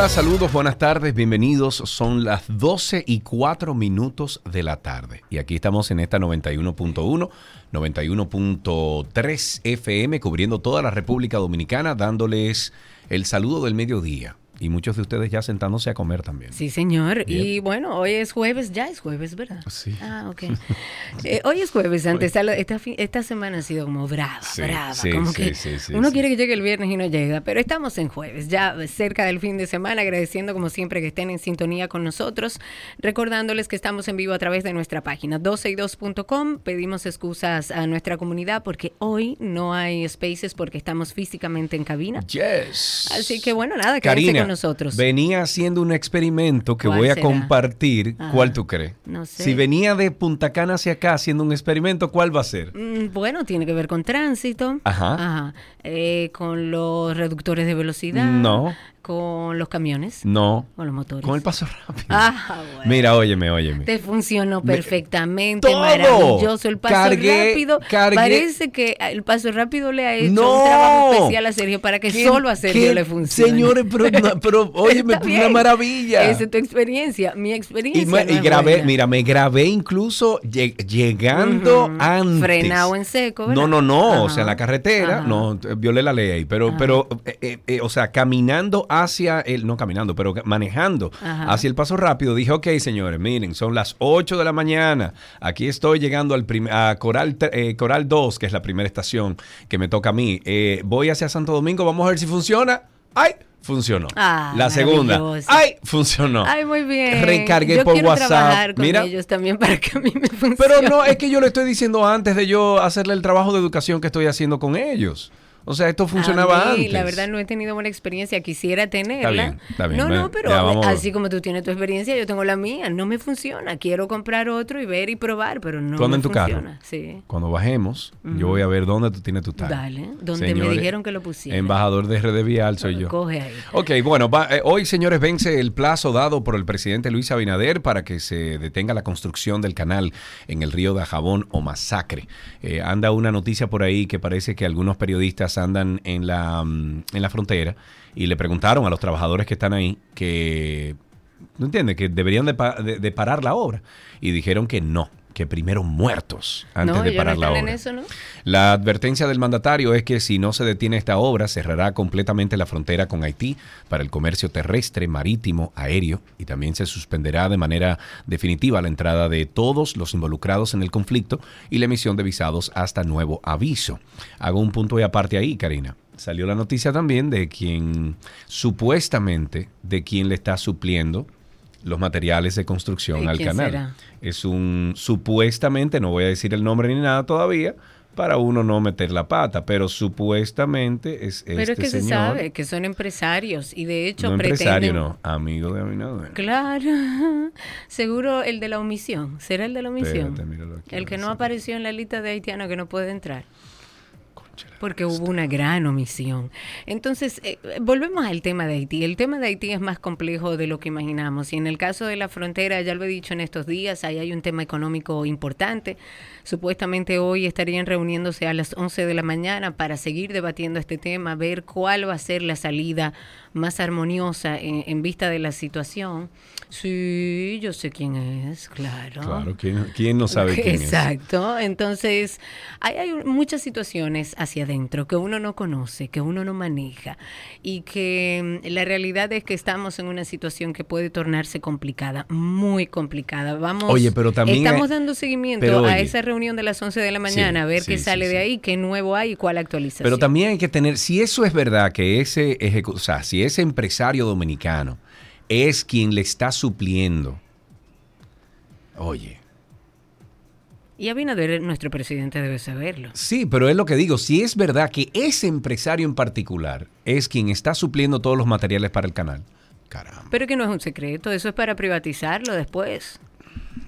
Hola, saludos, buenas tardes, bienvenidos. Son las 12 y 4 minutos de la tarde. Y aquí estamos en esta 91.1, 91.3 FM, cubriendo toda la República Dominicana, dándoles el saludo del mediodía. Y muchos de ustedes ya sentándose a comer también. Sí, señor. Bien. Y bueno, hoy es jueves, ya es jueves, ¿verdad? Sí. Ah, ok. Eh, hoy es jueves, antes esta, fi- esta semana ha sido como brava, Sí, brava. sí, como sí, que uno quiere que llegue el viernes y no llega, pero estamos en jueves, ya cerca del fin de semana, agradeciendo como siempre que estén en sintonía con nosotros, recordándoles que estamos en vivo a través de nuestra página 12y2.com. Pedimos excusas a nuestra comunidad porque hoy no hay spaces porque estamos físicamente en cabina. Yes. Así que bueno, nada, quédense Karina, nosotros. venía haciendo un experimento que ¿Cuál voy a será? compartir. Ajá. ¿Cuál tú crees? No sé. Si venía de Punta Cana hacia acá haciendo un experimento, ¿cuál va a ser? Mm, Bueno, tiene que ver con tránsito. Ajá. Eh, con los reductores de velocidad. No. Con los camiones. No. Con los motores. Con el paso rápido. Ah, bueno. Mira, óyeme, óyeme. Te funcionó Me- perfectamente, ¡Todo! maravilloso. El paso Cargué- rápido. cargué- Parece que el paso rápido le ha hecho ¡No! un trabajo especial a Sergio para que ¿Qué- solo a Sergio le funcione. Señores, pero, óyeme, una maravilla. Esa es tu experiencia. Mi experiencia. y, me- no y grabé, buena. mira, me grabé incluso lle- llegando antes. Frenado en seco, ¿verdad? No, no, no, o sea, en la carretera, Ajá. no, violé la ley ahí, pero, Ajá. pero, eh, eh, eh, o sea, caminando hacia el, no caminando, pero manejando Ajá. hacia el paso rápido, dije, ok, señores, miren, son las 8 de la mañana, aquí estoy llegando al a Coral, eh, Coral 2, que es la primera estación que me toca a mí, Eh, voy hacia Santo Domingo, vamos a ver si funciona, ¡ay! Funcionó. Ah, la segunda. ¡ay! Funcionó. Ay, muy bien. Recargué Yo por quiero WhatsApp. trabajar con Mira. ellos también para que a mí me funcione. Pero no, es que yo lo estoy diciendo antes de yo hacerle el trabajo de educación que estoy haciendo con ellos. O sea, esto funcionaba mí, antes. La verdad no he tenido buena experiencia, quisiera tenerla. bien, está bien. No, no, pero así como tú tienes tu experiencia, yo tengo la mía. No me funciona. Quiero comprar otro y ver y probar, pero no me en tu carro. funciona. Sí. Cuando bajemos, yo voy a ver dónde tú tienes tu tag. Dale, donde me dijeron que lo pusiera. Embajador de RD Vial soy yo. Coge ahí. Ok, bueno, va- eh, hoy, señores, vence el plazo dado por el presidente Luis Abinader para que se detenga la construcción del canal en el río de Jabón o Masacre. Eh, anda una noticia por ahí que parece que algunos periodistas andan en la, mm, en la frontera y le preguntaron a los trabajadores que están ahí que, ¿no entiendes? Que deberían de- de parar la obra. Y dijeron que no, que primero muertos antes no, de parar no la obra. en eso, ¿no? La advertencia del mandatario es que si no se detiene esta obra, cerrará completamente la frontera con Haití para el comercio terrestre, marítimo, aéreo y también se suspenderá de manera definitiva la entrada de todos los involucrados en el conflicto y la emisión de visados hasta nuevo aviso. Hago un punto de aparte ahí, Karina. Salió la noticia también de quien supuestamente de quien le está supliendo los materiales de construcción ¿Y al canal. será? Es un supuestamente, no voy a decir el nombre ni nada todavía, para uno no meter la pata, pero supuestamente es Pero este es que se sabe que son empresarios y de hecho no pretenden... empresario, no, amigo de Abinader. Claro, seguro el de la omisión. ¿Será el de la omisión? Espérate, míralo aquí, el que no apareció en la lista de haitianos que no puede entrar. Porque hubo una gran omisión. Entonces, eh, volvemos al tema de Haití. El tema de Haití es más complejo de lo que imaginamos. Y en el caso de la frontera, ya lo he dicho en estos días, ahí hay un tema económico importante. Supuestamente hoy estarían reuniéndose a las 11 de la mañana para seguir debatiendo este tema, ver cuál va a ser la salida más armoniosa en, en vista de la situación. Sí, yo sé quién es, claro. Claro, ¿quién, quién no sabe quién es? Exacto. Entonces, hay, hay muchas situaciones hacia adentro que uno no conoce, que uno no maneja y que mm, la realidad es que estamos en una situación que puede tornarse complicada, muy complicada. Vamos, Oye, pero también estamos hay- dando seguimiento a esa reunión de las 11 de la mañana, a ver sí, qué sí, sale de ahí, qué nuevo hay y cuál actualización. Pero también hay que tener, si eso es verdad, que ese ejecu- o sea, si ese empresario dominicano es quien le está supliendo, oye, Y Abinader, nuestro presidente, debe saberlo. sí, pero es lo que digo, si es verdad que ese empresario en particular es quien está supliendo todos los materiales para el canal, caramba. Pero que no es un secreto, eso es para privatizarlo después.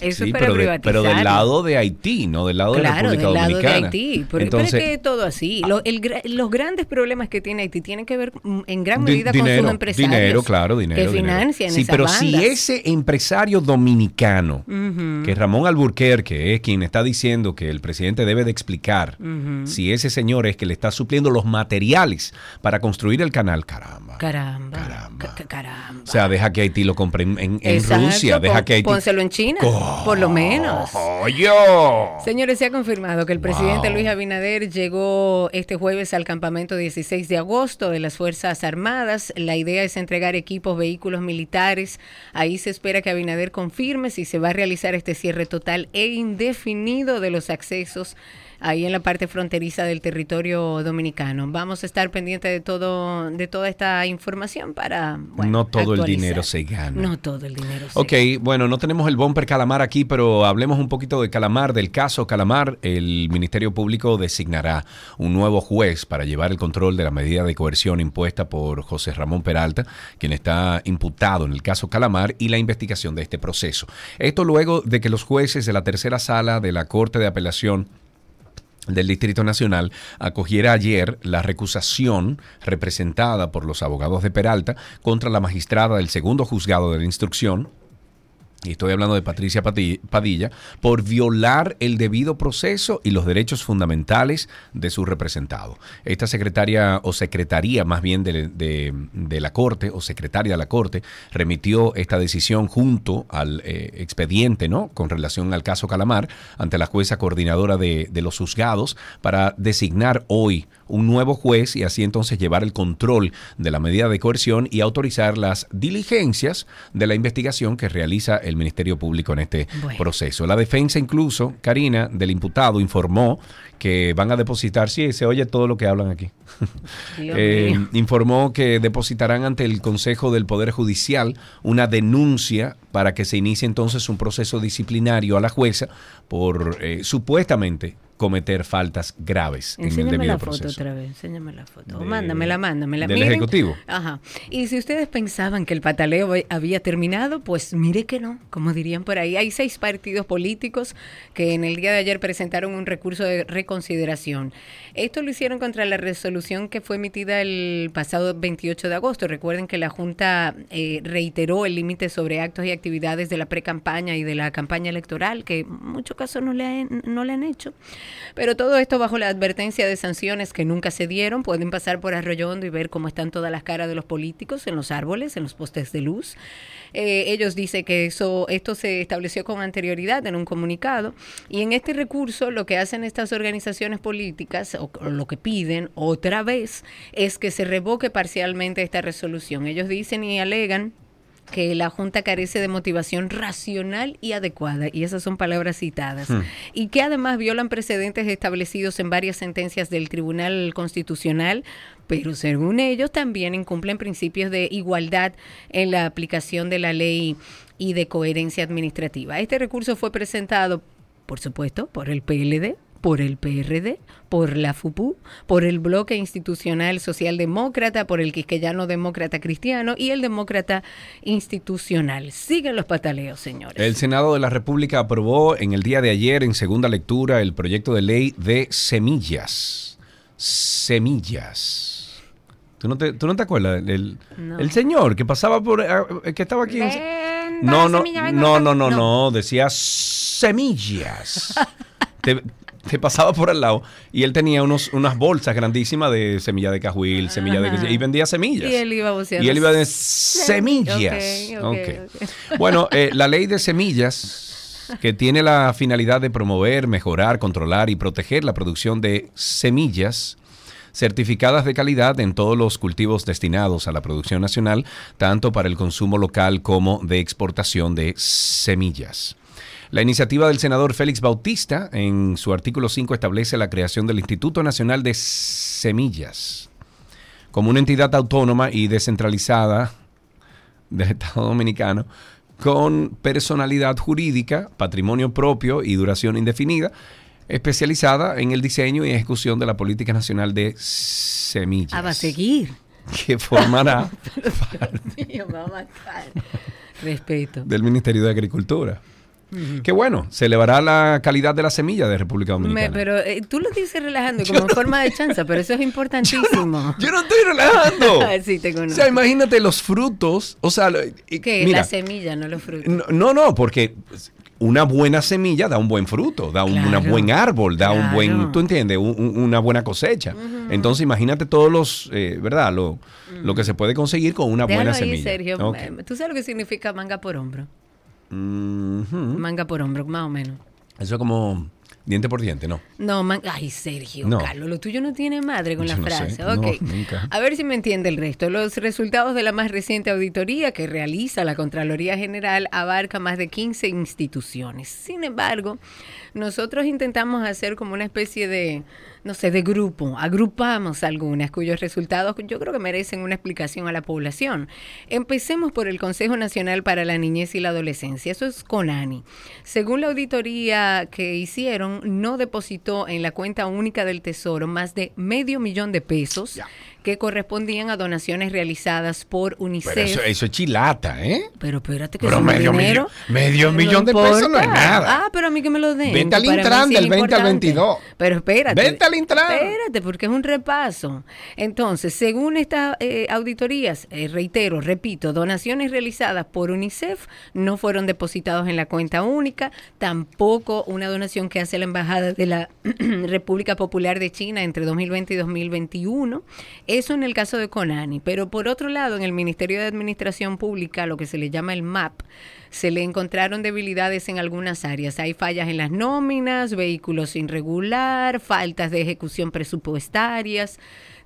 Eso Sí, es para pero, de- pero del lado de Haití, no del lado de la República del lado Dominicana. de Haití. Pero, Entonces, pero es que todo así. El los grandes problemas que tiene Haití tienen que ver mm, en gran Di- medida dinero, con sus empresarios. Dinero, claro, dinero. Que dinero. financian Sí, esas pero si ese empresario dominicano, Ujú. que Ramón Alburquerque es quien está diciendo que el presidente debe de explicar si ese señor es que le está supliendo los materiales para construir el canal, caramba. Caramba. Caramba. ca- ca- caramba. O sea, deja que Haití lo compre en, en- en Exacto, Rusia, deja pon- que Haití... Pónselo en China, por lo menos. ¡Coño! Señores, se ha confirmado que el presidente Wow. Luis Abinader llegó este jueves al campamento 16 de agosto de las Fuerzas Armadas. La idea es entregar equipos, vehículos militares. Ahí se espera que Abinader confirme si se va a realizar este cierre total e indefinido de los accesos ahí en la parte fronteriza del territorio dominicano. Vamos a estar pendientes de todo de toda esta información para bueno, No todo el dinero se gana. No todo el dinero se Ok, bueno, no tenemos el bumper Calamar aquí, pero hablemos un poquito de Calamar, del caso Calamar. El Ministerio Público designará un nuevo juez para llevar el control de la medida de coerción impuesta por José Ramón Peralta, quien está imputado en el caso Calamar y la investigación de este proceso. Esto luego de que los jueces de la tercera sala de la Corte de Apelación del Distrito Nacional acogiera ayer la recusación representada por los abogados de Peralta contra la magistrada del segundo juzgado de la instrucción, y estoy hablando de Patricia Padilla, por violar el debido proceso y los derechos fundamentales de su representado. Esta secretaria o secretaría más bien de, la Corte o secretaria de la Corte remitió esta decisión junto al eh, expediente ¿no? con relación al caso Calamar ante la jueza coordinadora de los juzgados para designar hoy un nuevo juez y así entonces llevar el control de la medida de coerción y autorizar las diligencias de la investigación que realiza el Ministerio Público en este Bueno. proceso. La defensa incluso, Karina, del imputado informó que van a depositar, sí, se oye todo lo que hablan aquí. Eh, informó que depositarán ante el Consejo del Poder Judicial una denuncia para que se inicie entonces un proceso disciplinario a la jueza por eh, supuestamente cometer faltas graves en el Enséñame debido la foto otra vez, enséñame la foto. De- mándamela, mándamela. del Ejecutivo. Ajá. Y si ustedes pensaban que el pataleo había terminado, pues mire que no, como dirían por ahí. Hay seis partidos políticos que en el día de ayer presentaron un recurso de reconsideración. Esto lo hicieron contra la resolución que fue emitida el pasado 28 de agosto. Recuerden que la Junta eh, reiteró el límite sobre actos y actividades de la pre-campaña y de la campaña electoral, que en muchos casos no le no le han hecho. Pero todo esto bajo la advertencia de sanciones que nunca se dieron. Pueden pasar por Arroyo Hondo y ver cómo están todas las caras de los políticos en los árboles, en los postes de luz. Eh, ellos dicen que eso, esto se estableció con anterioridad en un comunicado. Y en este recurso lo que hacen estas organizaciones políticas, o, o lo que piden otra vez, es que se revoque parcialmente esta resolución. Ellos dicen y alegan que la Junta carece de motivación racional y adecuada, y esas son palabras citadas, y que además violan precedentes establecidos en varias sentencias del Tribunal Constitucional, pero según ellos también incumplen principios de igualdad en la aplicación de la ley y de coherencia administrativa. Este recurso fue presentado, por supuesto, por el PLD, por el PRD, por la FUPU, por el Bloque Institucional Socialdemócrata, por el Quisqueyano Demócrata Cristiano y el Demócrata Institucional. Siguen los pataleos, señores. El Senado de la República aprobó en el día de ayer en segunda lectura el proyecto de ley de semillas. Semillas. ¿Tú no te, tú no te acuerdas? El, No. el señor que pasaba por... eh, que estaba aquí... en- No, no, semilla, no, semilla. no, no, no, decía semillas. Te- te pasaba por al lado y él tenía unos, unas bolsas grandísimas de semilla de cajuil, semilla Ajá. de... Y vendía semillas. Y él iba voceando. Y él iba de semillas. Ok, ok, Ok. ok. Bueno, eh, la ley de semillas, que tiene la finalidad de promover, mejorar, controlar y proteger la producción de semillas certificadas de calidad en todos los cultivos destinados a la producción nacional, tanto para el consumo local como de exportación de semillas. La iniciativa del senador Félix Bautista, en su artículo 5, establece la creación del Instituto Nacional de Semillas como una entidad autónoma y descentralizada del Estado Dominicano con personalidad jurídica, patrimonio propio y duración indefinida, especializada en el diseño y ejecución de la política nacional de semillas. Ah, va a seguir. Que formará Mío, me va a matar. Respeto. del Ministerio de Agricultura. Que bueno, se elevará la calidad de la semilla de República Me- Dominicana. pero eh, tú lo dices relajando como en forma de chanza, pero eso es importantísimo. Yo no estoy relajando. Ah, sí, te o conozco. sea, imagínate los frutos. O sea, lo- y- que mira, la semilla, no los frutos. No, no, no, porque una buena semilla da un buen fruto, da un Claro. buen árbol, da un buen, tú entiendes, Un- un- una buena cosecha. Entonces imagínate todos los, eh, ¿verdad? Lo, lo que se puede conseguir con una Déjalo buena ahí, semilla. Sergio. ¿Tú sabes lo que significa manga por hombro? Manga por hombro, más o menos. Eso es como diente por diente, ¿no? No, man- ay, Sergio, No. Carlos, lo tuyo no tiene madre con Yo la no sé, frase. no, Ok. nunca. A ver si me entiende el resto. Los resultados de la más reciente auditoría que realiza la Contraloría General abarca más de 15 instituciones. Sin embargo, nosotros intentamos hacer como una especie de, no sé, de grupo. Agrupamos algunas cuyos resultados yo creo que merecen una explicación a la población. Empecemos por el Consejo Nacional para la Niñez y la Adolescencia. Eso es CONANI. Según la auditoría que hicieron, no depositó en la cuenta única del Tesoro más de medio millón de pesos que correspondían a donaciones realizadas por UNICEF. Pero eso, eso es chilata, ¿eh? Pero espérate que Pero es un medio dinero. millón- medio millón de pesos no es nada. Ah, pero a mí que me lo den. Vente al Intran del 20 al importante. 22. Pero espérate. Espérate, porque es un repaso. Entonces, según estas eh, auditorías, eh, reitero, repito, donaciones realizadas por UNICEF no fueron depositados en la cuenta única, tampoco una donación que hace la Embajada de la República Popular de China entre 2020 y 2021. Eso en el caso de Conani. Pero por otro lado, en el Ministerio de Administración Pública, lo que se le llama el MAP, se le encontraron debilidades en algunas áreas. Hay fallas en las nóminas, vehículos sin regular, faltas de ejecución presupuestarias.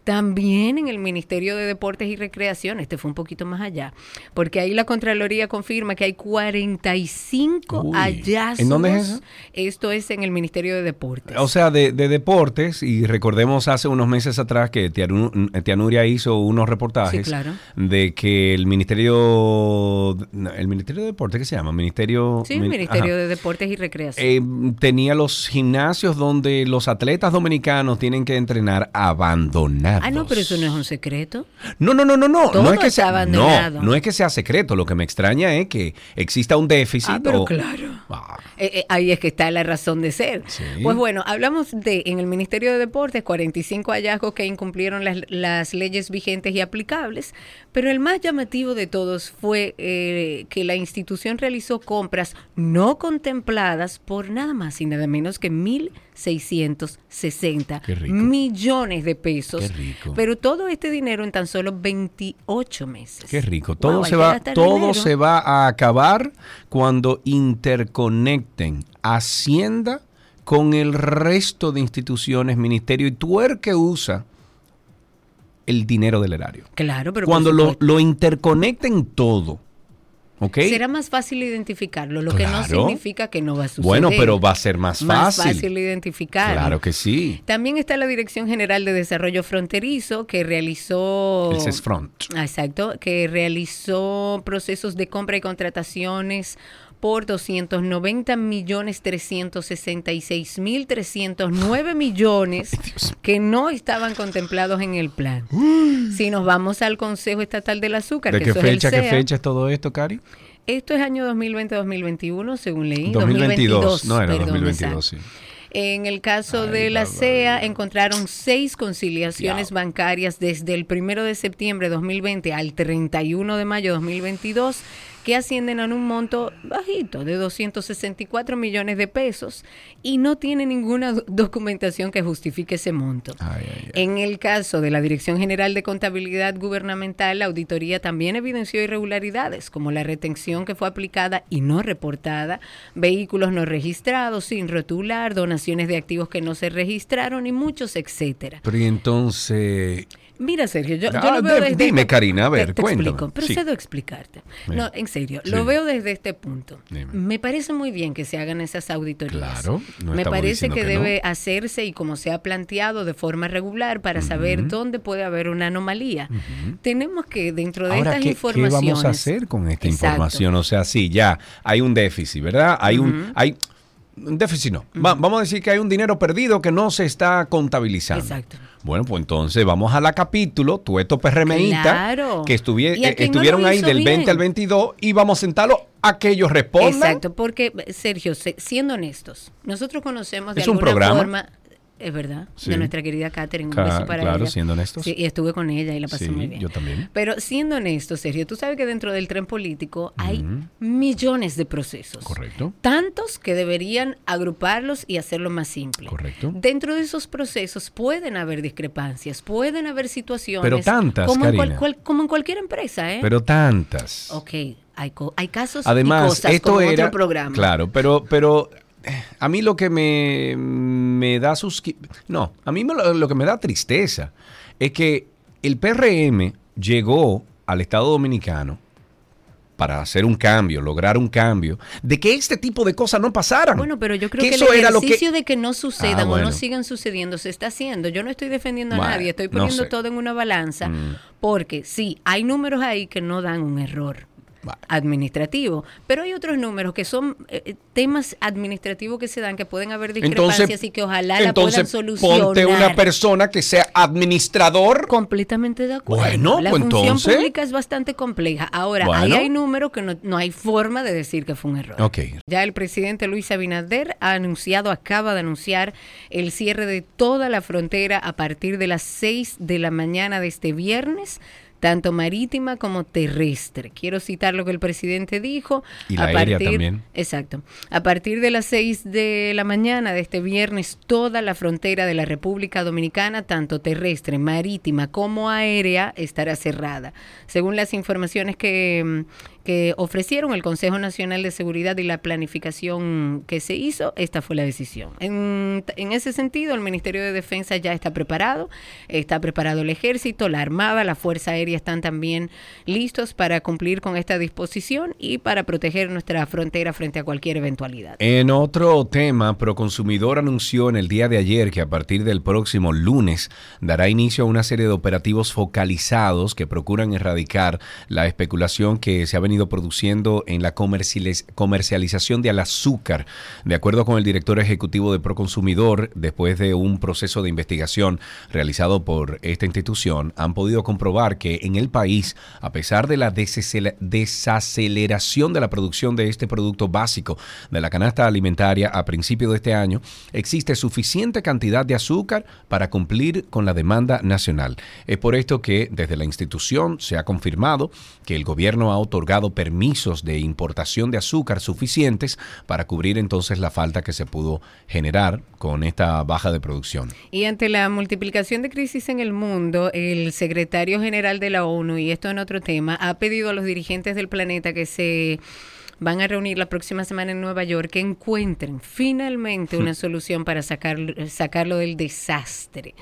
También en el Ministerio de Deportes y Recreación, este fue un poquito más allá, porque ahí la Contraloría confirma que hay 45 Uy, hallazgos. ¿en dónde es eso? Esto es en el Ministerio de Deportes. O sea, de, de deportes, y recordemos hace unos meses atrás que Tianu- Tianuria hizo unos reportajes Sí, claro. de que el Ministerio, el Ministerio de Deportes, ¿qué se llama? Ministerio... sí, Ministerio ajá. de Deportes y Recreación. Eh, tenía los gimnasios donde los atletas dominicanos tienen que entrenar abandonados. Ah, no, pero eso no es un secreto. No, no, no, no, no. No es que sea. No, no, es que sea secreto. Lo que me extraña es que exista un déficit. Ah, pero claro. Ah. Eh, eh, ahí es que está la razón de ser. Pues bueno, hablamos de en el Ministerio de Deportes 45 hallazgos que incumplieron las, leyes vigentes y aplicables, pero el más llamativo de todos fue eh, que la institución realizó compras no contempladas por nada más y nada menos que mil 660 millones de pesos. Qué rico. Pero todo este dinero en tan solo 28 meses. Qué rico. Todo, se, va, todo se va a acabar cuando interconecten Hacienda con el resto de instituciones, ministerio y tuer que usa el dinero del erario. Claro, pero cuando lo, lo interconecten todo Será más fácil identificarlo, lo que no significa que no va a suceder. Bueno, pero va a ser más Más fácil. fácil identificarlo. Claro que sí. También está la Dirección General de Desarrollo Fronterizo que realizó... El CESFRONT. Ah, Exacto, que realizó procesos de compra y contrataciones por 290 millones 366 mil 309 millones que no estaban contemplados en el plan. Si nos vamos al Consejo Estatal del Azúcar, ¿De que qué eso es el fecha, qué CEA, fecha es todo esto, Cari? esto es año 2020-2021, según leí. 2022. No, era perdón, 2022, exacto. sí. En el caso Ay, de la. CEA encontraron seis conciliaciones Diablo. bancarias desde el 1 de septiembre de 2020 al 31 de mayo de 2022 que ascienden a un monto bajito de 264 millones de pesos y no tiene ninguna do- documentación que justifique ese monto. Ay, ay, ay. En el caso de la Dirección General de Contabilidad Gubernamental, la auditoría también evidenció irregularidades, como la retención que fue aplicada y no reportada, vehículos no registrados, sin rotular, donaciones de activos que no se registraron y muchos etcétera. Pero y entonces, Mira, Sergio, yo, yo Ah, lo veo de- desde dime, este- Karina, a ver, te, te cuéntame. explico, Sí. procedo a explicarte. No, en serio, Sí. lo veo desde este punto. Dime. Me parece muy bien que se hagan esas auditorías. Claro, no Me parece que, que no. debe hacerse y como se ha planteado de forma regular para saber dónde puede haber una anomalía. Tenemos que dentro de ahora, estas ¿qué, qué informaciones vamos a hacer con esta Exacto. información? O sea, sí, ya hay un déficit, ¿verdad? Hay un... Hay, un déficit no. Va- vamos a decir que hay un dinero perdido que no se está contabilizando. Exacto. Bueno, pues entonces vamos a la capítulo, tú estos PRMistas Claro. que a eh, no estuvieron ahí del 20 bien. al 22 y vamos a sentarlo a que ellos respondan. Exacto, porque Sergio, se- siendo honestos, nosotros conocemos de Es un programa. forma, es verdad, Sí. de nuestra querida Catherine, un beso para claro, ella. siendo honestos. Sí, y estuve con ella y la pasé Sí, muy bien. yo también. Pero siendo honestos, Sergio, tú sabes que dentro del tren político hay millones de procesos. Correcto. Tantos que deberían agruparlos y hacerlo más simple. Correcto. Dentro de esos procesos pueden haber discrepancias, pueden haber situaciones. Pero tantas, como, en cual- como en cualquier empresa, ¿eh? Pero tantas. ok, hay, hay casos y Además, cosas esto como era. otro programa. Claro, pero, pero a mí lo que me, me da sus. No, a mí lo, lo que me da tristeza es que el PRM llegó al Estado Dominicano para hacer un cambio, lograr un cambio, de que este tipo de cosas no pasaran. Bueno, pero yo creo Que que, eso el era lo que- ejercicio de que no sucedan Ah, o no sigan sucediendo se está haciendo. Yo no estoy defendiendo a nadie, estoy no poniendo sé. todo en una balanza, Mm. porque sí, hay números ahí que no dan un error Administrativo, pero hay otros números que son eh, eh, temas administrativos que se dan que pueden haber discrepancias entonces, y que ojalá la puedan solucionar. ponte una persona que sea administrador. Completamente de acuerdo. Bueno, la pues función entonces- pública es bastante compleja. Ahora, ahí hay números que no, no hay forma de decir que fue un error. Ok. Ya el presidente Luis Abinader ha anunciado, acaba de anunciar el cierre de toda la frontera a partir de las 6 de la mañana de este viernes tanto marítima como terrestre. Quiero citar lo que el presidente dijo. Y la aérea también. Exacto. A partir de las 6 de la mañana de este viernes, toda la frontera de la República Dominicana, tanto terrestre, marítima como aérea, estará cerrada. Según las informaciones que, mm, que ofrecieron el Consejo Nacional de Seguridad y la planificación que se hizo, esta fue la decisión. En, en ese sentido, el Ministerio de Defensa ya está preparado, está preparado el Ejército, la Armada, la Fuerza Aérea están también listos para cumplir con esta disposición y para proteger nuestra frontera frente a cualquier eventualidad. En otro tema, Proconsumidor anunció en el día de ayer que a partir del próximo lunes dará inicio a una serie de operativos focalizados que procuran erradicar la especulación que se ha venido produciendo en la comercializ- comercialización del azúcar. De acuerdo con el director ejecutivo de Proconsumidor, después de un proceso de investigación realizado por esta institución, han podido comprobar que en el país, a pesar de la desacele- desaceleración de la producción de este producto básico de la canasta alimentaria a principio de este año, existe suficiente cantidad de azúcar para cumplir con la demanda nacional. Es por esto que desde la institución se ha confirmado que el gobierno ha otorgado permisos de importación de azúcar suficientes para cubrir entonces la falta que se pudo generar con esta baja de producción. Y ante la multiplicación de crisis en el mundo, el secretario general de la ONU, y esto en otro tema, ha pedido a los dirigentes del planeta que se van a reunir la próxima semana en Nueva York, que encuentren finalmente una solución para sacar, sacarlo del desastre.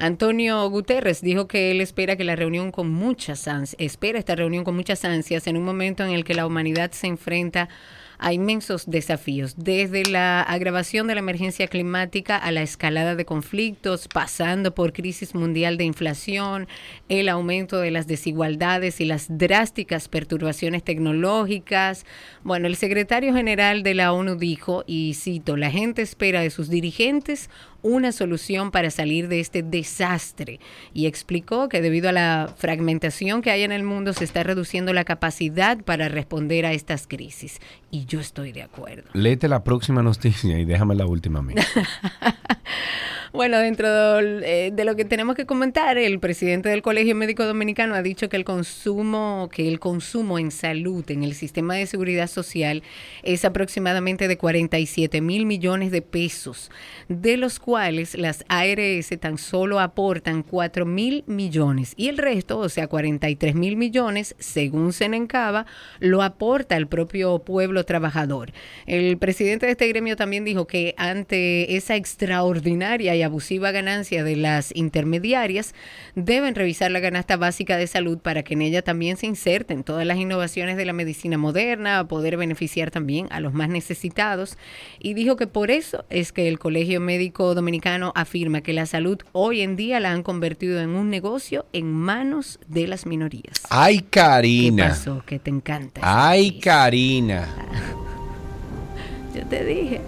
Antonio Guterres dijo que él espera que la reunión con muchas ansias, espera esta reunión con muchas ansias en un momento en el que la humanidad se enfrenta a inmensos desafíos, desde la agravación de la emergencia climática a la escalada de conflictos, pasando por crisis mundial de inflación, el aumento de las desigualdades y las drásticas perturbaciones tecnológicas. Bueno, el secretario general de la ONU dijo, y cito, la gente espera de sus dirigentes una solución para salir de este desastre y explicó que debido a la fragmentación que hay en el mundo se está reduciendo la capacidad para responder a estas crisis. Y yo estoy de acuerdo. Léete la próxima noticia y déjame la última a mí. Bueno, dentro eh, de lo que tenemos que comentar, el presidente del Colegio Médico Dominicano ha dicho que el consumo, que el consumo en salud en el sistema de seguridad social es aproximadamente de 47 mil millones de pesos, de los cuales las ARS tan solo aportan 4 mil millones y el resto, o sea, 43 mil millones, según Senencaba, lo aporta el propio pueblo trabajador. El presidente de este gremio también dijo que ante esa extraordinaria y abusiva ganancia de las intermediarias, deben revisar la canasta básica de salud para que en ella también se inserten todas las innovaciones de la medicina moderna, poder beneficiar también a los más necesitados. Y dijo que por eso es que el Colegio Médico Dominicano afirma que la salud hoy en día la han convertido en un negocio en manos de las minorías. Ay, Karina. ¿Qué pasó? Que te encanta. Ay, Karina. Yo te dije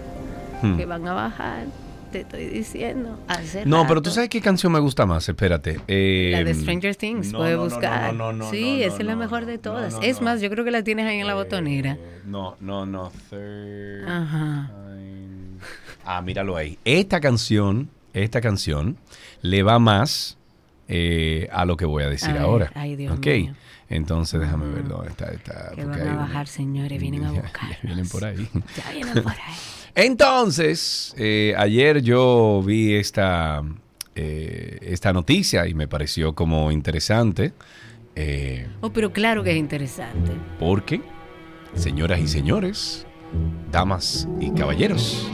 Hmm. que van a bajar te estoy diciendo. Hace No, pero tú sabes qué canción me gusta más, espérate. Eh, La de Stranger Things, no, puede no, no, buscar. no, no, no, sí, no, esa es la mejor de todas. no, es no. más, yo creo que la tienes ahí en la eh, botonera. No, no, no. third Ajá. time. Ah, míralo ahí. Esta canción, esta canción le va más eh, a lo que voy a decir ahora. ay, Dios ok. mío. Entonces déjame ver dónde está. está Que van a una- bajar, señores, vienen a buscar. ya vienen por ahí. Ya vienen por ahí. Entonces, eh, ayer yo vi esta, eh, esta noticia y me pareció como interesante. eh, Oh, pero claro que es interesante. porque, señoras y señores, damas y caballeros,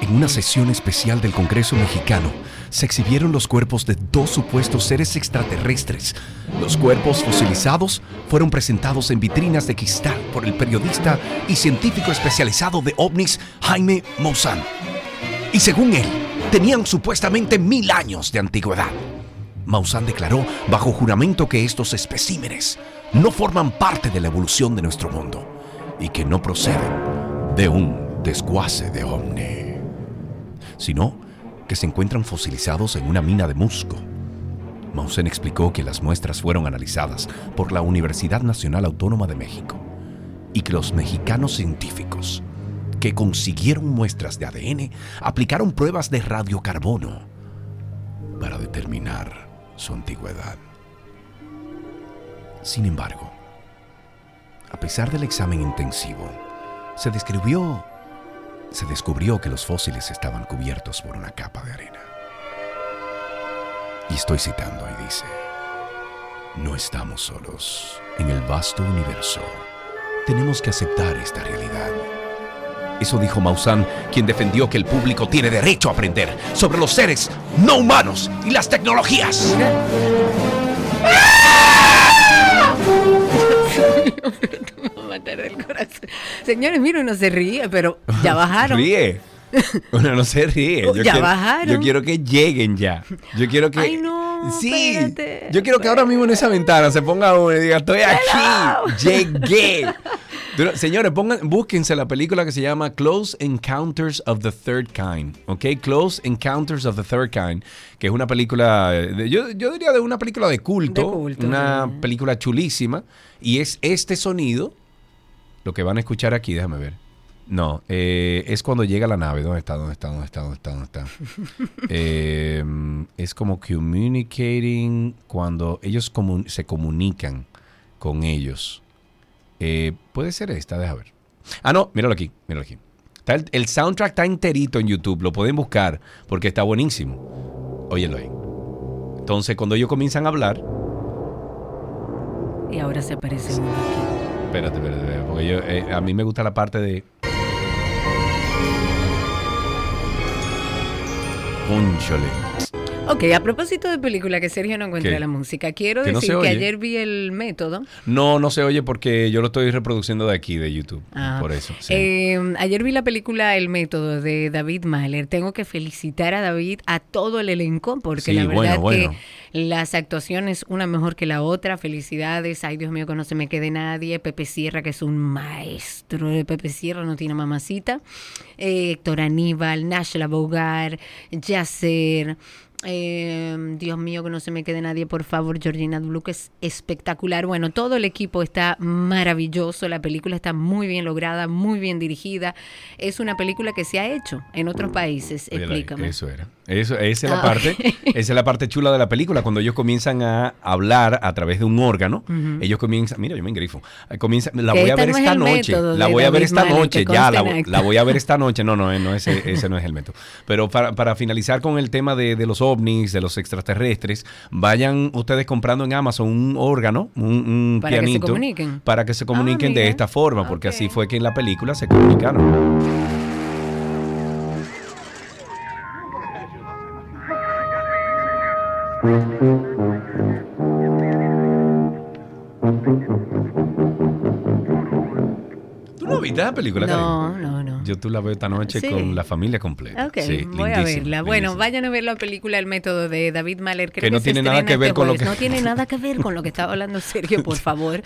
en una sesión especial del Congreso mexicano se exhibieron los cuerpos de dos supuestos seres extraterrestres. Los cuerpos fosilizados fueron presentados en vitrinas de cristal por el periodista y científico especializado de ovnis Jaime Maussan. Y según él, tenían supuestamente mil años de antigüedad. Maussan declaró bajo juramento que estos especímenes no forman parte de la evolución de nuestro mundo y que no proceden de un desguace de ovni, sino que se encuentran fosilizados en una mina de musgo. Maussan explicó que las muestras fueron analizadas por la Universidad Nacional Autónoma de México y que los mexicanos científicos que consiguieron muestras de ADN aplicaron pruebas de radiocarbono para determinar su antigüedad. Sin embargo, a pesar del examen intensivo, se describió, se descubrió que los fósiles estaban cubiertos por una capa de arena. Y estoy citando y dice, no estamos solos en el vasto universo. Tenemos que aceptar esta realidad. Eso dijo Maussan, quien defendió que el público tiene derecho a aprender sobre los seres no humanos y las tecnologías. matar del corazón. Señores, mira, uno se ríe, pero ya bajaron. Ríe. Uno no se ríe. Ya quiero, bajaron. Yo quiero que lleguen ya. Yo quiero que. Ay, no, Sí. espérate. Yo quiero que ahora mismo en esa ventana se ponga uno y diga: Estoy aquí. Llegué. Señores, pongan, búsquense la película que se llama Close Encounters of the Third Kind. ¿Ok? Close Encounters of the Third Kind. Que es una película. de- yo, yo diría de una película de culto. De culto, una película chulísima. Y es este sonido. Lo que van a escuchar aquí, déjame ver. No, eh, es cuando llega la nave. ¿Dónde está? ¿Dónde está? ¿Dónde está? ¿Dónde está? ¿Dónde está? Eh, es como communicating cuando ellos se comunican con ellos. Eh, Puede ser esta, deja ver. Ah, no, míralo aquí, míralo aquí. Está el, el soundtrack está enterito en YouTube, lo pueden buscar porque está buenísimo. Óyelo ahí. Entonces, cuando ellos comienzan a hablar, Y ahora se aparece uno aquí. Espérate, espérate, espérate, porque yo, eh, a mí me gusta la parte de... Cónchale. Ok, a propósito de película que Sergio no encuentra ¿Qué? la música, quiero Que decir que ayer vi el método. No, no se oye porque yo lo estoy reproduciendo de aquí, de YouTube. Ah. Por eso. sí. Eh, ayer vi la película El método de David Mahler. Tengo que felicitar a David, a todo el elenco, porque Sí, la verdad bueno, bueno. que las actuaciones una mejor que la otra. Felicidades. Ay, Dios mío, que no se me quede nadie. Pepe Sierra, que es un maestro de Pepe Sierra, no tiene mamacita. Eh, Héctor Aníbal, Nashla Bogar, Yasser. Eh, Dios mío, que no se me quede nadie, por favor. Georgina que es espectacular. Bueno, todo el equipo está maravilloso. La película está muy bien lograda, muy bien dirigida. Es una película que se ha hecho en otros países. Oye, la- Explícame. Eso era. Eso, esa es la Ah, parte, esa es la parte chula de la película. Cuando ellos comienzan a hablar a través de un órgano, Ujú. ellos comienzan, mira, yo me engrifo. Eh, Comienza, la voy a ver esta noche. La voy a ver esta noche. Ya, la, voy- a ver esta noche. No, no, eh, no ese, ese no es el método. Pero para, para finalizar con el tema de, de los ovnis, de los extraterrestres, vayan ustedes comprando en Amazon un órgano, un, un Para que se pianito, comuniquen. para que se comuniquen de esta forma, porque así fue que en la película se comunicaron. ¿Tú no viste la película, Karen? No, no, no. Yo tú la veo esta noche Sí. con la familia completa. Ok, Sí, voy a verla. Bueno, vayan a ver la película El método de David Mahler. Creo Que no se tiene nada que ver este con lo que- No tiene nada que ver con lo que estaba hablando Sergio, por favor.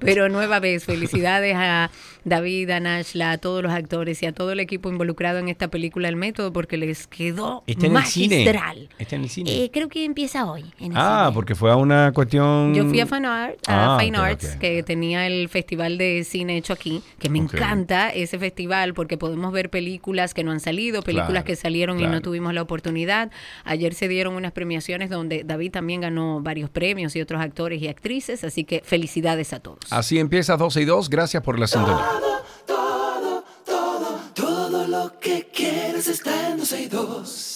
Pero nueva vez, felicidades a David, a Nashla, a todos los actores y a todo el equipo involucrado en esta película El método porque les quedó Está en el cine. magistral. Está en el cine. Eh, creo que empieza hoy. en el ah, cine. porque fue a una cuestión. Yo fui a Fine, Art- a Ah, Fine ok, Arts, ok. que tenía el festival de cine hecho aquí, que me. Encanta ese festival porque podemos ver películas que no han salido, películas Claro, que salieron y no tuvimos la oportunidad. Ayer se dieron unas premiaciones donde David también ganó varios premios y otros actores y actrices, así que felicidades a todos. Así empieza 12 y 2. Gracias por la sintonía. Todo, todo, todo lo que quieres está en 12 y 2.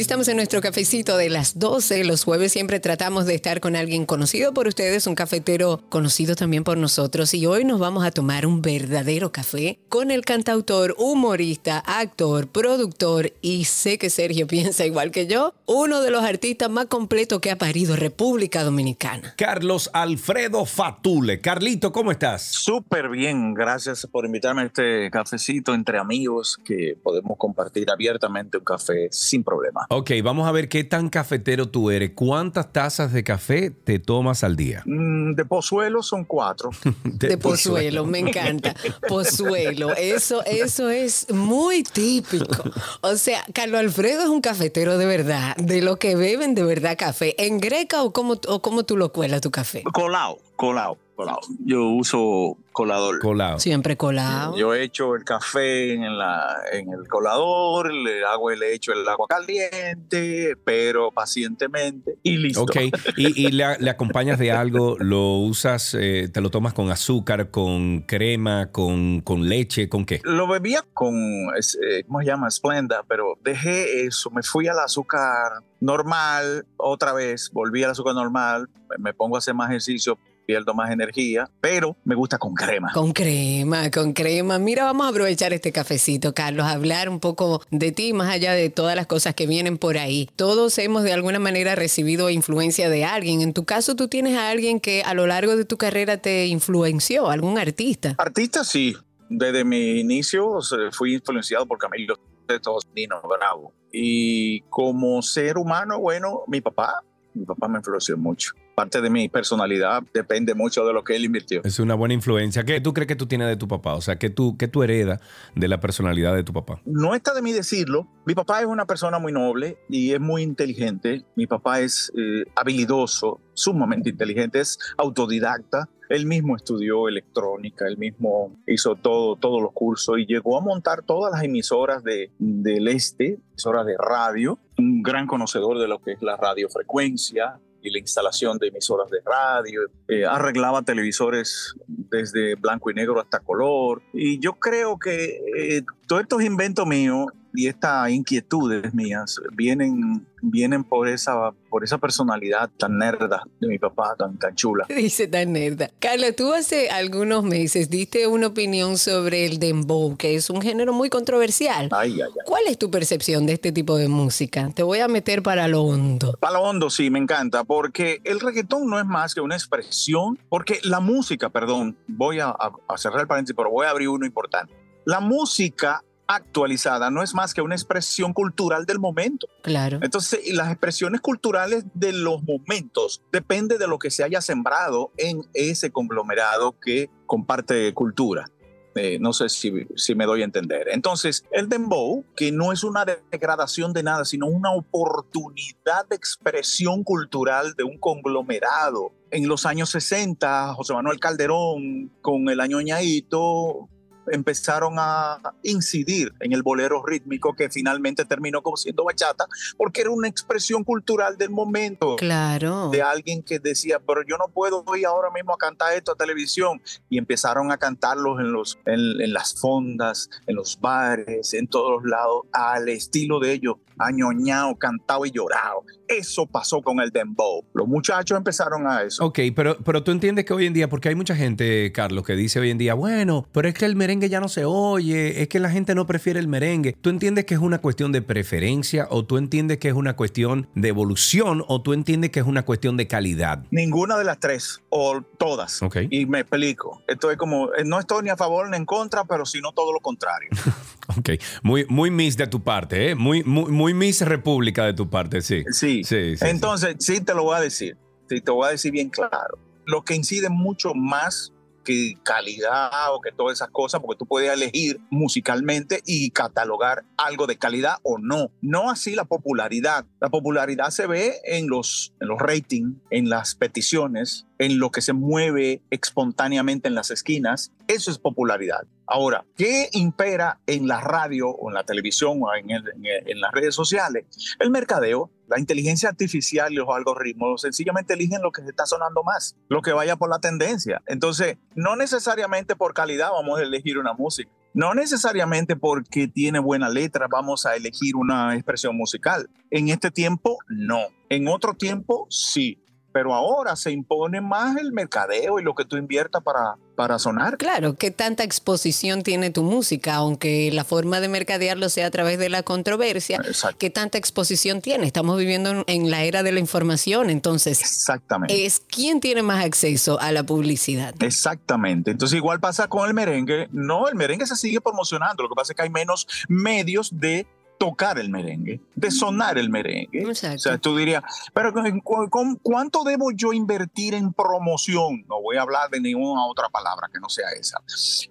Estamos en nuestro cafecito de las 12. Los jueves siempre tratamos de estar con alguien conocido por ustedes, un cafetero conocido también por nosotros. Y hoy nos vamos a tomar un verdadero café con el cantautor, humorista, actor, productor y sé que Sergio piensa igual que yo, uno de los artistas más completos que ha parido República Dominicana. Carlos Alfredo Fatule. Carlito, ¿cómo estás? Súper bien, gracias por invitarme a este cafecito entre amigos que podemos compartir abiertamente un café sin problema. Ok, vamos a ver qué tan cafetero tú eres. ¿Cuántas tazas de café te tomas al día? Mm, De Pozuelo son cuatro. De Pozuelo, me encanta. Pozuelo, eso, eso es muy típico. O sea, Carlos Alfredo es un cafetero de verdad, de lo que beben de verdad café. ¿En greca o cómo, o cómo tú lo cuelas tu café? Colado, colado, colado. Yo uso colador. Colado. Siempre colado. Yo echo el café en, la, en el colador, le hago le echo el agua caliente, pero pacientemente y listo. Ok, y, y le, le acompañas de algo, lo usas, eh, te lo tomas con azúcar, con crema, con, con leche, ¿con qué? Lo bebía con, eh, ¿cómo se llama? Splenda, pero dejé eso, me fui al azúcar normal otra vez, volví al azúcar normal, me pongo a hacer más ejercicio, pierdo más energía, pero me gusta con crema. Con crema, con crema. Mira, vamos a aprovechar este cafecito, Carlos, a hablar un poco de ti, más allá de todas las cosas que vienen por ahí. Todos hemos de alguna manera recibido influencia de alguien. En tu caso, tú tienes a alguien que a lo largo de tu carrera te influenció, algún artista. Artista sí, desde mi inicio fui influenciado por Camilo Sesto, Nino Bravo. Y como ser humano, bueno, mi papá, mi papá me influenció mucho. Parte de mi personalidad depende mucho de lo que él invirtió. Es una buena influencia. ¿Qué tú crees que tú tienes de tu papá? O sea, ¿qué tú, qué tú heredas de la personalidad de tu papá? No está de mí decirlo. Mi papá es una persona muy noble y es muy inteligente. Mi papá es eh, habilidoso, sumamente inteligente, es autodidacta. Él mismo estudió electrónica, él mismo hizo todo, todos los cursos y llegó a montar todas las emisoras de, del este, emisoras de radio. Un gran conocedor de lo que es la radiofrecuencia y la instalación de emisoras de radio. Eh, arreglaba televisores desde blanco y negro hasta color. Y yo creo que eh, todos estos inventos míos y estas inquietudes mías vienen, vienen por, esa, por esa personalidad tan nerda de mi papá, tan, tan chula. Dice tan nerda. Carla, tú hace algunos meses diste una opinión sobre el dembow, que es un género muy controversial. Ay, ay, ay. ¿Cuál es tu percepción de este tipo de música? Te voy a meter para lo hondo. Para lo hondo, sí, me encanta, porque el reggaetón no es más que una expresión, porque la música, perdón, voy a, a- a cerrar el paréntesis, pero voy a abrir uno importante. La música actualizada no es más que una expresión cultural del momento. Claro. Entonces, las expresiones culturales de los momentos depende de lo que se haya sembrado en ese conglomerado que comparte cultura. Eh, no sé si, si me doy a entender. Entonces, el dembow, que no es una degradación de nada, sino una oportunidad de expresión cultural de un conglomerado. En los años 60, José Manuel Calderón, con el año ñaito, empezaron a incidir en el bolero rítmico que finalmente terminó como siendo bachata, porque era una expresión cultural del momento Claro. de alguien que decía, pero yo no puedo ir ahora mismo a cantar esto a televisión. Y empezaron a cantarlos en, los, en, en las fondas, en los bares, en todos lados, al estilo de ellos, añoñado, cantado y llorado. Eso pasó con el dembow. Los muchachos empezaron a eso. Ok, pero, pero tú entiendes que hoy en día, porque hay mucha gente, Carlos, que dice hoy en día, bueno, pero es que el merengue ya no se oye, es que la gente no prefiere el merengue. ¿Tú entiendes que es una cuestión de preferencia o tú entiendes que es una cuestión de evolución o tú entiendes que es una cuestión de calidad? Ninguna de las tres, o todas. Ok. Y me explico. Esto es como, eh, no estoy ni a favor ni en contra, pero sino todo lo contrario. Ok, muy, muy Miss de tu parte, ¿eh? Muy, muy, muy Miss República de tu parte, sí. Sí. Sí, sí, Entonces, sí. te lo voy a decir. Sí, te voy a decir bien claro. Lo que incide mucho más que calidad o que todas esas cosas, porque tú puedes elegir musicalmente y catalogar algo de calidad o no. No así la popularidad. La popularidad se ve en los, en los ratings, en las peticiones, en lo que se mueve espontáneamente en las esquinas. Eso es popularidad. Ahora, ¿qué impera en la radio o en la televisión o en, en las redes sociales? El mercadeo, la inteligencia artificial y los algoritmos sencillamente eligen lo que se está sonando más, lo que vaya por la tendencia. Entonces, no necesariamente por calidad vamos a elegir una música. No necesariamente porque tiene buena letra vamos a elegir una expresión musical. En este tiempo, no. En otro tiempo, sí. Pero ahora se impone más el mercadeo y lo que tú inviertas para, para sonar. Claro, ¿qué tanta exposición tiene tu música? Aunque la forma de mercadearlo sea a través de la controversia, Exacto. ¿qué tanta exposición tiene? Estamos viviendo en, la era de la información, entonces Exactamente. es quién tiene más acceso a la publicidad. Exactamente. Entonces igual pasa con el merengue. No, el merengue se sigue promocionando. Lo que pasa es que hay menos medios de tocar el merengue, de sonar el merengue. Exacto. O sea, tú dirías, pero ¿cu- cu- cu- ¿cuánto debo yo invertir en promoción? No voy a hablar de ninguna otra palabra que no sea esa.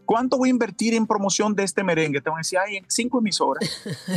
¿Cuánto voy a invertir en promoción de este merengue? Te van a decir, ay, en cinco emisoras.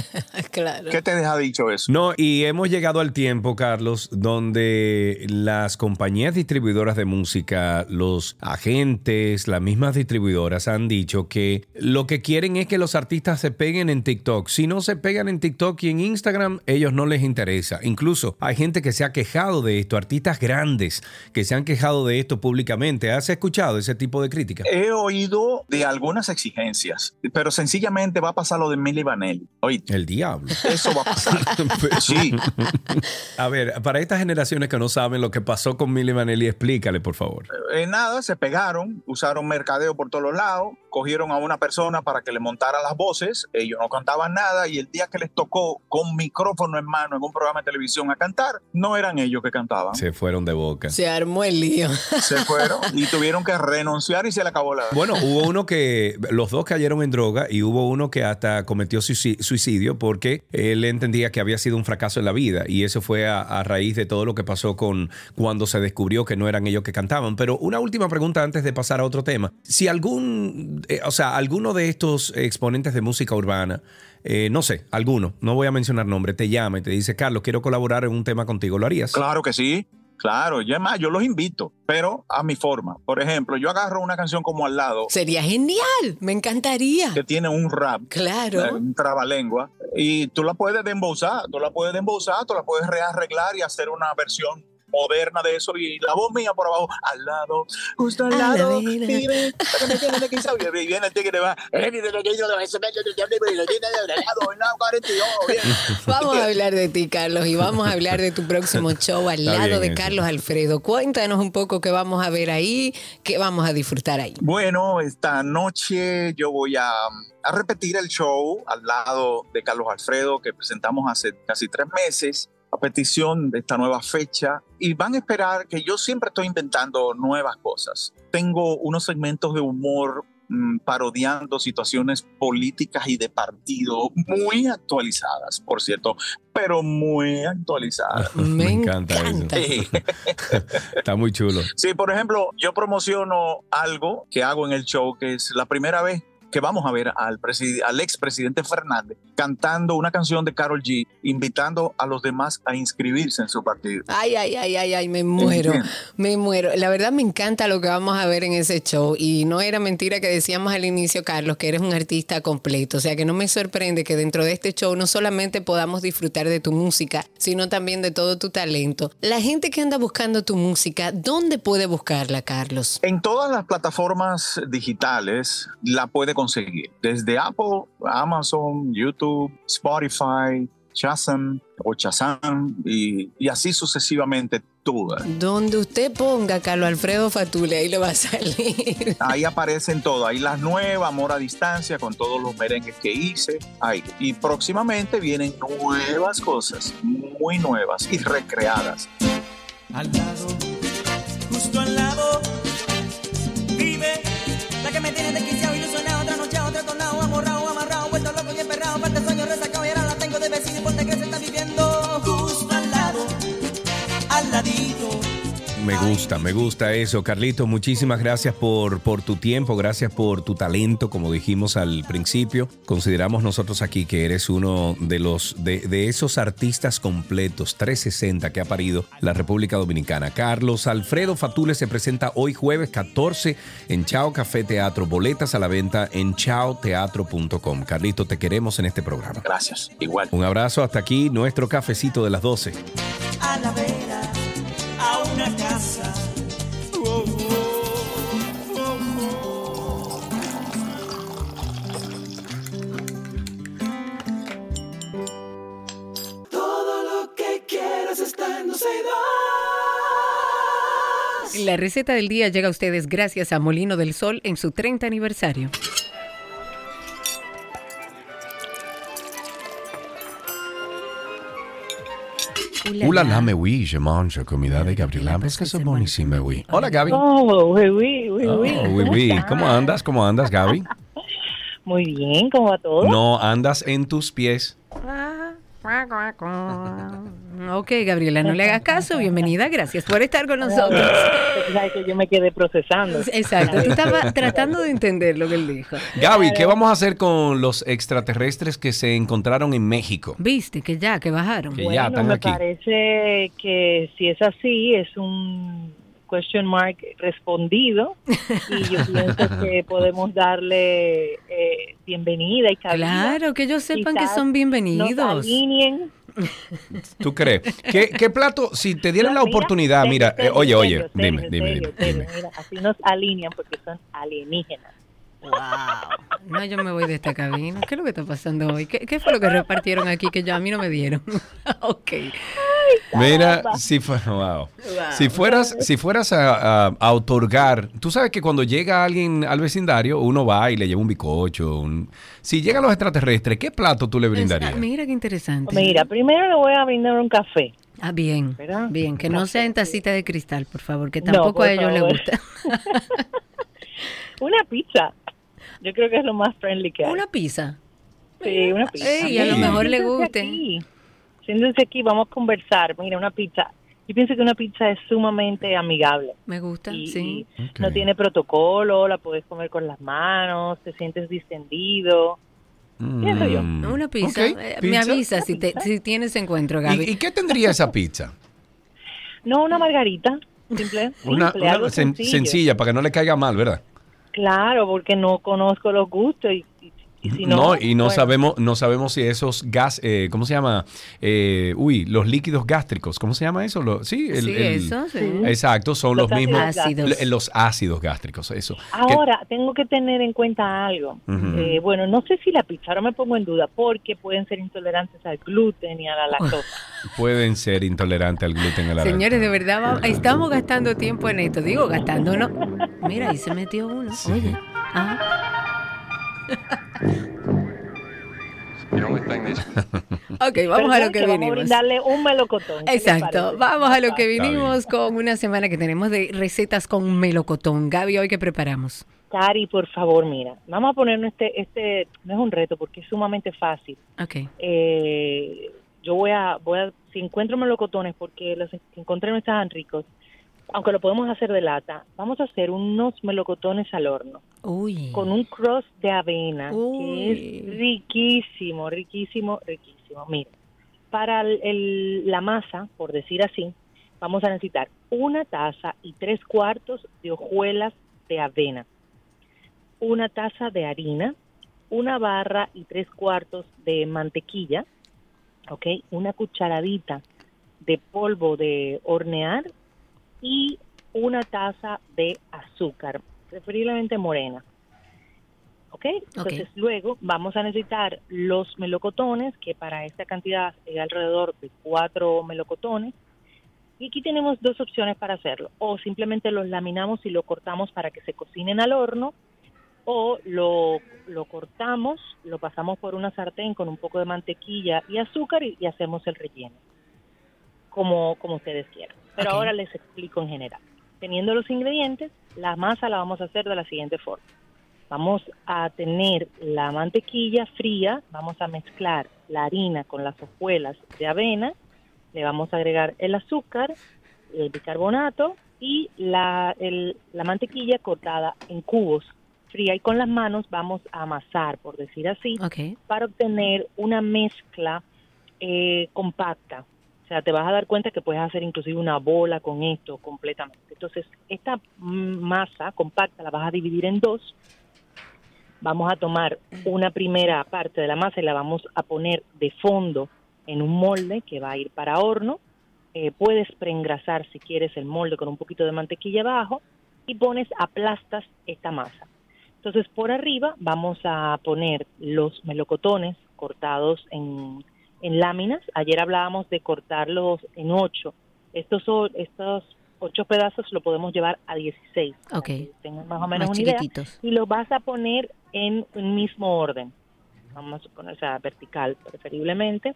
claro. ¿Qué te deja dicho eso? No, y hemos llegado al tiempo, Carlos, donde las compañías distribuidoras de música, los agentes, las mismas distribuidoras han dicho que lo que quieren es que los artistas se peguen en TikTok. Si no se pegan en TikTok y en Instagram, ellos no les interesa. Incluso hay gente que se ha quejado de esto, artistas grandes que se han quejado de esto públicamente. ¿Has escuchado ese tipo de crítica? He oído de algunas exigencias, pero sencillamente va a pasar lo de Milli Vanelli. El diablo. eso va a pasar. Sí, A ver, para estas generaciones que no saben lo que pasó con Milly Vanelli, explícale, por favor. Eh, nada, se pegaron, usaron mercadeo por todos lados, cogieron a una persona para que le montara las voces, ellos no cantaban nada y el día que les tocó con micrófono en mano en un programa de televisión a cantar, no eran ellos que cantaban. Se fueron de boca. Se armó el lío. Se fueron y tuvieron que renunciar y se le acabó la... Bueno, hubo uno que los dos cayeron en droga y hubo uno que hasta cometió suici- suicidio porque él entendía que había sido un fracaso en la vida y eso fue a, a raíz de todo lo que pasó con cuando se descubrió que no eran ellos que cantaban. Pero una última pregunta antes de pasar a otro tema. Si algún, eh, o sea, alguno de estos exponentes de música urbana, eh, no sé, alguno, no voy a mencionar nombre, te llama y te dice, Carlos, quiero colaborar en un tema contigo, ¿lo harías? Claro que sí, claro, y además yo los invito, pero a mi forma. Por ejemplo, yo agarro una canción como al lado Sería genial, me encantaría. que tiene un rap eh, Claro. un trabalengua y tú la puedes dembozar, tú la puedes dembozar, tú la puedes rearreglar y hacer una versión moderna de eso y la voz mía por abajo, al lado, justo al lado, vive, y viene el tigre va, "Eh, ni de lo que yo lo ese medio de diablo, y lo tiene de lado, en la 42, bien. Vamos a hablar de ti, Carlos, y vamos a hablar de tu próximo show al Está lado bien de. Carlos Alfredo. Cuéntanos un poco qué vamos a ver ahí, qué vamos a disfrutar ahí. Bueno, esta noche yo voy a, a repetir el show al lado de Carlos Alfredo que presentamos hace casi tres meses a petición de esta nueva fecha y van a esperar que yo siempre estoy inventando nuevas cosas. Tengo unos segmentos de humor mm, parodiando situaciones políticas y de partido muy actualizadas, por cierto, pero muy actualizadas. Me, Me encanta encanta. eso. Está muy chulo. Sí, por ejemplo, yo promociono algo que hago en el show, que es la primera vez que vamos a ver al, al expresidente Fernández cantando una canción de Carol G, invitando a los demás a inscribirse en su partido. Ay, ay, ay, ay, ay, me muero, me muero. La verdad me encanta lo que vamos a ver en ese show y no era mentira que decíamos al inicio, Carlos, que eres un artista completo. O sea que no me sorprende que dentro de este show no solamente podamos disfrutar de tu música, sino también de todo tu talento. La gente que anda buscando tu música, ¿dónde puede buscarla, Carlos? En todas las plataformas digitales la puede conseguir, desde Apple, Amazon, YouTube, Spotify, Shazam o Shazam y, y así sucesivamente todas. Donde usted ponga Carlos Alfredo Fatule, ahí le va a salir. Ahí aparecen todo, ahí las nuevas, Amor a Distancia, con todos los merengues que hice. Ahí. Y próximamente vienen nuevas cosas, muy nuevas y recreadas. Al lado, justo al lado, Me gusta, me gusta eso. Carlito, muchísimas gracias por, por tu tiempo, gracias por tu talento, como dijimos al principio. Consideramos nosotros aquí que eres uno de los de, de esos artistas completos 360 que ha parido la República Dominicana. Carlos Alfredo Fatule se presenta hoy jueves 14 en Chao Café Teatro. Boletas a la venta en chaoteatro.com. Carlito, te queremos en este programa. Gracias, igual. Un abrazo hasta aquí, nuestro cafecito de las 12. a la La receta del día llega a ustedes gracias a Molino del Sol en su 30 aniversario. Hola, la me oui, je mange comida de Gabriela. Es que es buenísima, oui. Hola, Gaby. Oh, oui, oui, oui, Oh, oui. oui, ¿Cómo oui. andas? ¿Cómo andas, Gaby? Muy bien, ¿cómo va todo? No andas en tus pies. Ok, Gabriela, no le hagas caso. Bienvenida, gracias por estar con nosotros. Que yo me quedé procesando. Exacto, tú estabas tratando de entender lo que él dijo. Gaby, ¿qué vamos a hacer con los extraterrestres que se encontraron en México? Viste que ya, que bajaron. Que Bueno, ya están me aquí. parece que si es así, es un question mark respondido y yo pienso que podemos darle eh, bienvenida y cabida. Claro, que ellos sepan que Quizás son Nos bienvenidos. alineen. ¿Tú crees? ¿Qué, qué plato, si te dieran la mira, oportunidad, mira, eh, serio, oye, oye, serio, dime, serio, dime, dime, serio. dime. Mira, así nos alinean porque son alienígenas. Wow. No, yo me voy de esta cabina. ¿Qué es lo que está pasando hoy? ¿Qué, qué fue lo que repartieron aquí que yo a mí no me dieron? ok. Mira, si, fu- wow. si fueras, si fueras a, a- a otorgar, tú sabes que cuando llega alguien al vecindario, uno va y le lleva un bicocho. un- si llegan los extraterrestres, ¿qué plato tú le brindarías? Mira qué interesante. Mira, primero le voy a brindar un café. Ah, bien. ¿Verdad? Bien, que no sea en tacita de cristal, por favor, que tampoco a ellos les gusta. Una pizza. Yo creo que es lo más friendly que hay. Una pizza. Sí, una pizza. Ey, a lo Sí. mejor le guste. aquí. Siéntense aquí, vamos a conversar. Mira, una pizza. Yo pienso que una pizza es sumamente amigable. Me gusta, Y, sí. y no tiene protocolo, la puedes comer con las manos, te sientes distendido. pienso yo. Mm, Una pizza. Eh, Me avisa si, te, si tienes encuentro, Gaby. ¿Y, y qué tendría esa pizza? No una margarita, simple, Una, simple, una algo sen- sencillo. sencilla para que no le caiga mal, ¿verdad? Claro, porque no conozco los gustos y, Y si no, no, y no bueno, sabemos, no sabemos si esos gas, eh, ¿cómo se llama? Eh, uy, los líquidos gástricos, ¿cómo se llama eso? Lo- sí, el- sí, el- eso, sí. Exacto, son los, Los mismos, ácidos. los ácidos gástricos, eso. Que- Ahora, tengo que tener en cuenta algo. Eh, bueno, no sé si la pizza, ahora me pongo en duda, porque pueden ser intolerantes al gluten y a la lactosa. pueden ser intolerantes al gluten a la Señores, de lactosa. verdad, va- estamos gastando tiempo en esto. Digo, gastando, ¿no? Mira, ahí se metió uno. Sí. Oye. Ah, Ok, vamos a lo que Vamos a vinimos. brindarle un melocotón. ¿qué Exacto, vamos a lo que vinimos con una semana que tenemos de recetas con melocotón. Gaby, hoy que preparamos. Cari, por favor, mira, vamos a ponernos este, este, no es un reto porque es sumamente fácil. Ok. Eh, yo voy a, voy a, si encuentro melocotones porque los que encontré no estaban ricos, aunque lo podemos hacer de lata, vamos a hacer unos melocotones al horno Uy. con un cross de avena Uy. que es riquísimo, riquísimo, riquísimo. Mira, para el- el- la masa, por decir así, vamos a necesitar una taza y tres cuartos de hojuelas de avena, una taza de harina, una barra y tres cuartos de mantequilla, ¿ok? Una cucharadita de polvo de hornear y una taza de azúcar, preferiblemente morena. ¿Ok? Entonces luego vamos a necesitar los melocotones, que para esta cantidad es alrededor de cuatro melocotones. Y aquí tenemos dos opciones para hacerlo. O simplemente los laminamos y lo cortamos para que se cocinen al horno, o lo, lo cortamos, lo pasamos por una sartén con un poco de mantequilla y azúcar y, y hacemos el relleno, como, como ustedes quieran. Pero ahora les explico en general. Teniendo los ingredientes, la masa la vamos a hacer de la siguiente forma. Vamos a tener la mantequilla fría, vamos a mezclar la harina con las hojuelas de avena, le vamos a agregar el azúcar, el bicarbonato y la, el- la mantequilla cortada en cubos fría y con las manos vamos a amasar, por decir así, para obtener una mezcla eh, compacta. O sea, te vas a dar cuenta que puedes hacer inclusive una bola con esto completamente. Entonces, esta masa compacta la vas a dividir en dos. Vamos a tomar una primera parte de la masa y la vamos a poner de fondo en un molde que va a ir para horno. Eh, puedes preengrasar si quieres el molde con un poquito de mantequilla abajo y pones, aplastas esta masa. Entonces por arriba vamos a poner los melocotones cortados en, en láminas. Ayer hablábamos de cortarlos en ocho. Estos, son- estos ocho pedazos lo podemos llevar a 16. para Ok. tengan más o menos Más una idea. Y lo vas a poner en un mismo orden. Vamos a poner, o sea, vertical preferiblemente.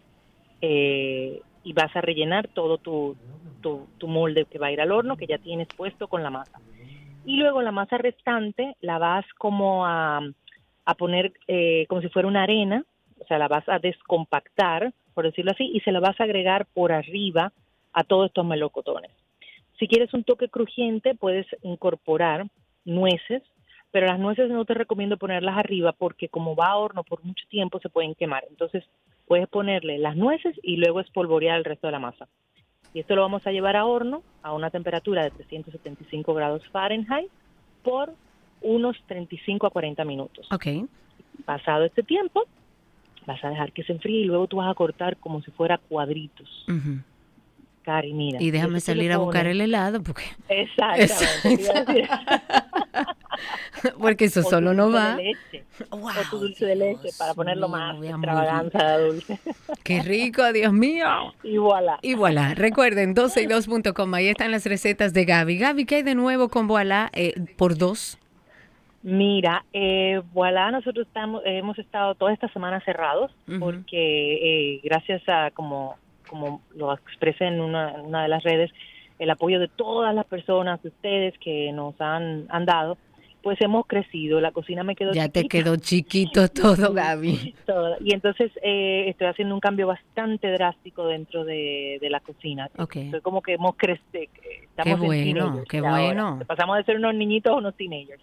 Eh, y vas a rellenar todo tu, tu, tu molde que va a ir al horno, que ya tienes puesto con la masa. Y luego la masa restante la vas como a, a poner eh, como si fuera una arena, o sea, la vas a descompactar, por decirlo así, y se la vas a agregar por arriba a todos estos melocotones. Si quieres un toque crujiente, puedes incorporar nueces, pero las nueces no te recomiendo ponerlas arriba porque como va a horno por mucho tiempo se pueden quemar. Entonces puedes ponerle las nueces y luego espolvorear el resto de la masa. Y esto lo vamos a llevar a horno a una temperatura de 375 grados Fahrenheit por unos 35 a 40 minutos. Ok. Pasado este tiempo, vas a dejar que se enfríe y luego tú vas a cortar como si fuera cuadritos. Ujú. Cari, mira. Y déjame salir a buscar el helado porque, Exactamente. te iba a decir. porque eso O tu solo no dulce va. de leche. Wow, o tu dulce de leche Dios para ponerlo mío, más extravaganza de dulce. Qué rico, Dios mío. y voilà. Y voilà, recuerden, 12y2.com, ahí están las recetas de Gaby. Gaby, ¿qué hay de nuevo con voilà eh, por dos? Mira, eh, voilà, nosotros estamos, hemos estado toda esta semana cerrados porque eh, gracias a, como, como lo expresé en una, en una de las redes, el apoyo de todas las personas, de ustedes que nos han, han dado, pues hemos crecido. La cocina me quedó Ya te quedó chiquito todo, Gaby. Todo. Y entonces eh, estoy haciendo un cambio bastante drástico dentro de, de la cocina. Ok. Estoy como que hemos crecido. Qué bueno, qué bueno. Pasamos de ser unos niñitos a unos teenagers.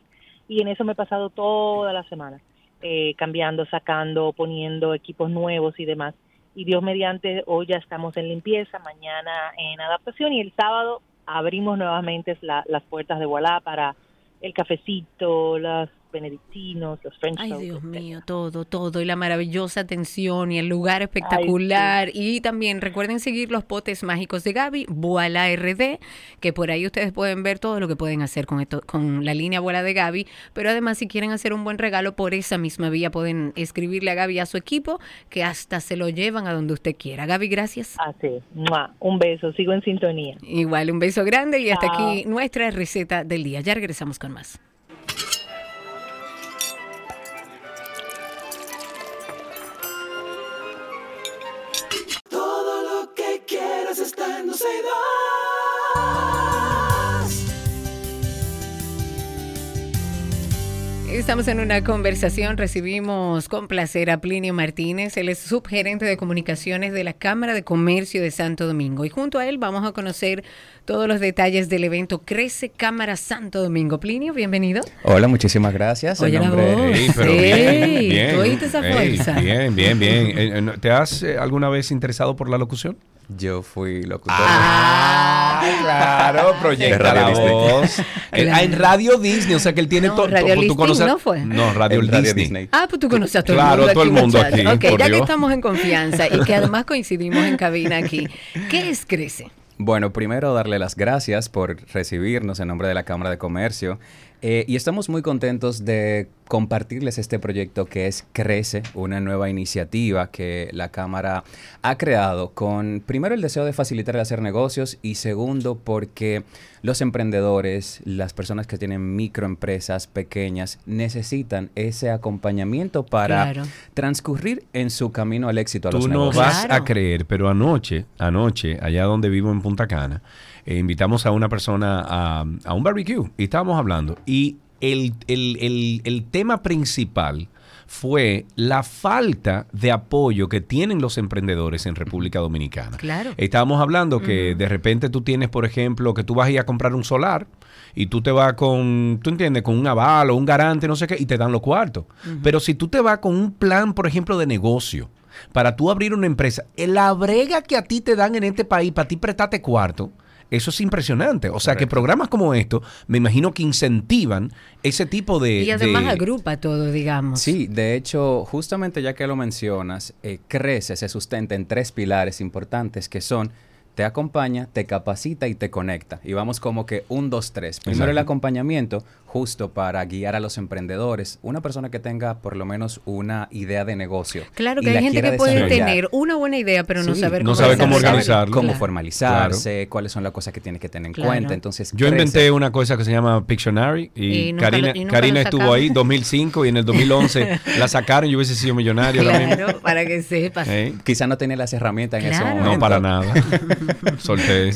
Y en eso me he pasado toda la semana, eh, cambiando, sacando, poniendo equipos nuevos y demás. Y Dios mediante, hoy ya estamos en limpieza, mañana en adaptación y el sábado abrimos nuevamente la- las puertas de Voilà para el cafecito, las benedictinos, los French Ay, Dios mío, todo, todo. Y la maravillosa atención y el lugar espectacular. Y también recuerden seguir los potes mágicos de Gaby, Voila RD, que por ahí ustedes pueden ver todo lo que pueden hacer con, esto, con la línea Voila de Gaby. Pero además, si quieren hacer un buen regalo por esa misma vía, pueden escribirle a Gaby y a su equipo, que hasta se lo llevan a donde usted quiera. Gaby, gracias. Así. Un beso, sigo en sintonía. Igual, un beso grande y hasta Chao. aquí nuestra receta del día. Ya regresamos con más. Estamos en una conversación, recibimos con placer a Plinio Martínez, él es subgerente de comunicaciones de la Cámara de Comercio de Santo Domingo y junto a él vamos a conocer todos los detalles del evento Crece Cámara Santo Domingo. Plinio, bienvenido. Hola, muchísimas gracias. Oye, la voz. Ey, pero Sí, bien, bien. tú oíste esa fuerza. bien, bien, bien. Eh, eh, ¿Te has eh, alguna vez interesado por la locución? Yo fui locutor. Ah, claro, proyecta De Radio la Disney. voz. Eh, ah, en Radio Disney, o sea que él tiene No, todo. Radio tú Listing, conoces- ¿no fue? No, Radio, El Radio Disney. Disney. Ah, pues tú conoces a todo Claro, el mundo. todo el mundo aquí, Ok, por ya que estamos en confianza y que además coincidimos en cabina aquí. ¿Qué es Crece? Bueno, primero darle las gracias por recibirnos en nombre de la Cámara de Comercio. Eh, y estamos muy contentos de compartirles este proyecto que es Crece, una nueva iniciativa que la Cámara ha creado con, primero, el deseo de facilitar el hacer negocios y segundo, porque los emprendedores, las personas que tienen microempresas pequeñas, necesitan ese acompañamiento para Claro. transcurrir en su camino al éxito a los Tú no negocios. vas Claro. a creer, pero anoche, anoche, allá donde vivo en Punta Cana, eh, invitamos a una persona a, a un barbecue y estábamos hablando. Y el, el- el- el tema principal fue la falta de apoyo que tienen los emprendedores en República Dominicana. Claro. Estábamos hablando que de repente tú tienes, por ejemplo, que tú vas a ir a comprar un solar y tú te vas con, tú entiendes, con un aval o un garante, no sé qué, y te dan los cuartos. Pero si tú te vas con un plan, por ejemplo, de negocio, para tú abrir una empresa, la brega que a ti te dan en este país, para ti prestarte cuarto, eso es impresionante. O sea, que programas como esto, me imagino que incentivan ese tipo de... Y además de- agrupa todo, digamos. Sí, de hecho, justamente ya que lo mencionas, eh, crece, se sustenta en tres pilares importantes que son te acompaña, te capacita y te conecta. Y vamos como que un, dos, tres. Primero el Exacto. acompañamiento, justo para guiar a los emprendedores. Una persona que tenga por lo menos una idea de negocio. Claro que hay gente que puede tener una buena idea, pero no saber no cómo, sabe cómo organizarlo. Cómo Claro. formalizarse, cuáles son las cosas que tiene que tener en Claro. cuenta. Entonces, Yo crece. inventé una cosa que se llama Pictionary y, Y nunca Karina, lo- y Karina estuvo ahí 2005 y en el 2011 la sacaron y yo hubiese sido millonario también. Claro, para que sepas. ¿Eh? Quizá no tenía las herramientas en ese momento. No, para nada. Solté.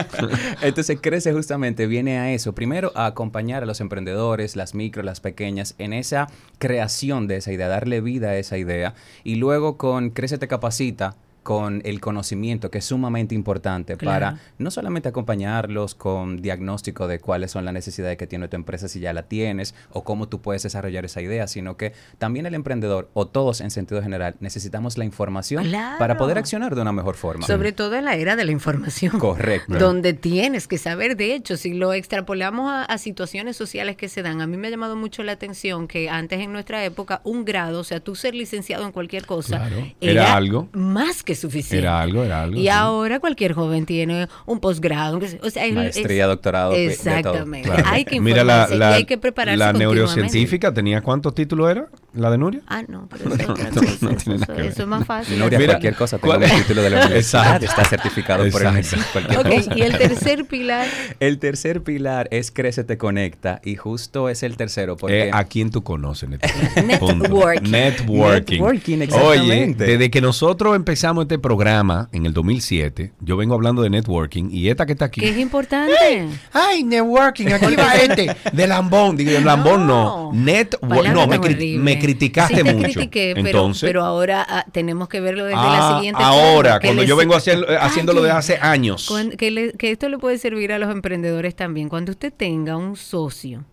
Entonces Crece justamente viene a eso. Primero a acompañar a los emprendedores, las micro, las pequeñas, en esa creación de esa idea, darle vida a esa idea. Y luego con Crece te capacita con el conocimiento que es sumamente importante Claro. para no solamente acompañarlos con diagnóstico de cuáles son las necesidades que tiene tu empresa si ya la tienes o cómo tú puedes desarrollar esa idea, sino que también el emprendedor o todos en sentido general necesitamos la información Claro. para poder accionar de una mejor forma. Sobre todo en la era de la información. Correcto. Donde tienes que saber, de hecho, si lo extrapolamos a, a situaciones sociales que se dan, a mí me ha llamado mucho la atención que antes en nuestra época un grado, o sea, tú ser licenciado en cualquier cosa, Claro, era algo. más que suficiente. Era algo, era algo. Y sí. ahora cualquier joven tiene un posgrado, o sea, es- Maestría, es- doctorado, de- de todo. Exactamente. Claro. Hay que Mira, la, y hay que prepararse la neurocientífica tenía cuántos títulos era? ¿La de Nuria? Ah, no, pero eso es No, otra no, cosa, no eso- tiene nada eso- que ver. eso es más fácil. Nuria, Mira, cualquier cosa, tengo ¿cuál- el título de la universidad, Exacto. está certificado por el Exacto. Ok, cosa. y el tercer pilar, El tercer pilar es Crece te conecta y justo es el tercero porque Eh, ¿A quién tú conoces? Neto? Networking. Networking. Networking, Oye, exactamente. desde que nosotros empezamos este programa en el 2007, yo vengo hablando de networking y esta que está aquí. es importante. Ay, networking, aquí va este. De Lambón. Digo, de Lambón no. Network. Palabra No, me, cri- me criticaste Sí, te mucho. critiqué, pero, Entonces. pero ahora ah, tenemos que verlo desde ah, la siguiente ahora, forma, cuando les- yo vengo haciendo, Ay, haciéndolo desde hace años. que, le- que esto le puede servir a los emprendedores también. Cuando usted tenga un socio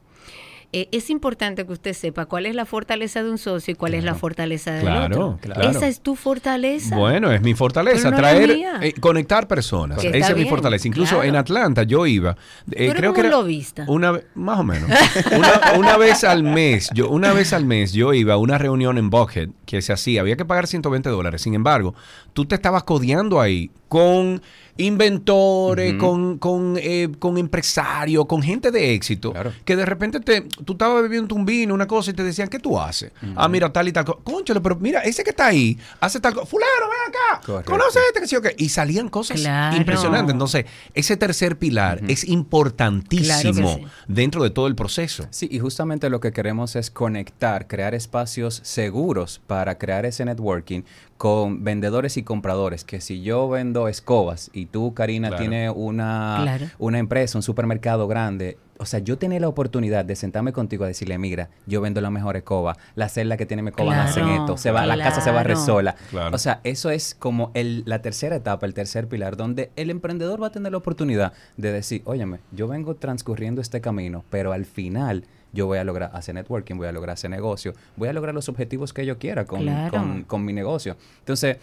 eh, es importante que usted sepa cuál es la fortaleza de un socio y cuál es la fortaleza del Claro, otro. claro. Esa es tu fortaleza. Bueno, es mi fortaleza, no traer, eh, conectar personas. Que Esa es mi fortaleza. Incluso claro. en Atlanta yo iba, eh, creo como que era lobista. una más o menos. Una, una vez al mes, yo una vez al mes yo iba a una reunión en Buckhead que se hacía, había que pagar 120 dólares. Sin embargo, tú te estabas codeando ahí con inventores, con, con, eh, con empresarios, con gente de éxito, Claro. que de repente te, tú estabas bebiendo un vino, una cosa, y te decían, ¿qué tú haces? Ah, mira, tal y tal cosa. Cónchale, pero mira, ese que está ahí hace tal cosa. Fulano, ven acá. Correcto. Conoce a este que sí o qué. Y salían cosas Claro. impresionantes. Entonces, ese tercer pilar es importantísimo Claro que sí. dentro de todo el proceso. Sí, y justamente lo que queremos es conectar, crear espacios seguros para crear ese networking con vendedores y compradores. Que si yo vendo escobas y tú, Karina, Claro. tienes una, Claro. una empresa, un supermercado grande, o sea, yo tener la oportunidad de sentarme contigo a decirle, mira, yo vendo la mejor escoba, la celda que tiene mi escoba Claro, hacen esto, se va, la casa se barre claro. sola. Claro. O sea, eso es como el, la tercera etapa, el tercer pilar, donde el emprendedor va a tener la oportunidad de decir, óyeme, yo vengo transcurriendo este camino, pero al final yo voy a lograr hacer networking, voy a lograr hacer negocio, voy a lograr los objetivos que yo quiera con, Claro. con- con mi negocio. Entonces,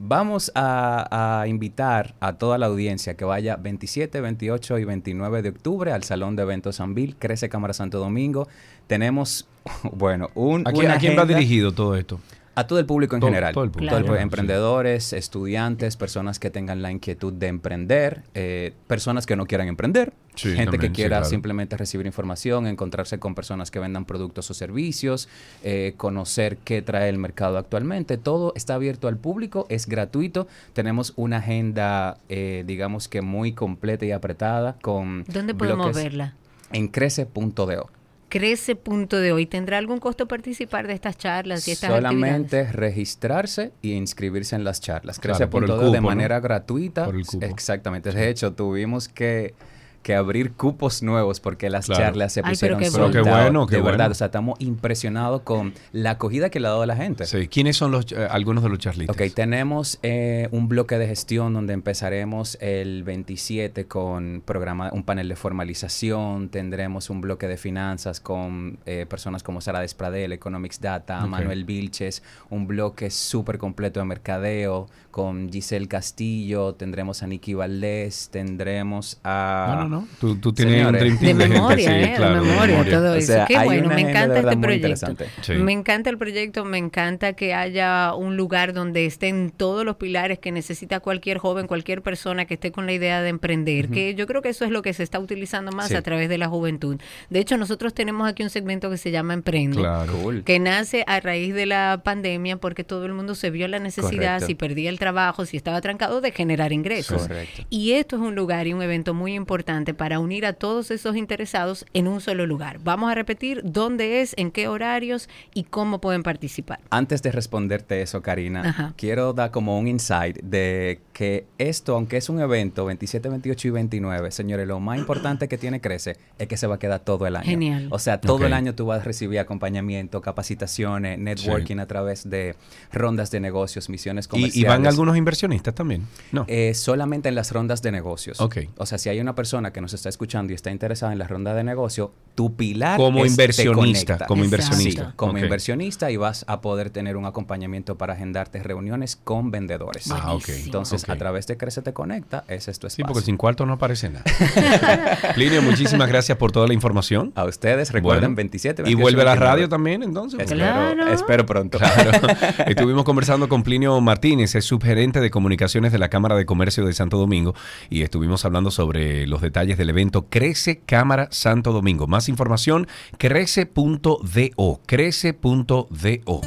vamos a, a invitar a toda la audiencia que vaya 27, 28 y 29 de octubre al Salón de Eventos Sanvil, Crece Cámara Santo Domingo. Tenemos, bueno, un... ¿A quién, una a quién va dirigido todo esto? A todo el público en Todo- general. todo el público. Claro. Emprendedores, estudiantes, personas que tengan la inquietud de emprender, eh, personas que no quieran emprender, Sí, gente también, que sí, quiera claro. simplemente recibir información, encontrarse con personas que vendan productos o servicios, eh, conocer qué trae el mercado actualmente. Todo está abierto al público, es gratuito. Tenemos una agenda, eh, digamos que muy completa y apretada con... ¿Dónde podemos bloques verla? En crece.do. Crece punto de hoy. ¿Tendrá algún costo participar de estas charlas y estas Solamente actividades? registrarse y inscribirse en las charlas. Claro, Crece por el punto de cupo, de ¿no? manera gratuita. Por el cupo. Exactamente. De hecho, tuvimos que, que abrir cupos nuevos porque las Claro. charlas se Ay, pusieron pero qué Pero bueno, qué De verdad, o sea, estamos impresionados con la acogida que le ha dado la gente. Sí. ¿Quiénes son los, eh, algunos de los charlistas? Ok, tenemos eh, un bloque de gestión donde empezaremos el 27 con programa, un panel de formalización, tendremos un bloque de finanzas con eh, personas como Sara Despradel, Economics Data. Manuel Vilches, un bloque súper completo de mercadeo con Giselle Castillo, tendremos a Nicky Valdés, tendremos a... No, no, no. Tú, tú tienes un Señores. dream De team de, memoria, gente, sí, ¿eh? claro, de memoria, todo O eso. sea, Qué hay bueno, una me encanta este proyecto. Sí. Me encanta el proyecto, me encanta que haya un lugar donde estén todos los pilares que necesita cualquier joven, cualquier persona que esté con la idea de emprender, que yo creo que eso es lo que se está utilizando más Sí. a través de la juventud. De hecho, nosotros tenemos aquí un segmento que se llama Emprende. Claro. Que nace a raíz de la pandemia porque todo el mundo se vio la necesidad, Correcto. si perdía el trabajo, si estaba trancado, de generar ingresos. Correcto. Y esto es un lugar y un evento muy importante para unir a todos esos interesados en un solo lugar. Vamos a repetir dónde es, en qué horarios y cómo pueden participar. Antes de responderte eso, Karina, Ajá. quiero dar como un insight de que esto, aunque es un evento 27, 28 y 29, señores, lo más importante que tiene Crece es que se va a quedar todo el año. Genial. O sea, todo el año tú vas a recibir acompañamiento, capacitaciones, networking a través de rondas de negocios, misiones ¿Y, comerciales. y van algunos inversionistas también? No. Eh, solamente en las rondas de negocios. Ok. O sea, si hay una persona que nos está escuchando y está interesada en la ronda de negocio, tu pilar Como es inversionista, como inversionista. Sí, como inversionista y vas a poder tener un acompañamiento para agendarte reuniones con vendedores. Ah, ok. Buenísimo. Entonces, a través de Crece Te Conecta, ese es tu Sí, espacio. porque sin cuarto no aparece nada. Plinio, muchísimas gracias por toda la información. A ustedes, recuerden, Bueno. 27, Y 28, vuelve a la 29. radio también, entonces. Espero, Claro. espero pronto. Claro. Estuvimos conversando con Plinio Martínez, es subgerente de comunicaciones de la Cámara de Comercio de Santo Domingo y estuvimos hablando sobre los detalles del evento Crece Cámara Santo Domingo. Más información, crece.do, crece.do.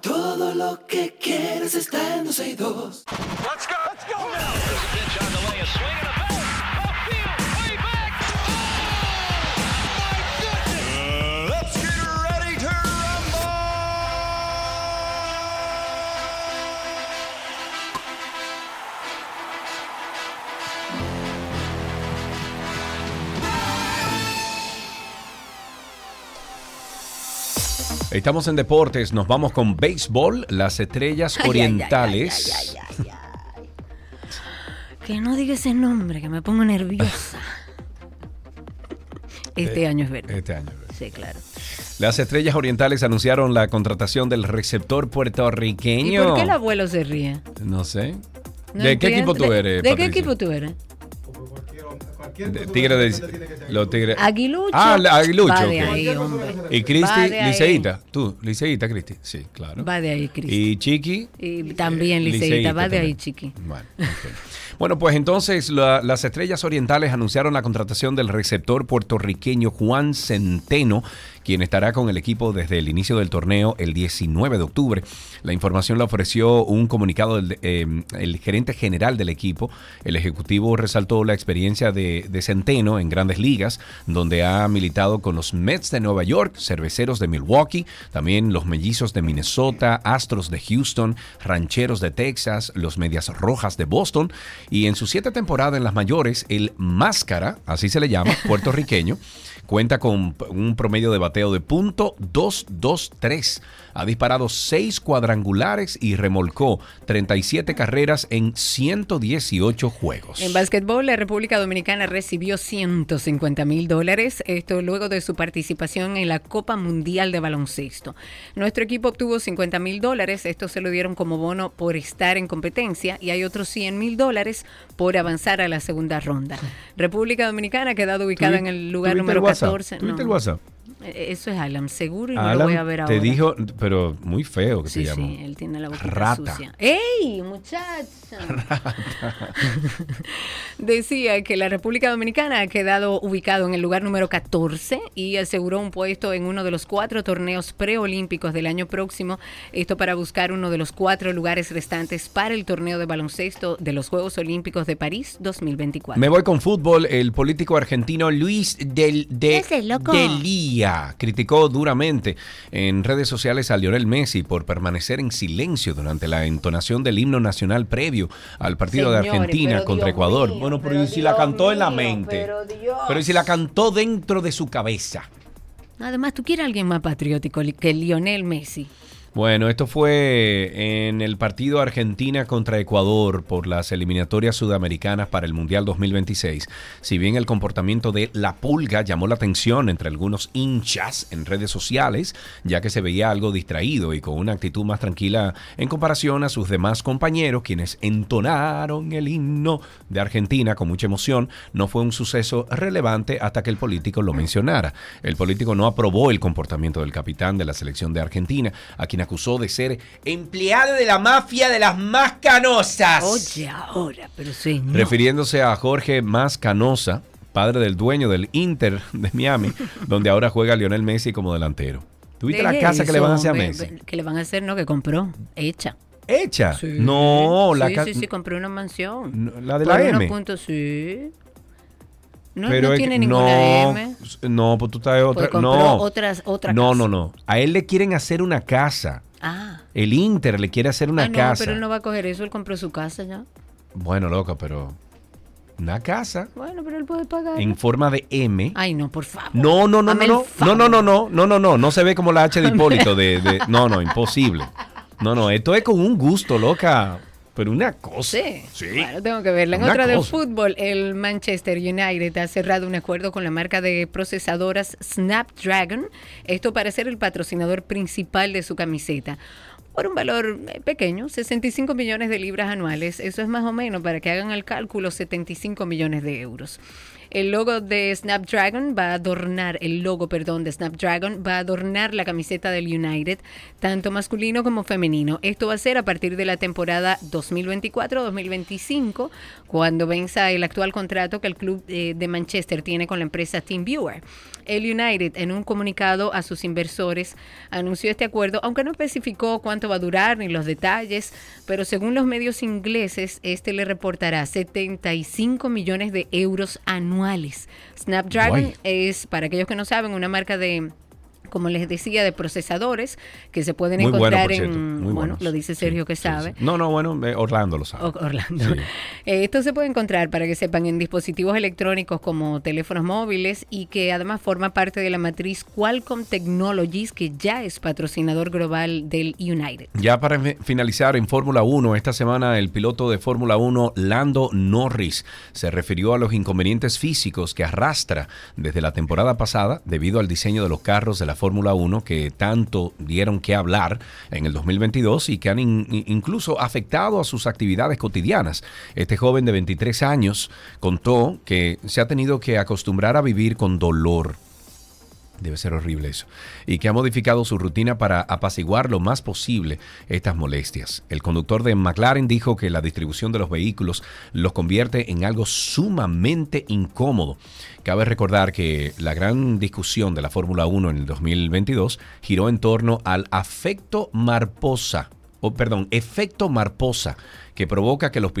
Todo lo que quieres está en 262. Estamos en deportes, nos vamos con béisbol, las estrellas orientales. ay, ay, ay, ay. Que no diga ese nombre, que me pongo nerviosa. Este Eh, año es verdad. Este año. es verdad. Sí, claro. Las estrellas orientales anunciaron la contratación del receptor ¿Y puertorriqueño. por qué el abuelo se ríe? No sé. No ¿De qué equipo tú ¿De- eres? ¿De qué Patricia? equipo tú eres? Tigre de los Tigres. Aguilucho. Ah, la- Aguilucho. Va de ok. ahí, hombre. Y Cristi, liceíta. Tú, liceíta, Cristi. Sí, claro. Va de ahí, Cristi. Y Chiqui. Y también eh, liceíta, va de ahí, chiqui. Bueno. Bueno, pues entonces la- las estrellas orientales anunciaron la contratación del receptor puertorriqueño Juan Centeno, quien estará con el equipo desde el inicio del torneo el 19 de octubre. La información la ofreció un comunicado del eh, el gerente general del equipo. El ejecutivo resaltó la experiencia de, de Centeno en grandes ligas, donde ha militado con los Mets de Nueva York, Cerveceros de Milwaukee, también los Mellizos de Minnesota, Astros de Houston, Rancheros de Texas, los Medias Rojas de Boston y en sus siete temporadas en las mayores, el Máscara, así se le llama, puertorriqueño, cuenta con un promedio de bateo de .223. Ha disparado seis cuadrangulares y remolcó 37 carreras en 118 juegos. En básquetbol, la República Dominicana recibió 150 mil dólares, esto luego de su participación en la Copa Mundial de Baloncesto. Nuestro equipo obtuvo 50 mil dólares, esto se lo dieron como bono por estar en competencia y hay otros 100 mil dólares por avanzar a la segunda ronda. República Dominicana ha quedado ubicada en el lugar ¿Tuviste número el WhatsApp? 14. ¿Tuviste no. el WhatsApp? Eh, Eso es Alan, seguro y no Alan lo voy a ver ahora. te dijo, pero muy feo que Sí, se llamó. sí, él tiene la boquita Rata. sucia. ¡Ey, muchacha! Decía que la República Dominicana ha quedado ubicado en el lugar número 14 y aseguró un puesto en uno de los cuatro torneos preolímpicos del año próximo. Esto para buscar uno de los cuatro lugares restantes para el torneo de baloncesto de los Juegos Olímpicos de París 2024. Me voy con fútbol. El político argentino Luis Del, de, Ese criticó duramente en redes sociales a Lionel Messi por permanecer en silencio durante la entonación del himno nacional previo al partido de Argentina contra Dios Ecuador. mío, bueno, pero, pero ¿y si la cantó en la mente? pero Dios. Pero ¿y si la cantó dentro de su cabeza? Además, ¿tú quieres alguien más patriótico que Lionel Messi? Bueno, esto fue en el partido Argentina contra Ecuador por las eliminatorias sudamericanas para el Mundial 2026. Si bien el comportamiento de la pulga llamó la atención entre algunos hinchas en redes sociales, ya que se veía algo distraído y con una actitud más tranquila en comparación a sus demás compañeros, quienes entonaron el himno de Argentina con mucha emoción, no fue un suceso relevante hasta que el político lo mencionara. El político no aprobó el comportamiento del capitán de la selección de Argentina, a quien acusó de ser empleado de la mafia de las más canosas. Oye, ahora, pero señor. Refiriéndose a Jorge Más Canosa, padre del dueño del Inter de Miami, donde ahora juega Lionel Messi como delantero. ¿Tuviste la casa que le van a hacer a Messi? Que le van a hacer, no, que compró, hecha. ¿Hecha? Sí. No, la sí, ca- sí, sí, compró una mansión. La de la M. puntos, sí. No, Pero no es que- tiene ninguna no, M. No, pues tú estás otra. Pues no, otras- otra no, casa. no, no. A él le quieren hacer una casa. Ah, El Inter le quiere hacer una ah, no, casa. pero él no va a coger eso, él compró su casa ya. Bueno, loca, pero una casa Bueno, pero él puede pagar. en forma de M. Ay, no, por favor. No, no, no, no, no, no, no, no, no, no, no, no, no se ve como la H de Hipólito de, de- no, no, imposible. No, no, esto es con un gusto, loca, pero una cosa. Sí, Sí. Claro, tengo que verla. En Una otra de cosa. fútbol, el Manchester United ha cerrado un acuerdo con la marca de procesadoras Snapdragon, esto para ser el patrocinador principal de su camiseta. Por un valor eh, pequeño, 65 millones de libras anuales. Eso es más o menos, para que hagan el cálculo, 75 millones de euros. El logo de Snapdragon va a adornar, el logo, perdón, de Snapdragon va a adornar la camiseta del United, tanto masculino como femenino. Esto va a ser a partir de la temporada 2024-2025, cuando venza el actual contrato que el club eh, de Manchester tiene con la empresa TeamViewer. El United, en un comunicado a sus inversores, anunció este acuerdo, aunque no especificó cuánto va a durar ni los detalles, pero según los medios ingleses, este le reportará 75 millones de euros anuales. Snapdragon Guay. es, para aquellos que no saben, una marca de como les decía, de procesadores que se pueden Muy bueno, encontrar cierto, en, muy bueno, lo dice Sergio Sí, que sabe. sí. No, no, bueno, eh, Orlando lo sabe. O- Orlando. Eh, esto se puede encontrar, para que sepan, en dispositivos electrónicos como teléfonos móviles y que además forma parte de la matriz Qualcomm Technologies, que ya es patrocinador global del United. Ya para fi- finalizar en Fórmula 1, esta semana el piloto de Fórmula 1, Lando Norris, se refirió a los inconvenientes físicos que arrastra desde la temporada pasada debido al diseño de los carros de la Fórmula 1 que tanto dieron que hablar en el 2022 y que han in- in- incluso afectado a sus actividades cotidianas. Este joven de 23 años contó que se ha tenido que acostumbrar a vivir con dolor Debe ser horrible eso. Y que ha modificado su rutina para apaciguar lo más posible estas molestias. El conductor de McLaren dijo que la distribución de los vehículos los convierte en algo sumamente incómodo. Cabe recordar que la gran discusión de la Fórmula 1 en el 2022 giró en torno al afecto marposa, o perdón, efecto marposa, que provoca que los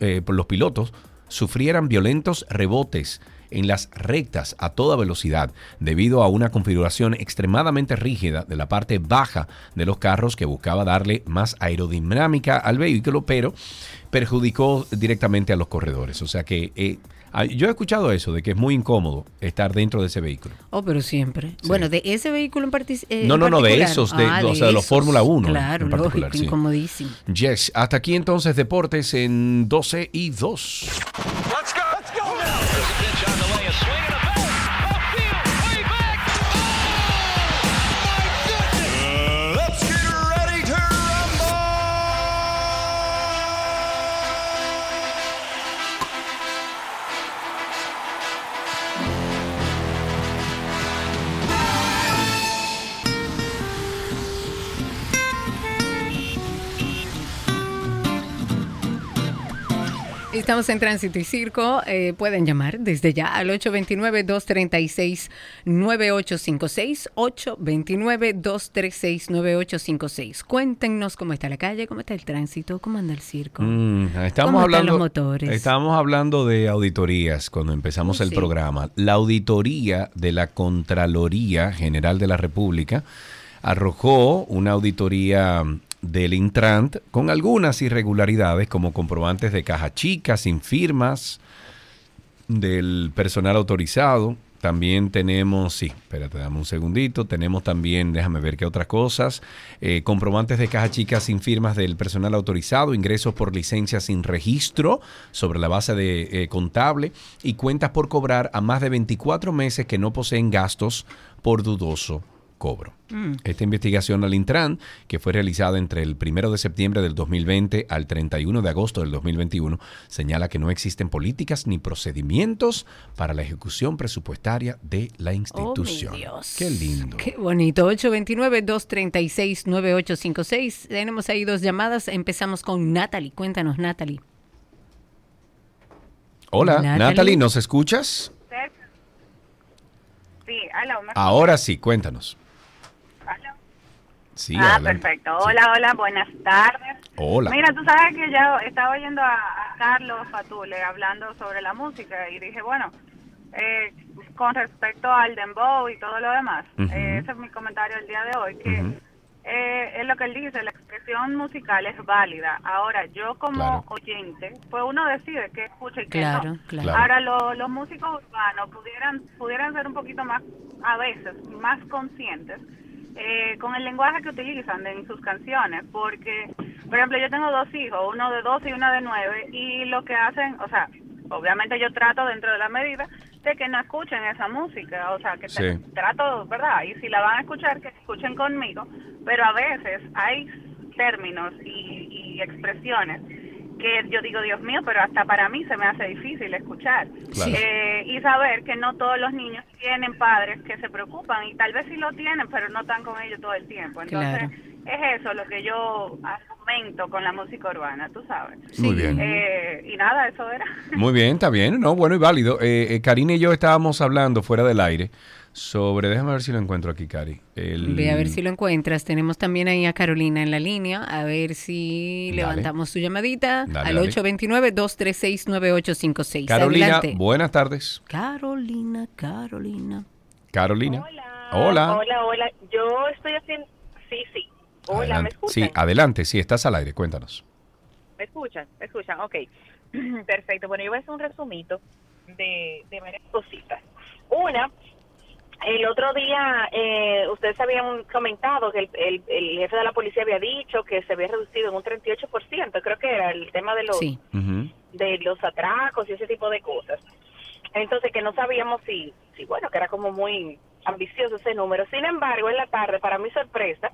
eh, los pilotos sufrieran violentos rebotes en las rectas a toda velocidad debido a una configuración extremadamente rígida de la parte baja de los carros que buscaba darle más aerodinámica al vehículo, pero perjudicó directamente a los corredores. O sea que eh, ah, yo he escuchado eso, de que es muy incómodo estar dentro de ese vehículo. Oh, pero siempre. Bueno, de ese vehículo en, partic- eh, No, en no, no, de particular. esos, de- Ah, o sea, de los. Fórmula 1 en- Claro, en particular, lógico, sí. incomodísimo. Yes, hasta aquí entonces deportes en 12 y 2. Estamos en Tránsito y Circo. eh, pueden llamar desde ya al 829-236-9856. 829-236-9856. Cuéntenos cómo está la calle, cómo está el tránsito, cómo anda el circo. Mm, ¿Cómo estamos están hablando, los motores? Estábamos hablando de auditorías cuando empezamos el sí. programa. La auditoría de la Contraloría General de la República arrojó una auditoría del Intrant con algunas irregularidades como comprobantes de caja chica sin firmas del personal autorizado. También tenemos, sí, espérate, dame un segundito. Tenemos también, déjame ver qué otras cosas. eh, comprobantes de caja chica sin firmas del personal autorizado, ingresos por licencia sin registro sobre la base de eh, contable y cuentas por cobrar a más de 24 meses que no poseen gastos por dudoso cobro. Esta investigación al Intran, que fue realizada entre el 1 de septiembre del 2020 al 31 de agosto del 2021, señala que no existen políticas ni procedimientos para la ejecución presupuestaria de la institución. Oh, mi Dios. Qué lindo. Qué bonito. 829-236-9856. Tenemos ahí dos llamadas. Empezamos con Natalie. Cuéntanos, Natalie. Hola, Natalie. Natalie, ¿nos escuchas? Sí, aló, ¿me Ahora sí, cuéntanos. Sí, ah, adelante. perfecto. Hola, hola, buenas tardes. Hola. Mira, tú sabes que yo estaba oyendo a, a Carlos Fatule hablando sobre la música y dije, bueno, eh, con respecto al dembow y todo lo demás, eh, ese es mi comentario el día de hoy, que eh, es lo que él dice, la expresión musical es válida. Ahora, yo como Claro. oyente, pues uno decide qué escucha y qué Claro, no. claro. Ahora, lo- los músicos urbanos pudieran, pudieran ser un poquito más, a veces, más conscientes eh, con el lenguaje que utilizan en sus canciones, porque, por ejemplo, yo tengo dos hijos, uno de 12 y una de 9, y lo que hacen, o sea, obviamente yo trato dentro de la medida de que no escuchen esa música, o sea, que te- trato, ¿verdad? Y si la van a escuchar, que escuchen conmigo, pero a veces hay términos y, y expresiones que yo digo, Dios mío, pero hasta para mí se me hace difícil escuchar. Claro. Eh, y saber que no todos los niños tienen padres que se preocupan y tal vez sí lo tienen, pero no están con ellos todo el tiempo. Entonces, Claro. es eso lo que yo argumento con la música urbana, tú sabes. Muy bien. Eh, y nada, eso era. Muy bien, está bien, no, bueno y válido. Eh, eh, Karina y yo estábamos hablando fuera del aire sobre, déjame ver si lo encuentro aquí, Cari. El- Ve a ver si lo encuentras. Tenemos también ahí a Carolina en la línea. A ver si Dale. levantamos su llamadita Dale, al dale. 829-236-9856. Carolina, Adelante. buenas tardes. Carolina, Carolina. Carolina. Hola. Hola, hola. Yo estoy haciendo... Sí, sí. Hola, ¿me Adelante. escuchan? Sí, adelante, sí, estás al aire, cuéntanos. ¿Me escuchan? ¿Me escuchan? Ok. Perfecto. Bueno, yo voy a hacer un resumito de, de varias cositas. Una, el otro día eh, ustedes habían comentado que el, el- el jefe de la policía había dicho que se había reducido en un 38%, creo que era el tema de los Sí. de los atracos y ese tipo de cosas. Entonces que no sabíamos si, si bueno, que era como muy ambicioso ese número. Sin embargo, en la tarde, para mi sorpresa,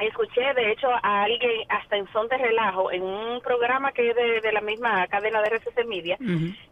escuché de hecho a alguien hasta en son de relajo en un programa que es de, de la misma cadena de RCC Media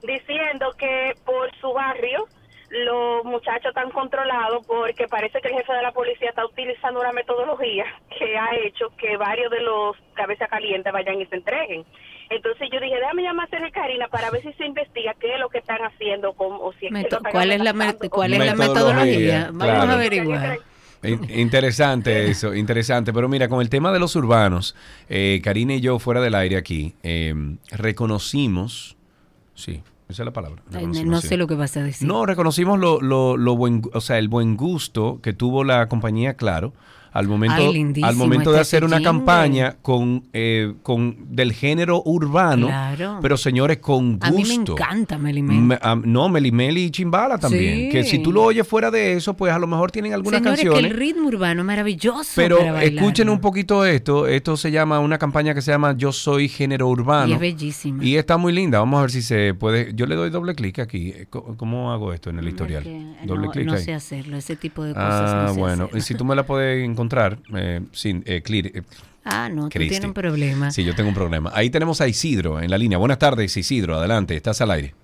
diciendo que por su barrio los muchachos están controlados porque parece que el jefe de la policía está utilizando una metodología que ha hecho que varios de los cabezas calientes vayan y se entreguen. Entonces yo dije, déjame llamar a Sergio Karina para ver si se investiga qué es lo que están haciendo con, o si es que Meto- ¿Cuál es la, cuál es la Metodología, metodología? Vamos claro. a averiguar. In- Interesante eso, interesante. Pero mira, con el tema de los urbanos, eh, Karina y yo fuera del aire aquí, eh, reconocimos, sí, esa es la palabra. Ay, no sé lo que vas a decir. No, reconocimos lo, lo, lo buen, o sea, el buen gusto que tuvo la compañía Claro al momento, Ay, al momento de este hacer una campaña con, eh, con del género urbano, Claro. pero señores con gusto. A mí me encanta Melimel. Me- am- no, Melimeli y Chimbala también. Sí. Que si tú lo oyes fuera de eso, pues a lo mejor tienen algunas Señores, que canciones. el ritmo urbano maravilloso Pero para bailar. escuchen un poquito esto. Esto se llama una campaña que se llama Yo soy género urbano. Y es bellísima. Y está muy linda. Vamos a ver si se puede. Yo le doy doble clic aquí. Co- ¿Cómo hago esto en el historial? Doble no, clic no ahí. sé hacerlo, ese tipo de cosas Ah, no sé bueno. hacerlo. Y si tú me la puedes encontrar, eh, sin eh, clear, eh, Ah, no, tú tienes un problema. Sí, yo tengo un problema. Ahí tenemos a Isidro en la línea. Buenas tardes, Isidro. Adelante, estás al aire.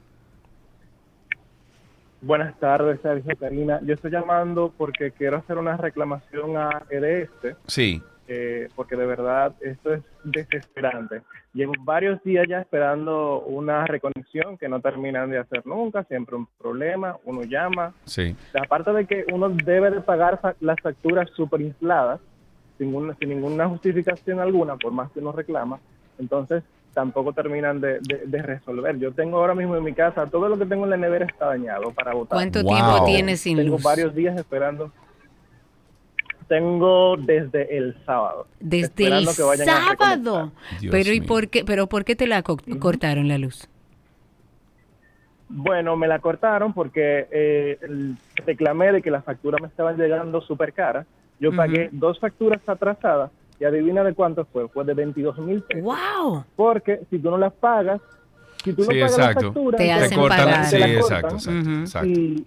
Buenas tardes, Sergio Karina. Yo estoy llamando porque quiero hacer una reclamación a EDS, Sí. Eh, porque de verdad esto es desesperante. Llevo varios días ya esperando una reconexión que no terminan de hacer nunca, siempre un problema, uno llama. Sí. Aparte de que uno debe de pagar fa- las facturas superinfladas, sin, una- sin ninguna justificación alguna, por más que uno reclama, entonces tampoco terminan de, de- de resolver. Yo tengo ahora mismo en mi casa, todo lo que tengo en la nevera está dañado para votar. ¿Cuánto Wow. tiempo tienes sin Tengo luz? varios días esperando. Tengo desde el sábado. Desde el sábado. Pero ¿y mío. por qué, pero por qué te la co- cortaron la luz? Bueno, me la cortaron porque eh, reclamé de que las facturas me estaban llegando súper caras. Yo pagué dos facturas atrasadas y adivina de cuánto fue. Fue de 22 mil pesos. ¡Wow! Porque si tú no las pagas, si tú no Sí, pagas exacto. la factura, Te hacen Cortan- pagar. te la sí, cortan exacto, exacto, Ujú. exacto. Y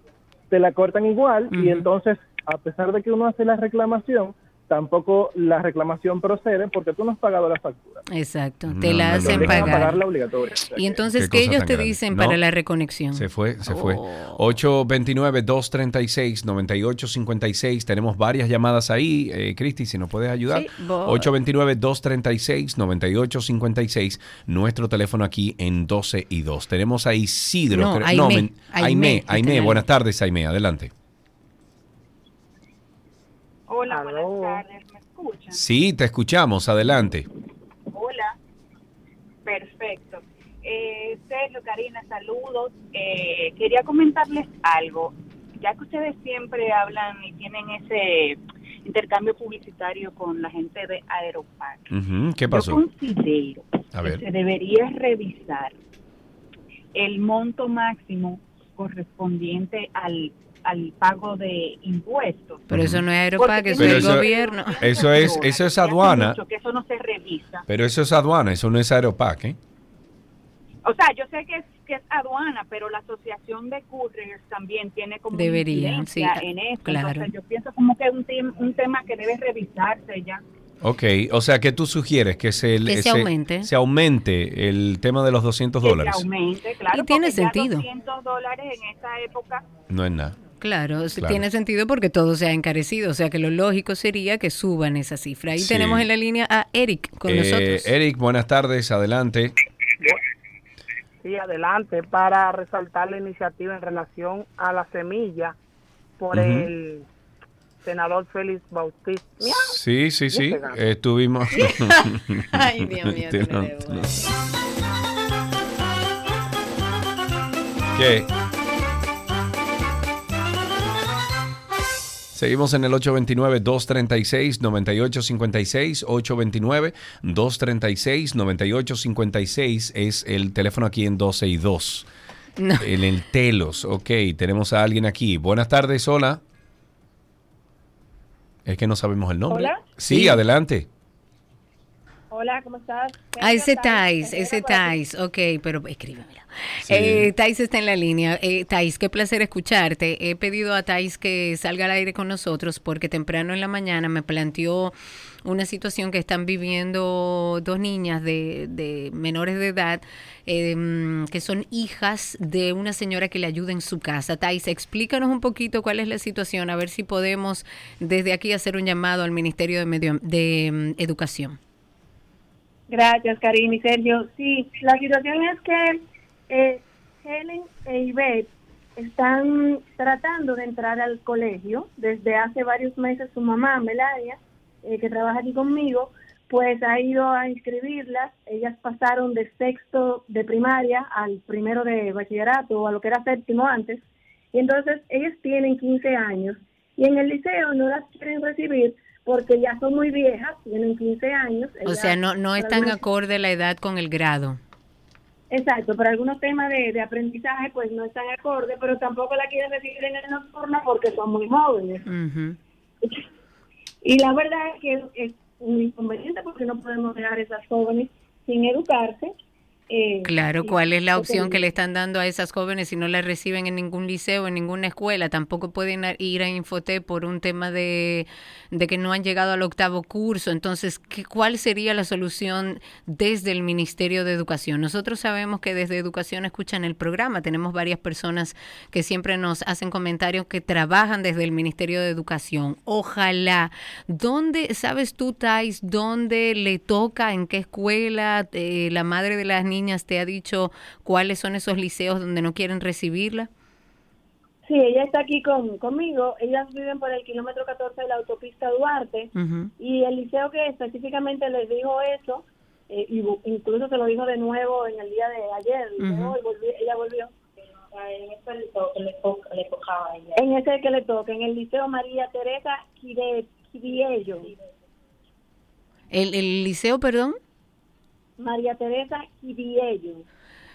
te la cortan igual y entonces, a pesar de que uno hace la reclamación, tampoco la reclamación procede porque tú no has pagado la factura. Exacto, No, te la no, hacen pagar. obligatoria. Y entonces, Qué ¿qué cosa ellos te grande. dicen No. para la reconexión? Se fue, se fue. Oh. 829-236-9856. Tenemos varias llamadas ahí. Eh, Cristi, si nos puedes ayudar. Sí, voy. 829-236-9856. Nuestro teléfono aquí en 12 y 2. Tenemos a Isidro. No, está Aimé. en la Buenas tardes, Aimé. Adelante. Hola, buenas tardes. ¿Me escuchan? Sí, te escuchamos. Adelante. Hola. Perfecto. Eh, Sergio, Karina, saludos. Eh, quería comentarles algo. Ya que ustedes siempre hablan y tienen ese intercambio publicitario con la gente de Aeropac, ¿Qué yo pasó? considero A que se debería revisar el monto máximo correspondiente al, al pago de impuestos. Pero eso no es Aeropac, eso es el eso- gobierno. Eso es, eso es aduana. mucho que eso no se revisa. Pero eso es aduana, eso no es Aeropac, ¿eh? O sea, yo sé que es, que es aduana, pero la asociación de couriers también tiene como Debería, incidencia sí, en esto. claro. Entonces, yo pienso como que es un, tem- un tema que debe revisarse ya. Ok, o sea que tú sugieres que se, Que se aumente. se aumente el tema de los 200 Que dólares. se aumente, claro. Y tiene sentido. 200 dólares en esta época. No es nada. Claro, tiene sentido porque todo se ha encarecido, o sea que lo lógico sería que suban esa cifra. Ahí Sí. tenemos en la línea a Eric con Eh, nosotros. Eric, buenas tardes, adelante. Sí, adelante, para resaltar la iniciativa en relación a la semilla por el senador Félix Bautista. Sí, sí, sí, Este estuvimos... Ay, Dios mío, Te te lo- lo te lo- ¿Qué? Seguimos en el 829-236-9856. 829-236-9856 es el teléfono aquí en 12 y 2. En el Telos. Ok, tenemos a alguien aquí. Buenas tardes, hola. Es que no sabemos el nombre. Hola. Sí, adelante. Hola, ¿cómo estás? Ah, ese Thais, ese Thais, ok, pero escríbemelo. Sí. Eh, Thais está en la línea. Eh, Thais, qué placer escucharte. He pedido a Thais que salga al aire con nosotros porque temprano en la mañana me planteó una situación que están viviendo dos niñas de, de menores de edad eh, que son hijas de una señora que le ayuda en su casa. Thais, explícanos un poquito cuál es la situación, a ver si podemos desde aquí hacer un llamado al Ministerio de, Medio, de mm, Educación. Gracias, Karina y Sergio. Sí, la situación es que eh, Helen e Ivette están tratando de entrar al colegio. Desde hace varios meses su mamá, Melania, eh, que trabaja aquí conmigo, pues ha ido a inscribirlas. Ellas pasaron de sexto de primaria al primero de bachillerato o a lo que era séptimo antes. Y entonces ellas tienen 15 años y en el liceo no las quieren recibir porque ya son muy viejas, tienen 15 años. O sea, no, no están algunas- acorde la edad con el grado. Exacto, pero algunos temas de, de aprendizaje pues no están acorde, pero tampoco la quieren recibir en el nocturno porque son muy jóvenes. Y la verdad es que es un inconveniente porque no podemos dejar a esas jóvenes sin educarse. Eh, Claro, ¿cuál es la opción que le están dando a esas jóvenes si no las reciben en ningún liceo, en ninguna escuela? Tampoco pueden ir a Infotep por un tema de, de que no han llegado al octavo curso. Entonces, ¿qué, ¿cuál sería la solución desde el Ministerio de Educación? Nosotros sabemos que desde Educación escuchan el programa. Tenemos varias personas que siempre nos hacen comentarios que trabajan desde el Ministerio de Educación. Ojalá. ¿Dónde, sabes tú, Thais, dónde le toca, en qué escuela eh, la madre de las niñas te ha dicho cuáles son esos liceos donde no quieren recibirla? Sí, ella está aquí con, conmigo. Ellas viven por el kilómetro 14 de la autopista Duarte. Y el liceo que específicamente les dijo eso, eh, y incluso se lo dijo de nuevo en el día de ayer, dice, Ujú. "Hoy volví- ella volvió. En ese le, tocaba a ella. En ese que le toca, en el liceo María Teresa Quiriello. ¿El, el liceo, perdón? María Teresa Quiriello.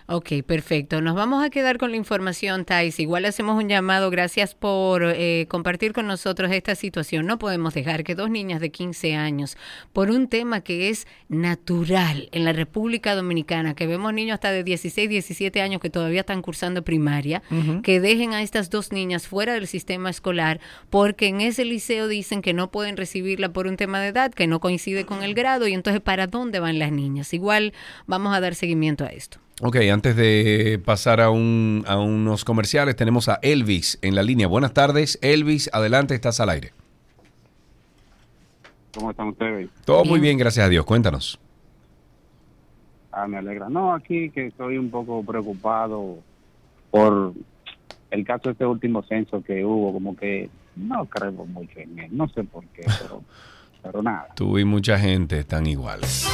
Ok, perfecto. Nos vamos a quedar con la información, Thais. Igual hacemos un llamado. Gracias por eh, compartir con nosotros esta situación. No podemos dejar que dos niñas de 15 años, por un tema que es natural en la República Dominicana, que vemos niños hasta de 16, 17 años que todavía están cursando primaria, que dejen a estas dos niñas fuera del sistema escolar porque en ese liceo dicen que no pueden recibirla por un tema de edad, que no coincide con el grado y entonces ¿para dónde van las niñas? Igual vamos a dar seguimiento a esto. Ok, antes de pasar a, un, a unos comerciales, tenemos a Elvis en la línea. Buenas tardes, Elvis, adelante, estás al aire. ¿Cómo están ustedes? Todo muy bien, gracias a Dios. Cuéntanos. Ah, me alegra. No, aquí que estoy un poco preocupado por el caso de este último censo que hubo, como que no creo mucho en él, no sé por qué, pero, pero nada. Tú y mucha gente están iguales.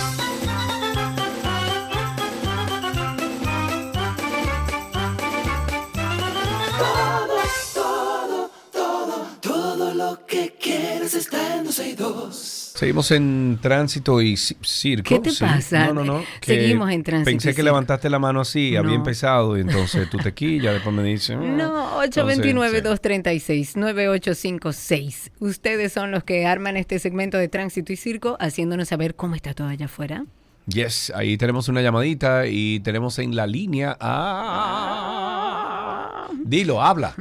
Lo que quieres está en 12 y 2. Seguimos en tránsito y ci- circo. ¿Qué te sí. pasa? No, no, no. que Seguimos en tránsito Pensé y que circo. levantaste la mano así, había No. empezado, y entonces tú te quillas, después me dices. "Ah". No, Entonces, 829-236-9856. Ustedes son los que arman este segmento de tránsito y circo, haciéndonos saber cómo está todo allá afuera. Yes, ahí tenemos una llamadita y tenemos en la línea a... Dilo, habla.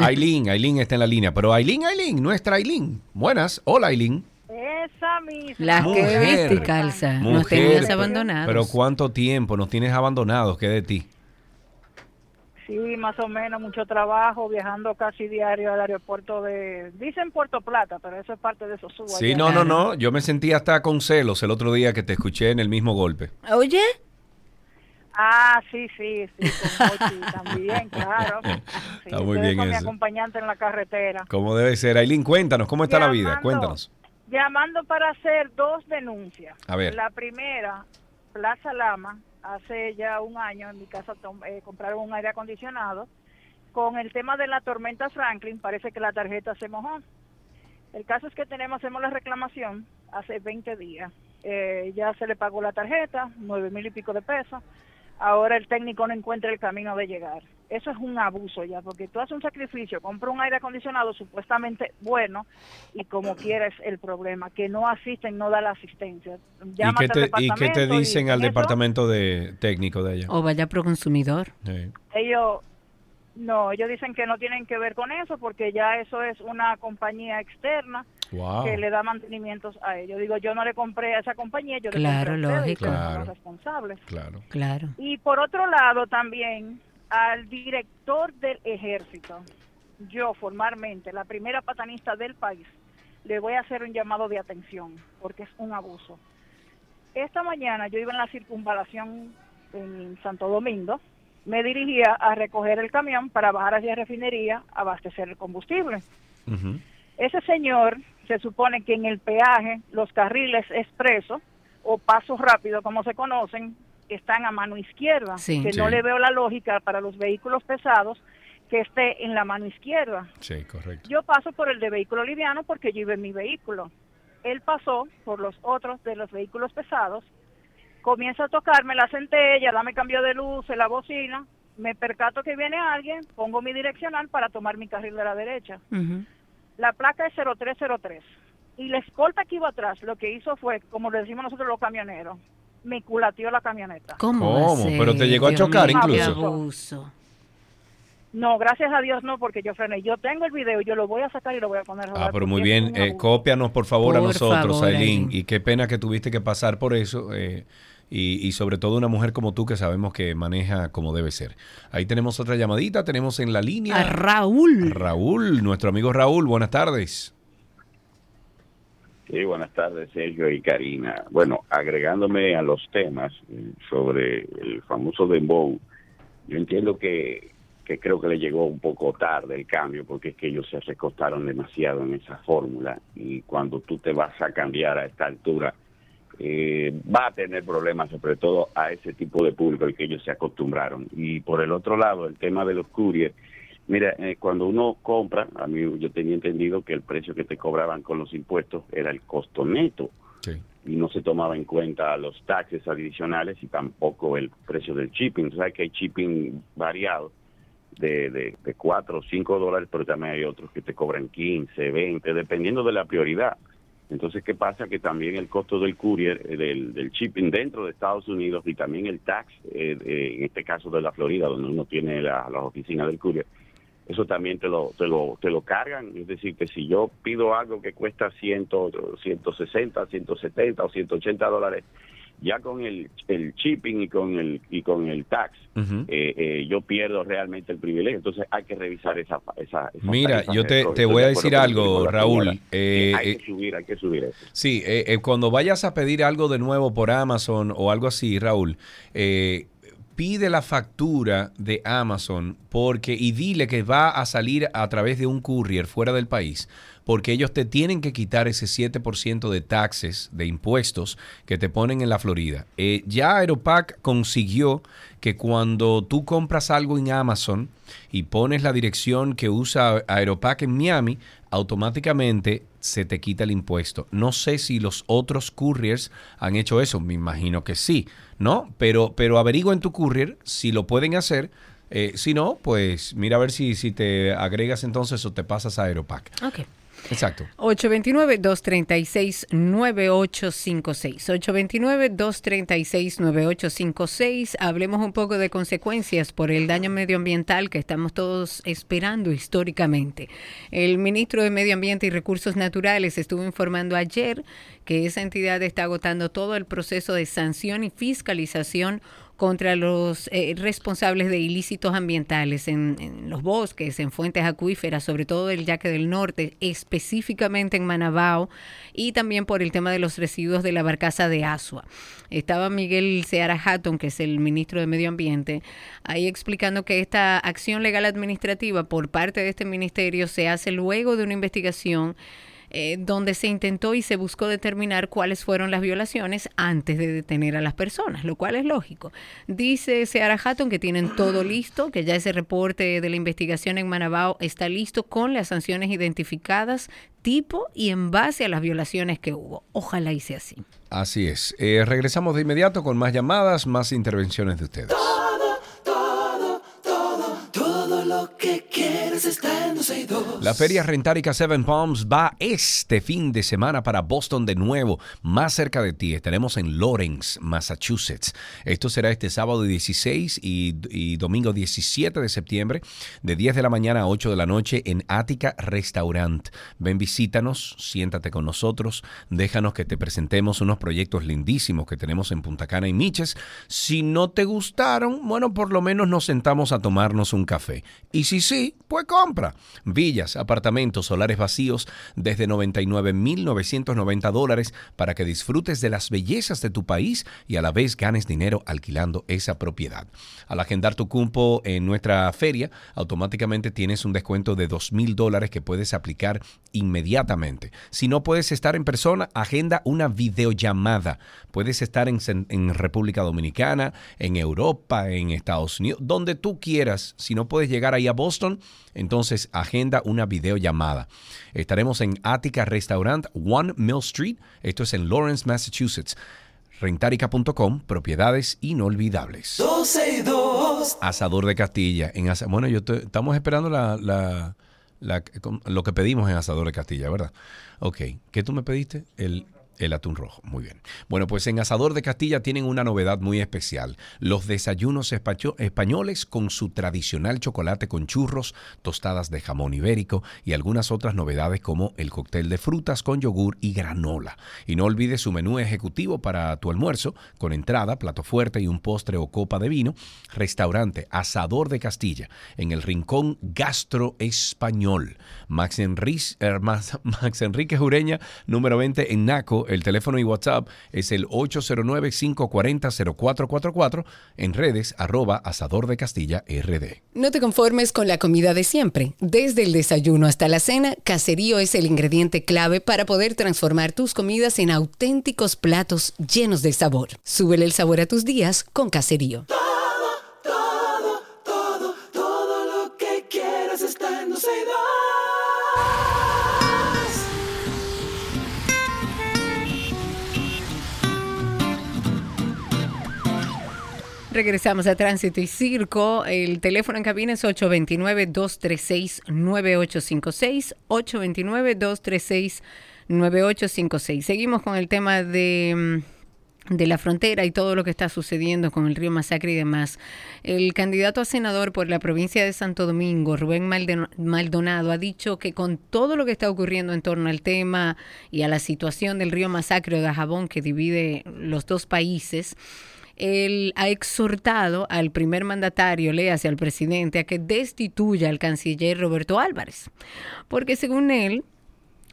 Aileen, Aileen está en la línea. Pero Aileen, Aileen, nuestra Aileen. Buenas. Hola, Aileen. Esa misma. Las que viste calza. Nos tenías abandonados. Pero ¿cuánto tiempo nos tienes abandonados? ¿Qué de ti? Sí, más o menos, mucho trabajo, viajando casi diario al aeropuerto de... Dicen Puerto Plata, pero eso es parte de esos subos. Sí, no, no, no. Yo me sentí hasta con celos el otro día que te escuché en el mismo golpe. Oye. Ah, sí, sí, sí, con Mochi también, claro. Sí, Está muy bien mi eso. acompañante en la carretera. ¿Cómo debe ser? Aileen, cuéntanos, ¿cómo está la vida? Llamando. Cuéntanos. Llamando para hacer dos denuncias. A ver. La primera, Plaza Lama, hace ya un año en mi casa eh, compraron un aire acondicionado. Con el tema de la tormenta Franklin, parece que la tarjeta se mojó. El caso es que tenemos, hacemos la reclamación hace 20 días. Eh, ya se le pagó la tarjeta, nueve mil y pico de pesos. Ahora el técnico no encuentra el camino de llegar. Eso es un abuso ya, porque tú haces un sacrificio, compras un aire acondicionado supuestamente bueno y como quieres el problema, que no asisten, no da la asistencia. ¿Y Llámate qué, te, ¿Y qué te dicen al departamento de técnico de allá? O vaya pro consumidor. Sí. Ellos, no, ellos dicen que no tienen que ver con eso porque ya eso es una compañía externa Wow. que le da mantenimientos a ellos. Digo, yo no le compré a esa compañía, yo Claro, le compré a ustedes, lógico. que son Claro. los responsables. Claro. Claro. Y por otro lado también al director del ejército, yo formalmente, la primera patanista del país, le voy a hacer un llamado de atención porque es un abuso. Esta mañana yo iba en la circunvalación en Santo Domingo, me dirigía a recoger el camión para bajar hacia la refinería a abastecer el combustible. Ese señor se supone que en el peaje los carriles expresos o pasos rápidos, como se conocen, están a mano izquierda, Sí. que no le veo la lógica para los vehículos pesados que esté en la mano izquierda. Sí, correcto. Yo paso por el de vehículo liviano porque yo iba en mi vehículo. Él pasó por los otros de los vehículos pesados, comienza a tocarme la centella, dame cambio de luz, la bocina, me percato que viene alguien, pongo mi direccional para tomar mi carril de la derecha. La placa es 0303. Y la escolta que iba atrás lo que hizo fue, como le decimos nosotros los camioneros, me culateó la camioneta. ¿Cómo? Pero te llegó a chocar mío, incluso. abuso. No, gracias a Dios no, porque yo frené. Yo tengo el video, yo lo voy a sacar y lo voy a poner a Ah, pero muy bien. Eh, cópianos, por favor, a nosotros, favor, Aileen. Aileen. Y qué pena que tuviste que pasar por eso. eh, y, y sobre todo una mujer como tú que sabemos que maneja como debe ser. Ahí tenemos otra llamadita. Tenemos en la línea. A Raúl. Raúl, nuestro amigo Raúl. Buenas tardes. Sí, buenas tardes, Sergio y Karina. Bueno, agregándome a los temas eh, sobre el famoso Dembow, yo entiendo que, que creo que le llegó un poco tarde el cambio, porque es que ellos se recostaron demasiado en esa fórmula y cuando tú te vas a cambiar a esta altura, eh, va a tener problemas, sobre todo a ese tipo de público al que ellos se acostumbraron. Y por el otro lado, el tema de los couriers, Mira, eh, cuando uno compra, a mí yo tenía entendido que el precio que te cobraban con los impuestos era el costo neto. Y no se tomaba en cuenta los taxes adicionales y tampoco el precio del shipping. Tú sabes que hay shipping variado de, de, de 4 o 5 dólares, pero también hay otros que te cobran 15, 20, dependiendo de la prioridad. Entonces, ¿qué pasa? Que también el costo del courier, eh, del, del shipping dentro de Estados Unidos y también el tax, eh, eh, en este caso de la Florida, donde uno tiene la- las oficinas del courier, eso también te lo, te lo, te lo cargan. Es decir, que si yo pido algo que cuesta 100, 160, 170 o 180 dólares, ya con el, el shipping y con el, y con el tax, eh, eh, yo pierdo realmente el privilegio. Entonces hay que revisar esa... esa, esa Mira, yo te, te voy a decir algo, Raúl. señora. Eh, hay eh, que subir, hay que subir eso. Sí, eh, eh, cuando vayas a pedir algo de nuevo por Amazon o algo así, Raúl, eh, pide la factura de Amazon porque y dile que va a salir a través de un courier fuera del país, porque ellos te tienen que quitar ese 7% de taxes, de impuestos que te ponen en la Florida. Eh, ya Aeropack consiguió que cuando tú compras algo en Amazon y pones la dirección que usa Aeropack en Miami, automáticamente se te quita el impuesto. No sé si los otros couriers han hecho eso, me imagino que sí, ¿no? Pero, pero averigua en tu courier si lo pueden hacer. Eh, si no, pues mira a ver si, si te agregas entonces o te pasas a Aeropack. Ok. Exacto. 829-236-9856. 829-236-9856. Hablemos un poco de consecuencias por el daño medioambiental que estamos todos esperando históricamente. El ministro de Medio Ambiente y Recursos Naturales estuvo informando ayer que esa entidad está agotando todo el proceso de sanción y fiscalización contra los eh, responsables de ilícitos ambientales en, en los bosques, en fuentes acuíferas, sobre todo del Yaque del Norte, específicamente en Manabao, y también por el tema de los residuos de la barcaza de Asua. Estaba Miguel Seara Hatton, que es el ministro de Medio Ambiente, ahí explicando que esta acción legal administrativa por parte de este ministerio se hace luego de una investigación eh, donde se intentó y se buscó determinar cuáles fueron las violaciones antes de detener a las personas, lo cual es lógico. Dice Seara Hatton que tienen todo listo, que ya ese reporte de la investigación en Manabao está listo con las sanciones identificadas, tipo y en base a las violaciones que hubo. Ojalá y sea así. Así es. Eh, regresamos de inmediato con más llamadas, más intervenciones de ustedes. Todo lo que quieres está en 262. La Feria Rentárica Seven Palms va este fin de semana para Boston de nuevo, más cerca de ti. Estaremos en Lawrence, Massachusetts. Esto será este sábado 16 y, y domingo 17 de septiembre, de 10 de la mañana a 8 de la noche en Attica Restaurant. Ven, visítanos, siéntate con nosotros, déjanos que te presentemos unos proyectos lindísimos que tenemos en Punta Cana y Miches. Si no te gustaron, bueno, por lo menos nos sentamos a tomarnos un café. Y si sí, pues compra. Villas, apartamentos, solares vacíos desde 99.990 dólares para que disfrutes de las bellezas de tu país y a la vez ganes dinero alquilando esa propiedad. Al agendar tu cupo en nuestra feria, automáticamente tienes un descuento de 2.000 dólares que puedes aplicar inmediatamente. Si no puedes estar en persona, agenda una videollamada. Puedes estar en, en República Dominicana, en Europa, en Estados Unidos, donde tú quieras. Si no puedes llegar ahí a Boston, entonces agenda una videollamada. Estaremos en Attica Restaurant, One Mill Street. Esto es en Lawrence, Massachusetts. Rentarica.com, propiedades inolvidables. 12 y 2. Asador de Castilla. En Asa- bueno, yo estamos esperando la, la- la- lo que pedimos en Asador de Castilla, ¿verdad? Ok. ¿Qué tú me pediste? El, el atún rojo. Muy bien. Bueno, pues en Asador de Castilla tienen una novedad muy especial. Los desayunos españoles con su tradicional chocolate con churros, tostadas de jamón ibérico y algunas otras novedades como el cóctel de frutas con yogur y granola. Y no olvides su menú ejecutivo para tu almuerzo, con entrada, plato fuerte y un postre o copa de vino. Restaurante Asador de Castilla, en el Rincón Gastro Español. Max, Enriz- eh, Max Enrique Jureña, número 20 en Naco. El teléfono y WhatsApp es el 809-540-0444. En redes, arroba Asador de Castilla RD. No te conformes con la comida de siempre. Desde el desayuno hasta la cena, Caserío es el ingrediente clave para poder transformar tus comidas en auténticos platos llenos de sabor. Súbele el sabor a tus días con Caserío. Todo lo que quieres está en 262. Regresamos a Tránsito y Circo. El teléfono en cabina es 829-236-9856. 829-236-9856. Seguimos con el tema de, mm, de la frontera y todo lo que está sucediendo con el río Masacre y demás. El candidato a senador por la provincia de Santo Domingo, Rubén Maldonado, ha dicho que con todo lo que está ocurriendo en torno al tema y a la situación del río Masacre o de Jabón que divide los dos países, él ha exhortado al primer mandatario, léase al presidente, a que destituya al canciller Roberto Álvarez. Porque según él,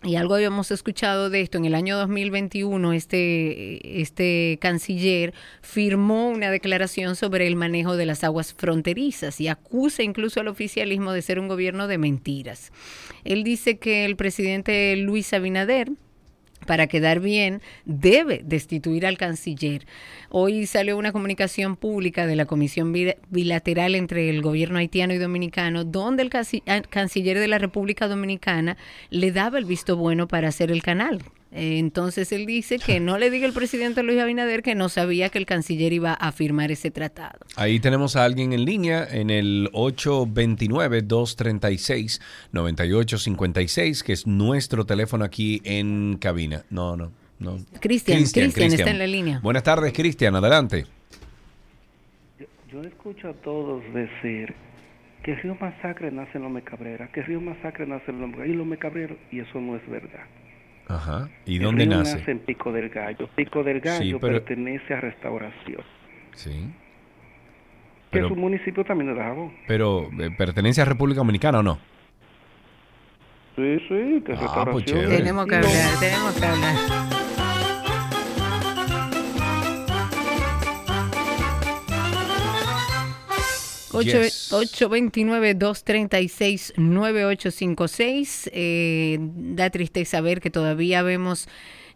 y algo habíamos escuchado de esto, en el año 2021 este, este canciller firmó una declaración sobre el manejo de las aguas fronterizas y acusa incluso al oficialismo de ser un gobierno de mentiras. Él dice que el presidente Luis Abinader para quedar bien, debe destituir al canciller. Hoy salió una comunicación pública de la Comisión Bi- Bilateral entre el gobierno haitiano y dominicano, donde el ah, canciller de la República Dominicana le daba el visto bueno para hacer el canal. Entonces él dice que no le diga el presidente Luis Abinader que no sabía que el canciller iba a firmar ese tratado. Ahí tenemos a alguien en línea en el 829-236-9856, que es nuestro teléfono aquí en cabina. No, no, no. Cristian, Cristian está en la línea. Buenas tardes, Cristian, adelante. Yo escucho a todos decir que Río Masacre nace en Lome Cabrera, que Río Masacre nace en Lome y Lome Cabrera, y eso no es verdad. Ajá. ¿Y El dónde río nace? en Pico del Gallo. Pico del Gallo Sí, pero- pertenece a Restauración, Sí. que Pero, es un municipio también de Dajabón. pero eh, ¿pertenece a República Dominicana o no? Sí, sí, que es Ah, pues. Tenemos que hablar, tenemos que hablar. Ocho- Yes. 829-236-9856. Eh, da tristeza ver que todavía vemos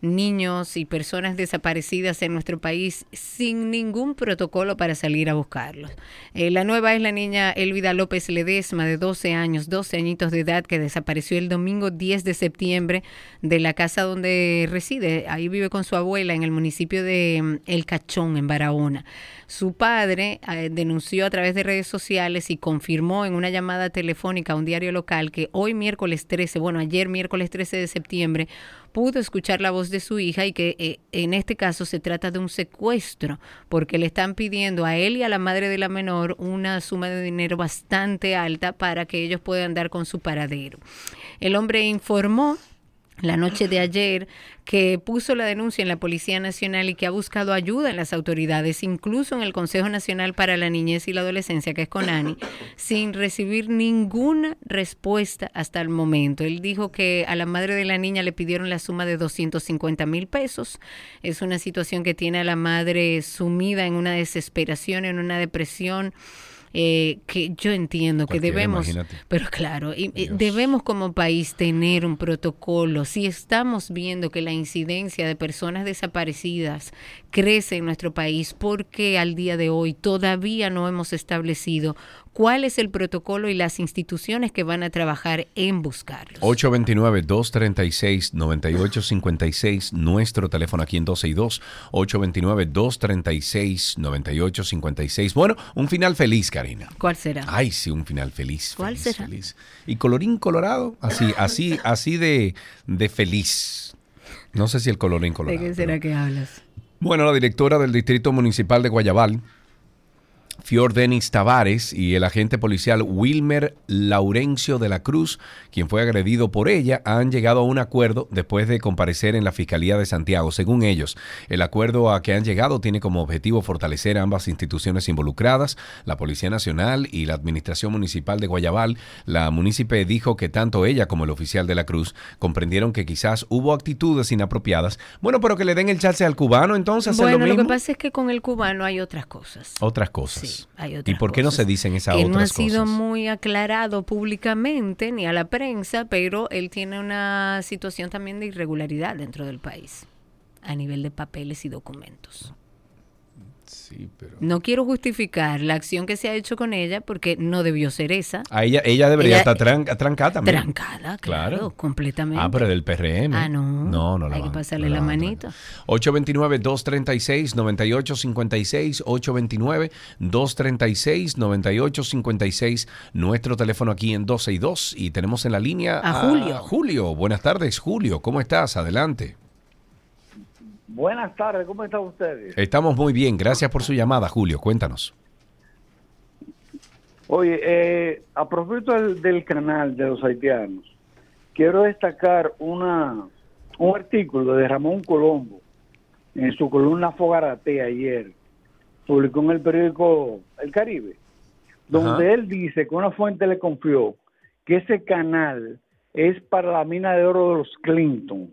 niños y personas desaparecidas en nuestro país sin ningún protocolo para salir a buscarlos. Eh, la nueva es la niña Elvida López Ledesma, de 12 años, 12 añitos de edad, que desapareció el domingo 10 de septiembre de la casa donde reside. Ahí vive con su abuela en el municipio de mm, El Cachón, en Barahona. Su padre eh, denunció a través de redes sociales y confirmó en una llamada telefónica a un diario local que hoy miércoles 13, bueno, ayer miércoles 13 de septiembre, pudo escuchar la voz de su hija y que eh, en este caso se trata de un secuestro porque le están pidiendo a él y a la madre de la menor una suma de dinero bastante alta para que ellos puedan dar con su paradero. El hombre informó la noche de ayer que puso la denuncia en la Policía Nacional y que ha buscado ayuda en las autoridades, incluso en el Consejo Nacional para la Niñez y la Adolescencia, que es CONANI, sin recibir ninguna respuesta hasta el momento. Él dijo que a la madre de la niña le pidieron la suma de 250 mil pesos. Es una situación que tiene a la madre sumida en una desesperación, en una depresión eh, que yo entiendo que debemos, imagínate. pero claro, y- y debemos como país tener un protocolo. Si estamos viendo que la incidencia de personas desaparecidas crece en nuestro país, porque al día de hoy todavía no hemos establecido cuál es el protocolo y las instituciones que van a trabajar en buscarlos. 829-236-9856, nuestro teléfono aquí en 12 y 2. 829-236-9856. Bueno, un final feliz, Karina. ¿Cuál será? Ay, sí, un final feliz. ¿Cuál feliz, será? feliz. Y colorín colorado, así, así, así de, de feliz. No sé si el colorín ¿De colorado. qué será que hablas? Bueno, la directora del Distrito Municipal de Guayabal, Fior Denis Tavares, y el agente policial Wilmer Laurencio de la Cruz, quien fue agredido por ella, han llegado a un acuerdo después de comparecer en la Fiscalía de Santiago. Según ellos, el acuerdo a que han llegado tiene como objetivo fortalecer a ambas instituciones involucradas, la Policía Nacional y la Administración Municipal de Guayabal. La munícipe dijo que tanto ella como el oficial de la Cruz comprendieron que quizás hubo actitudes inapropiadas. Bueno, pero que le den el chance al cubano entonces Bueno, lo lo, mismo. que pasa es que con el cubano hay otras cosas. Otras cosas. Hay ¿Y otras por qué no cosas. se dicen esas Él no ha otras sido cosas? muy aclarado públicamente ni a la prensa, pero él tiene una situación también de irregularidad dentro del país a nivel de papeles y documentos. Sí, pero... No quiero justificar la acción que se ha hecho con ella porque no debió ser esa. A ella, ella debería Ella- estar tran- trancada también. Trancada, claro, completamente. Ah, pero del PRM. Ah, no. No, no la Hay que van- pasarle no la van a manito. 829-236-9856, 829-236-9856, nuestro teléfono aquí en 12 y 2. Y tenemos en la línea A Julio. Julio, buenas tardes, Julio. ¿Cómo estás? Adelante. Buenas tardes, ¿cómo están ustedes? Estamos muy bien. Gracias por su llamada, Julio. Cuéntanos. Oye, eh, a propósito del, del canal de los haitianos, quiero destacar una un artículo de Ramón Colombo en su columna Fogarate ayer, publicó en el periódico El Caribe, donde Ajá. él dice que una fuente le confió que ese canal es para la mina de oro de los Clinton.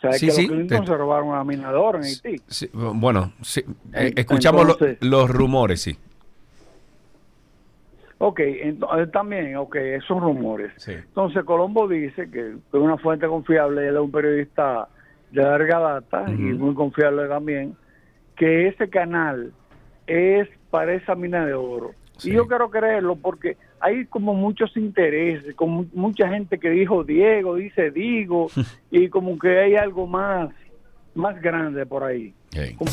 Sea, Sí, que sí, los Clinton te- se robaron una mina de oro en Haití. Sí, bueno, sí, eh, escuchamos lo- Entonces- los rumores, sí. Ok, entonces también, ok, esos rumores. Entonces Colombo dice que es una fuente confiable, él es un periodista de larga data y muy confiable también, que ese canal es para esa mina de oro. Y yo quiero creerlo porque hay como muchos intereses, como mucha gente que dijo Diego, dice Digo, y como que hay algo más, más grande por ahí. Como-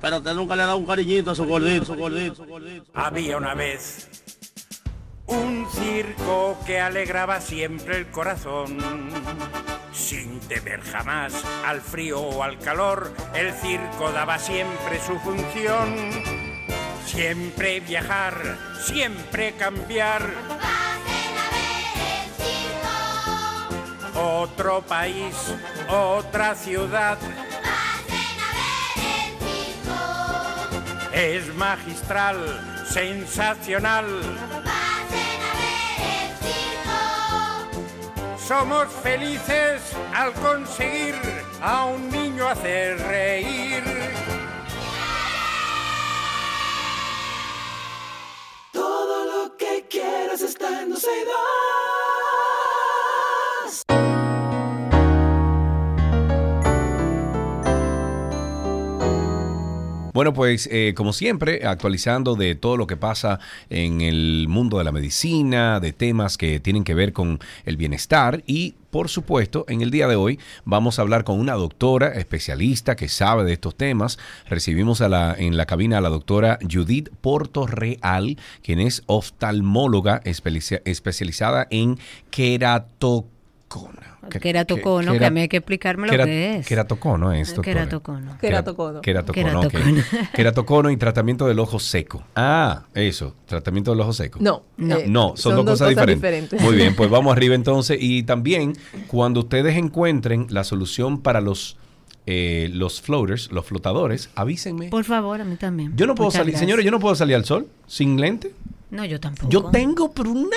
Pero usted nunca le ha dado un cariñito a su gordito, su gordito, su gordito. Había una vez un circo que alegraba siempre el corazón. Sin temer jamás al frío o al calor, el circo daba siempre su función. Siempre viajar, siempre cambiar. Otro país, otra ciudad. Es magistral, sensacional. Somos felices al conseguir a un niño hacer reír. Todo lo que quieras está en 12 Bueno, pues eh, como siempre, actualizando de todo lo que pasa en el mundo de la medicina, de temas que tienen que ver con el bienestar y por supuesto, en el día de hoy vamos a hablar con una doctora especialista que sabe de estos temas. Recibimos a la, en la cabina a la doctora Judith Portorreal, quien es oftalmóloga especia- especializada en queratocona. Queratocono, que a mí hay que explicarme lo que es. Queratocono es, doctora. Queratocono. Queratocono. Queratocono. ok. Queratocono y tratamiento del ojo seco. Ah, eso, tratamiento del ojo seco. No, no, eh, no, son, son dos dos cosas, cosas diferentes. diferentes. Muy bien, pues vamos arriba entonces. Y también, cuando ustedes encuentren la solución para los, eh, los floaters, los flotadores, avísenme. Por favor, a mí también. Yo no puedo Muchas salir, gracias. señores, yo no puedo salir al sol sin lente. No, yo tampoco. Yo tengo pero una,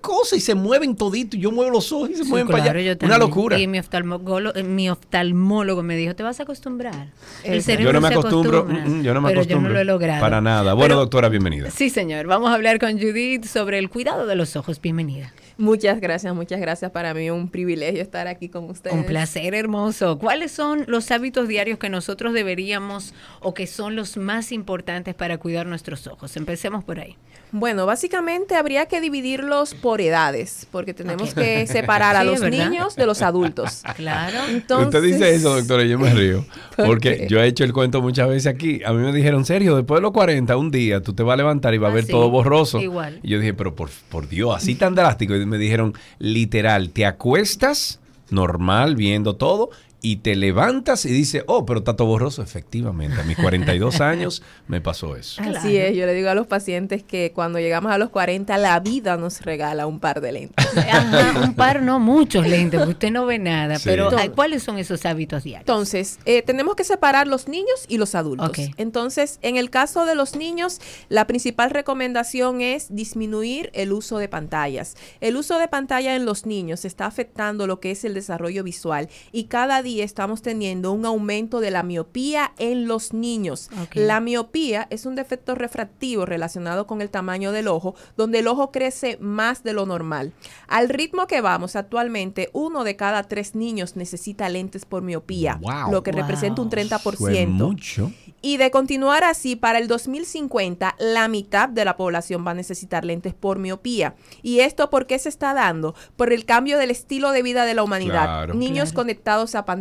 cosa y se mueven todito. y Yo muevo los ojos y se Sí, mueven claro, para yo allá. Una locura. Y mi oftalmólogo, eh, mi oftalmólogo me dijo, te vas a acostumbrar. El Yo cerebro no me se acostumbro, acostumbra". mm, mm, yo no me pero acostumbro. yo no lo he logrado. Para nada. Bueno, Pero- doctora, bienvenida. Sí, señor. Vamos a hablar con Judith sobre el cuidado de los ojos. Bienvenida. Muchas gracias, muchas gracias. Para mí un privilegio estar aquí con ustedes. Un placer hermoso. ¿Cuáles son los hábitos diarios que nosotros deberíamos o que son los más importantes para cuidar nuestros ojos? Empecemos por ahí. Bueno, básicamente habría que dividirlos por edades, porque tenemos que separar a Sí, los ¿verdad? niños de los adultos. Claro. Usted dice eso, doctora, y yo me río. ¿Por Porque qué? yo he hecho el cuento muchas veces aquí. A mí me dijeron, Sergio, después de los 40, un día tú te vas a levantar y vas a Ah, ver sí, todo borroso. igual. Y yo dije, pero por, por Dios, así tan drástico. Y me dijeron, literal, te acuestas normal viendo todo y te levantas y dices, oh, pero está todo borroso. Efectivamente, a mis 42 años me pasó eso. Así es, yo le digo a los pacientes que cuando llegamos a los 40, la vida nos regala un par de lentes. Ajá, un par, no muchos lentes, usted no ve nada. Sí. Pero ¿cuáles son esos hábitos diarios? Entonces, eh, tenemos que separar los niños y los adultos. Entonces, en el caso de los niños, la principal recomendación es disminuir el uso de pantallas. El uso de pantalla en los niños está afectando lo que es el desarrollo visual y cada día estamos teniendo un aumento de la miopía en los niños. La miopía es un defecto refractivo relacionado con el tamaño del ojo, donde el ojo crece más de lo normal. Al ritmo que vamos actualmente, uno de cada tres niños necesita lentes por miopía, Wow. lo que Wow. representa un Eso es 30%. mucho. Y de continuar así, para el 2050, la mitad de la población va a necesitar lentes por miopía. ¿Y esto por qué se está dando? Por el cambio del estilo de vida de la humanidad. Claro. Niños Claro. conectados a pantallas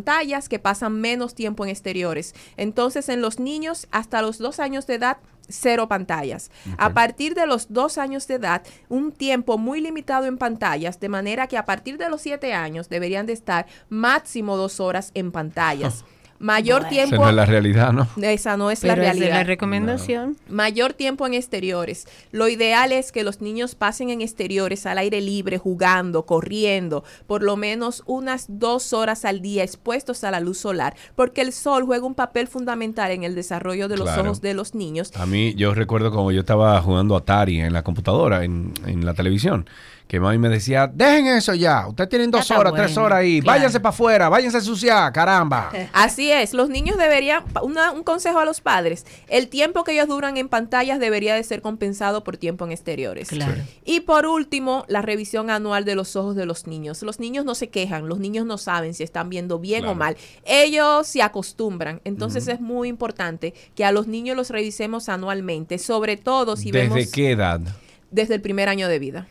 que pasan menos tiempo en exteriores. Entonces, en los niños, hasta los dos años de edad, cero pantallas. A partir de los dos años de edad, un tiempo muy limitado en pantallas, de manera que a partir de los siete años deberían de estar máximo dos horas en pantallas. Mayor Esa tiempo... no es la realidad, ¿no? Esa no es Pero la esa es realidad. la recomendación. Mayor tiempo en exteriores. Lo ideal es que los niños pasen en exteriores al aire libre, jugando, corriendo, por lo menos unas dos horas al día expuestos a la luz solar, porque el sol juega un papel fundamental en el desarrollo de los Claro. ojos de los niños. A mí, yo recuerdo como yo estaba jugando Atari en la computadora, en, en la televisión, que mami me decía, dejen eso ya, ustedes tienen dos horas, tres horas ahí, claro. váyanse para afuera, váyanse a ensuciar, caramba. Así es, los niños deberían, una- un consejo a los padres, el tiempo que ellos duran en pantallas debería de ser compensado por tiempo en exteriores. Claro. Y por último, la revisión anual de los ojos de los niños. Los niños no se quejan, los niños no saben si están viendo bien o mal. Ellos se acostumbran. Entonces es muy importante que a los niños los revisemos anualmente, sobre todo si ¿Desde vemos qué edad? desde el primer año de vida.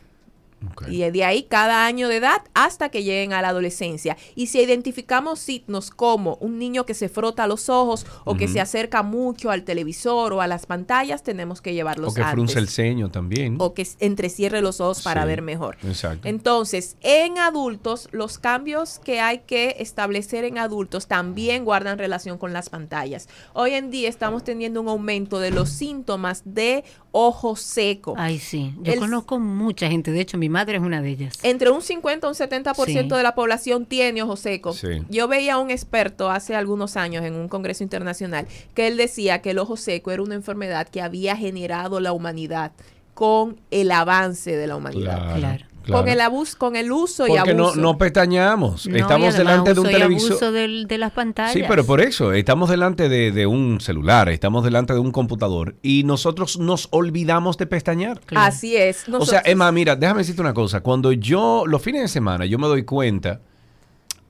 Y de ahí cada año de edad hasta que lleguen a la adolescencia. Y si identificamos signos como un niño que se frota los ojos o que se acerca mucho al televisor o a las pantallas, tenemos que llevarlos O que frunce el ceño también. O que entrecierre los ojos para Sí, ver mejor. Exacto. Entonces, en adultos, los cambios que hay que establecer en adultos también guardan relación con las pantallas. Hoy en día estamos teniendo un aumento de los síntomas de ojo seco. Ay, sí. Yo El- conozco mucha gente. De hecho, mi madre es una de ellas. Entre un 50 y un 70% Sí. de la población tiene ojo seco. Sí. Yo veía a un experto hace algunos años en un congreso internacional que él decía que el ojo seco era una enfermedad que había generado la humanidad con el avance de la humanidad. Claro, Claro. Claro. con el abuso, con el uso y Porque no, abuso. no pestañamos. No, estamos delante de un televisor. abuso del- de las pantallas. Sí, pero por eso, estamos delante de, de un celular, estamos delante de un computador y nosotros nos olvidamos de pestañear. Así es. O sea, Emma, mira, déjame decirte una cosa. Cuando yo, los fines de semana, yo me doy cuenta,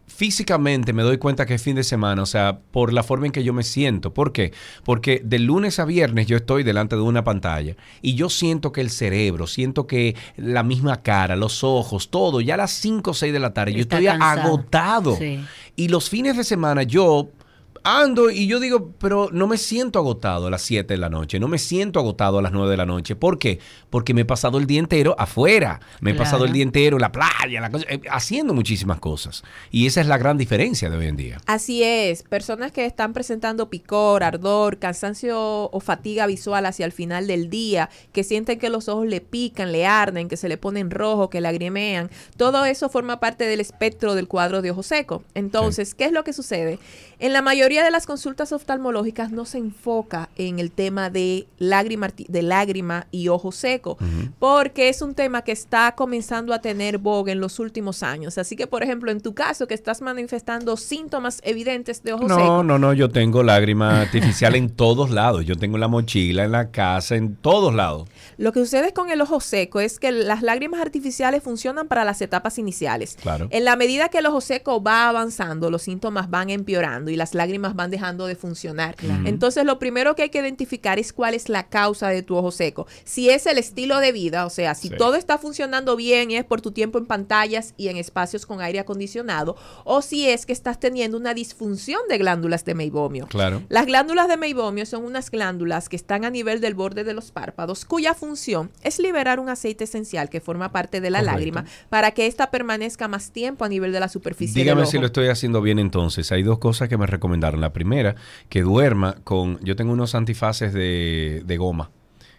físicamente me doy cuenta que es fin de semana, o sea, por la forma en que yo me siento. ¿Por qué? Porque de lunes a viernes yo estoy delante de una pantalla y yo siento que el cerebro, siento que la misma cara, los ojos, todo, ya a las 5 o 6 de la tarde, yo estoy cansado. agotado. Sí. Y los fines de semana yo ando y yo digo, pero no me siento agotado a las 7 de la noche, no me siento agotado a las 9 de la noche. ¿Por qué? Porque me he pasado el día entero afuera, me he Claro. pasado el día entero en la playa, la cosa- eh, haciendo muchísimas cosas. Y esa es la gran diferencia de hoy en día. Así es, personas que están presentando picor, ardor, cansancio o fatiga visual hacia el final del día, que sienten que los ojos le pican, le arden, que se le ponen rojo, que lagrimean, todo eso forma parte del espectro del cuadro de ojo seco. Entonces, ¿qué es lo que sucede? En la mayoría de las consultas oftalmológicas no se enfoca en el tema de lágrima, de lágrima y ojo seco, porque es un tema que está comenzando a tener boga en los últimos años. Así que, por ejemplo, en tu caso, que estás manifestando síntomas evidentes de ojo No, seco, no, no, yo tengo lágrima artificial en todos lados. Yo tengo en la mochila, en la casa, en todos lados. lo que sucede con el ojo seco es que las lágrimas artificiales funcionan para las etapas iniciales. Claro. En la medida que el ojo seco va avanzando, los síntomas van empeorando y las lágrimas van dejando de funcionar. Claro. Entonces, lo primero que hay que identificar es cuál es la causa de tu ojo seco. Si es el estilo de vida, o sea, si Sí. todo está funcionando bien y es por tu tiempo en pantallas y en espacios con aire acondicionado, o si es que estás teniendo una disfunción de glándulas de meibomio. Claro. Las glándulas de meibomio son unas glándulas que están a nivel del borde de los párpados, cuya función es liberar un aceite esencial que forma parte de la Correcto. lágrima para que ésta permanezca más tiempo a nivel de la superficie Dígame del si ojo. lo estoy haciendo bien entonces. Hay dos cosas que me recomendaron. La primera, que duerma con... Yo tengo unos antifaces de, de goma,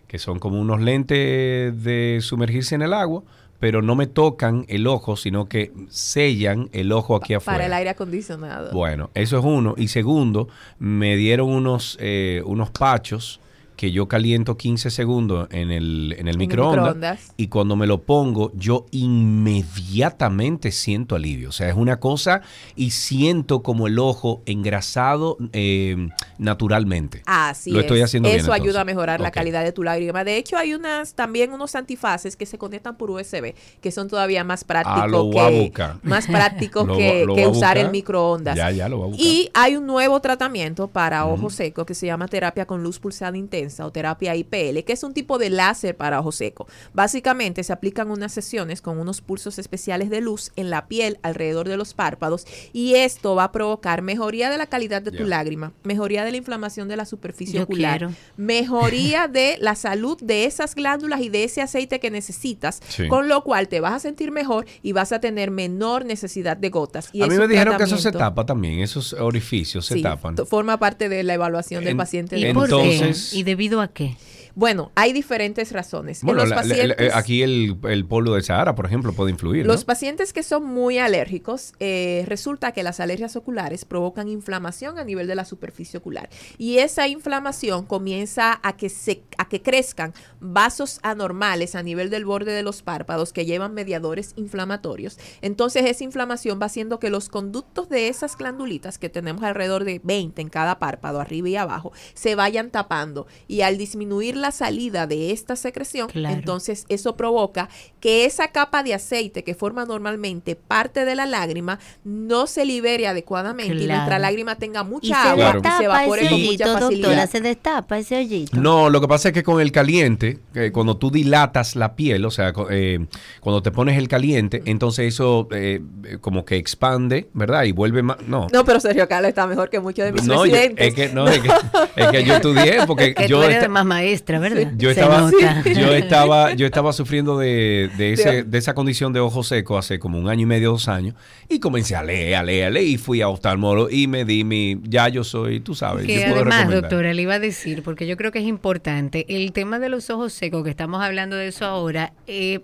que son como unos lentes de sumergirse en el agua, pero no me tocan el ojo, sino que sellan el ojo aquí afuera. para el aire acondicionado. Bueno, eso es uno. Y segundo, me dieron unos, eh, unos pachos que yo caliento 15 segundos en el, en el microondas, microondas. y cuando me lo pongo yo inmediatamente siento alivio. O sea, es una cosa y siento como el ojo engrasado eh, naturalmente. Así Lo es. estoy haciendo bien, Eso ayuda a mejorar la calidad de tu lágrima. De hecho, hay unas también unos antifaces que se conectan por USB, que son todavía más prácticos Ah, lo a que más prácticos que, lo usar el microondas. Ya, ya lo. Y hay un nuevo tratamiento para ojo seco que se llama terapia con luz pulsada intensa o terapia IPL, que es un tipo de láser para ojo seco. Básicamente se aplican unas sesiones con unos pulsos especiales de luz en la piel alrededor de los párpados y esto va a provocar mejoría de la calidad de tu lágrima, mejoría de la inflamación de la superficie Yo ocular, quiero. mejoría de la salud de esas glándulas y de ese aceite que necesitas, Sí. con lo cual te vas a sentir mejor y vas a tener menor necesidad de gotas. Y a mí me dijeron que eso se tapa también, esos orificios se Sí, tapan. forma parte de la evaluación del En- paciente. ¿Y de por Entonces- qué? ¿Y debido a qué? Bueno, hay diferentes razones. En Bueno, los la- la- la- pacientes, aquí el, el polvo de Sahara, por ejemplo, puede influir. ¿no? los pacientes que son muy alérgicos, eh, resulta que las alergias oculares provocan inflamación a nivel de la superficie ocular. Y esa inflamación comienza a que, se, a que crezcan vasos anormales a nivel del borde de los párpados que llevan mediadores inflamatorios. Entonces esa inflamación va haciendo que los conductos de esas glandulitas, que tenemos alrededor de 20 en cada párpado, arriba y abajo, se vayan tapando. Y al disminuir la salida de esta secreción, Claro. entonces eso provoca que esa capa de aceite que forma normalmente parte de la lágrima no se libere adecuadamente y Claro. nuestra lágrima tenga Y mucha se agua Claro. y se evapore ese con hoyito, mucha doctora, facilidad. se destapa ese hoyito. No, lo que pasa es que con el caliente, que cuando tú dilatas la piel, o sea, co- eh, cuando te pones el caliente, entonces eso eh, eh, como que expande, ¿verdad? Y vuelve más... No. No, pero Sergio Carlos está mejor que muchos de mis No, yo- es que no, es que, es que yo estudié porque Que yo tú eres esta- más maestra, ¿verdad? yo estaba, yo estaba, yo estaba sufriendo de, de, ese, de esa condición de ojo seco hace como un año y medio, dos años, y comencé a leer, a leer, a leer, y fui a oftalmólogo y me di mi, ya yo soy, tú sabes, Que yo puedo además, recomendar. doctora, le iba a decir, porque yo creo que es importante, el tema de los ojos secos, que estamos hablando de eso ahora, eh,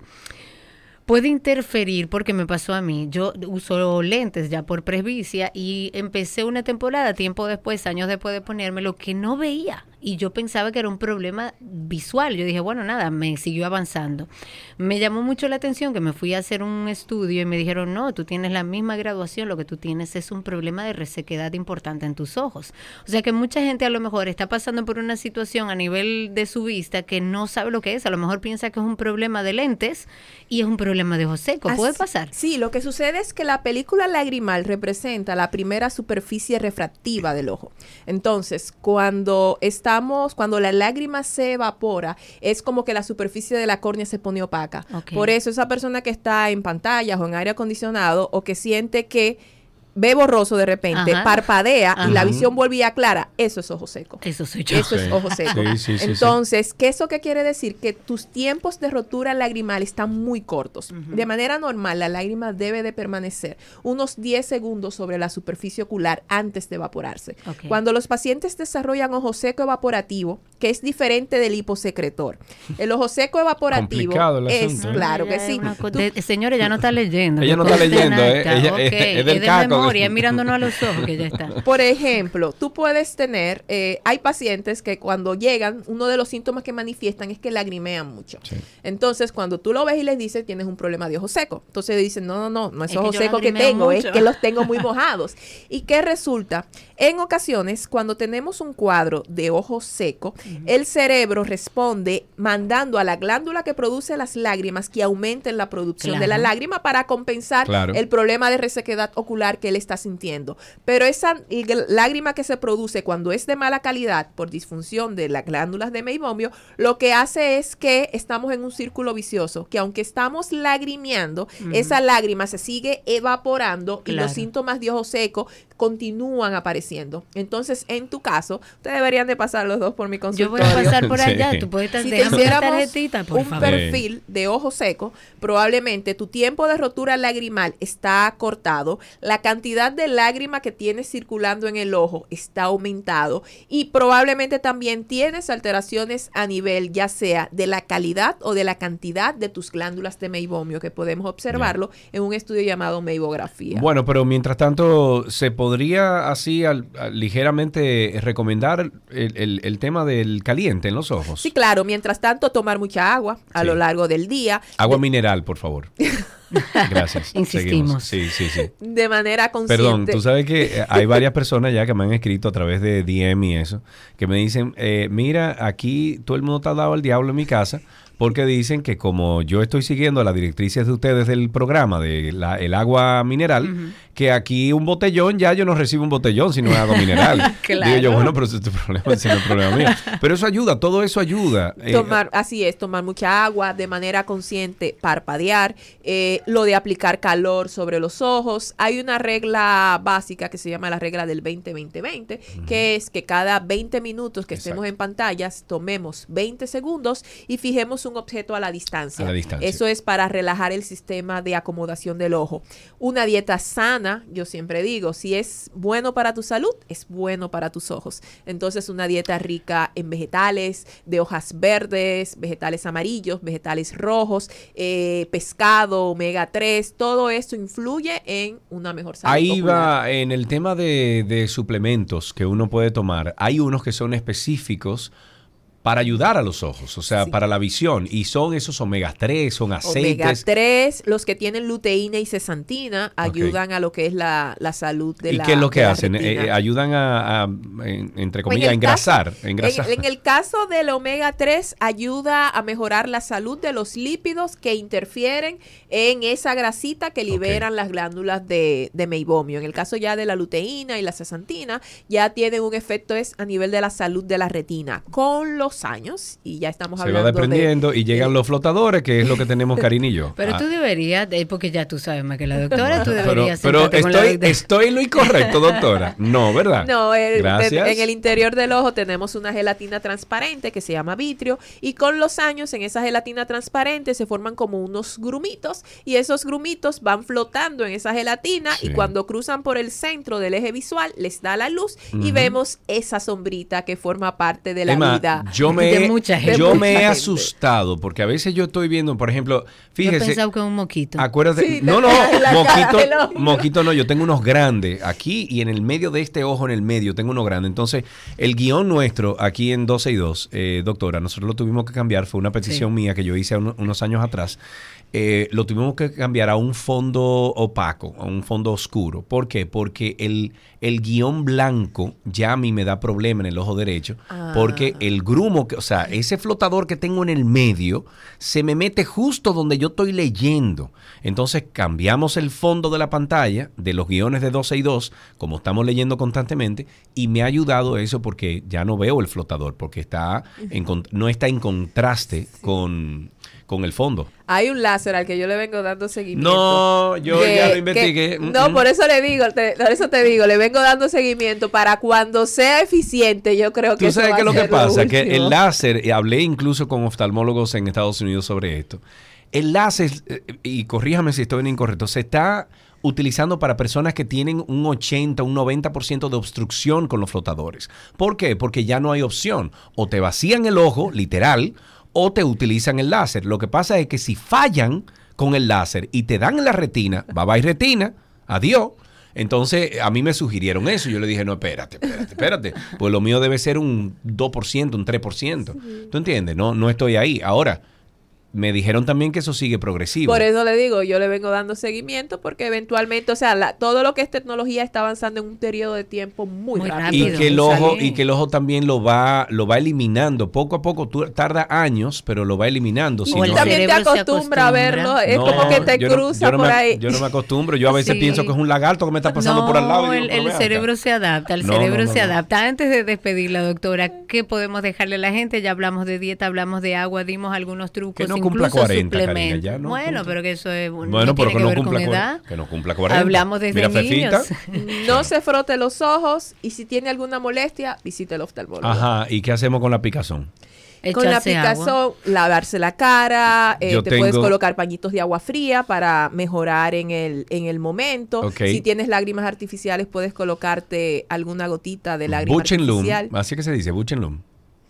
puede interferir, porque me pasó a mí. Yo uso lentes ya por presbicia y empecé una temporada, tiempo después, años después de ponerme, lo que no veía. Y yo pensaba que era un problema visual. Yo dije, bueno, nada, me siguió avanzando. Me llamó mucho la atención que me fui a hacer un estudio y me dijeron, no, tú tienes la misma graduación, lo que tú tienes es un problema de resequedad importante en tus ojos. O sea que mucha gente a lo mejor está pasando por una situación a nivel de su vista que no sabe lo que es. A lo mejor piensa que es un problema de lentes y es un problema de ojo seco. ¿Puede Así- pasar? Sí, lo que sucede es que la película lagrimal representa la primera superficie refractiva del ojo. Entonces, cuando estamos, cuando la lágrima se evapora, es como que la superficie de la córnea se pone opaca. Por eso esa persona que está en pantallas o en aire acondicionado o que siente que ve borroso de repente, Ajá. parpadea y la visión vuelve ya clara, eso es ojo seco. Eso soy yo. Eso es ojo seco. Sí, sí, sí, sí. Entonces, ¿qué eso qué quiere decir? Que tus tiempos de rotura lagrimal están muy cortos. De manera normal, la lágrima debe de permanecer unos 10 segundos sobre la superficie ocular antes de evaporarse. Cuando los pacientes desarrollan ojo seco evaporativo, que es diferente del hiposecretor. El ojo seco evaporativo Complicado el es, asunto, ¿eh? claro que sí. Tú- de- señores, ya no está leyendo. Ella no está leyendo, en ¿eh? Ella- es- es del de caco. Memoria, es mirándonos a los ojos que ya está. Por ejemplo, tú puedes tener, eh, hay pacientes que cuando llegan, uno de los síntomas que manifiestan es que lagrimean mucho. Entonces, cuando tú lo ves y les dices, tienes un problema de ojo seco. Entonces dicen, no, no, no, no es, Es que ojo yo seco que tengo, es que los tengo muy mojados. ¿Y qué resulta? En ocasiones, cuando tenemos un cuadro de ojo seco, el cerebro responde mandando a la glándula que produce las lágrimas que aumenten la producción de la lágrima para compensar Claro. el problema de resequedad ocular que él está sintiendo. Pero esa lágrima que se produce cuando es de mala calidad por disfunción de las glándulas de meibomio, lo que hace es que estamos en un círculo vicioso, que aunque estamos lagrimeando, esa lágrima se sigue evaporando y los síntomas de ojo seco continúan apareciendo. Entonces, en tu caso, ustedes deberían de pasar los dos por mi Yo consultorio. voy a pasar por allá. Tú puedes estar Si te tarjetita, por un favor. perfil de ojo seco, probablemente tu tiempo de rotura lagrimal está cortado, la cantidad de lágrima que tienes circulando en el ojo está aumentado y probablemente también tienes alteraciones a nivel ya sea de la calidad o de la cantidad de tus glándulas de meibomio que podemos observarlo en un estudio llamado meibografía. Bueno, pero mientras tanto, ¿se podría así al- al- ligeramente recomendar el, el- el tema del caliente en los ojos? Sí, claro, mientras tanto tomar mucha agua a Sí. lo largo del día. Agua mineral, por favor. Gracias. Insistimos. Seguimos. Sí, sí, sí. de manera consciente. Perdón, tú sabes que eh, hay varias personas ya que me han escrito a través de DM y eso, que me dicen, eh, mira, aquí todo el mundo está dado al diablo en mi casa, porque dicen que como yo estoy siguiendo las directrices de ustedes del programa de la- el agua mineral, que aquí un botellón, ya yo no recibo un botellón si no es agua mineral. Claro. Digo yo, bueno, pero ese es tu problema, ese no es el problema mío. Pero eso ayuda, todo eso ayuda. Eh, Tomar, así es, tomar mucha agua de manera consciente, parpadear, eh, lo de aplicar calor sobre los ojos. Hay una regla básica que se llama la regla del 20-20-20, que es que cada 20 minutos que estemos en pantallas, tomemos 20 segundos y fijemos un objeto a la distancia. A la distancia. Eso es para relajar el sistema de acomodación del ojo. Una dieta sana, yo siempre digo, si es bueno para tu salud, es bueno para tus ojos. Entonces, una dieta rica en vegetales, de hojas verdes, vegetales amarillos, vegetales rojos, eh, pescado, omega 3, todo eso influye en una mejor salud. Ahí va en el tema de, de suplementos que uno puede tomar. Hay unos que son específicos para ayudar a los ojos, o sea, para la visión. Y son esos omega 3, son Omega aceites. 3, los que tienen luteína y cesantina ayudan a lo que es la, la salud de ¿Y la qué es lo que hacen? Eh, ayudan a, a, en- entre Pues en comillas, a engrasar. caso- engrasar. En, en el caso del omega 3 ayuda a mejorar la salud de los lípidos que interfieren en esa grasita que liberan las glándulas de, de meibomio. En el caso ya de la luteína y la cesantina, ya tienen un efecto es a nivel de la salud de la retina. Con los años, y ya estamos Se va hablando de- desprendiendo y llegan los flotadores, que es lo que tenemos Karin y yo. Pero Ah, tú deberías, eh, porque ya tú sabes más que la doctora, tú pero deberías pero sentarte con la estoy, estoy lo incorrecto, doctora. No, ¿verdad? No, el- Gracias. en el interior del ojo tenemos una gelatina transparente que se llama vitrio y con los años en esa gelatina transparente se forman como unos grumitos y esos grumitos van flotando en esa gelatina y cuando cruzan por el centro del eje visual les da la luz y vemos esa sombrita que forma parte de la vida. yo Yo me, De mucha gente. yo me he asustado porque a veces yo estoy viendo, por ejemplo, Yo he fíjese. pensado que es un moquito. Acuérdate, Sí, no, no, moquito, moquito no, yo tengo unos grandes aquí y en el medio de este ojo, en el medio, tengo uno grande. Entonces, el guion nuestro aquí en 12 y 2, eh, doctora, nosotros lo tuvimos que cambiar, fue una petición Sí. mía que yo hice uno- unos años atrás. Eh, lo tuvimos que cambiar a un fondo opaco, a un fondo oscuro. ¿Por qué? Porque el, el guion blanco ya a mí me da problema en el ojo derecho, porque el grumo, que, o sea, ese flotador que tengo en el medio, se me mete justo donde yo estoy leyendo. Entonces cambiamos el fondo de la pantalla de los guiones de 12 y 2, como estamos leyendo constantemente, y me ha ayudado eso porque ya no veo el flotador, porque está en no está en contraste con, con el fondo. Hay un láser al que yo le vengo dando seguimiento. No, yo que- ya lo investigué. Mm, no, mm. por eso le digo, te- por eso te digo, le vengo dando seguimiento para cuando sea eficiente, yo creo que Tú eso sabes va qué es a lo que pasa, que el láser, y hablé incluso con oftalmólogos en Estados Unidos sobre esto, el láser, eh, y corríjame si estoy incorrecto, se está utilizando para personas que tienen un 80, un 90% de obstrucción con los flotadores. ¿Por qué? Porque ya no hay opción. O te vacían el ojo, literal, o te utilizan el láser. Lo que pasa es que si fallan con el láser y te dan en la retina, bye bye retina, adiós. Entonces, a mí me sugirieron eso. Yo le dije, no, espérate, espérate, espérate. Pues lo mío debe ser un 2%, un 3%. ¿Tú entiendes? No, no estoy ahí. Ahora, me dijeron también que eso sigue progresivo. Por eso le digo, yo le vengo dando seguimiento porque eventualmente, o sea, la- todo lo que es tecnología está avanzando en un periodo de tiempo muy, rápido. y que el ojo y que el ojo también lo va lo va eliminando poco a poco tú, tarda años pero lo va eliminando Y si tú no- también te acostumbra a verlo, es No, como que te yo no- cruza yo no por me- ahí. yo no me acostumbro yo a veces Sí. pienso que es un lagarto que me está pasando por al lado y el, el cerebro se adapta, el No, cerebro no, no, se no. adapta. Antes de despedirla, doctora, ¿qué podemos dejarle a la gente? Ya hablamos de dieta, hablamos de agua, dimos algunos trucos, Que no cumpla incluso 40, cariño, suplementos. ya no bueno, cumpla. pero que eso es, no bueno pero tiene que que no cumpla con edad. que no cumpla 40 Hablamos desde Mira, Fefita. niños. No se frote los ojos y si tiene alguna molestia, visite el oftalmólogo. ajá y qué hacemos con la picazón Con la picazón, lavarse la cara, eh, te puedes colocar pañitos de agua fría para mejorar en el, en el momento. Si tienes lágrimas artificiales, puedes colocarte alguna gotita de lágrima Buchenlum artificial. así que se dice Buchenlum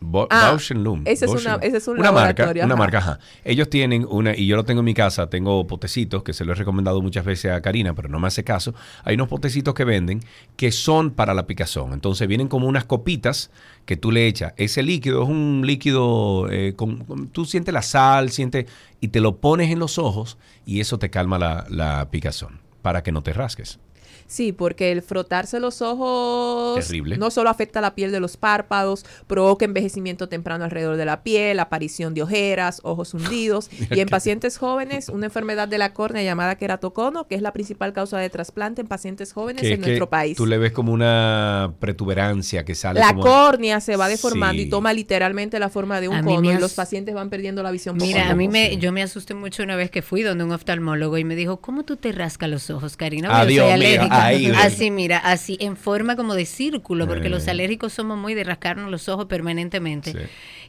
Bo- Ah, Bauschenlum, ese es una- Bauschenlum. ese es un una marca, una marca, ajá. Ellos tienen una, y yo lo tengo en mi casa, tengo potecitos que se lo he recomendado muchas veces a Karina, pero no me hace caso. Hay unos potecitos que venden que son para la picazón. Entonces vienen como unas copitas que tú le echas. Ese líquido es un líquido, eh, con, con- tú sientes la sal, sientes, y te lo pones en los ojos y eso te calma la, la picazón para que no te rasques. Sí, porque el frotarse los ojos Terrible. no solo afecta la piel de los párpados, provoca envejecimiento temprano alrededor de la piel, aparición de ojeras, ojos hundidos y en pacientes jóvenes una enfermedad de la córnea llamada queratocono, que es la principal causa de trasplante en pacientes jóvenes Que es en que nuestro país. Tú le ves como una protuberancia que sale La como... córnea se va deformando Sí. y toma literalmente la forma de un cono y as- los pacientes van perdiendo la visión. poco Mira, a mí me, yo me asusté mucho una vez que fui donde un oftalmólogo y me dijo, ¿cómo tú te rascas los ojos, Karina? Adiós, yo soy mira, alérgica. Ahí así, mira, así, en forma como de círculo, porque Eh. los alérgicos somos muy de rascarnos los ojos permanentemente. Sí.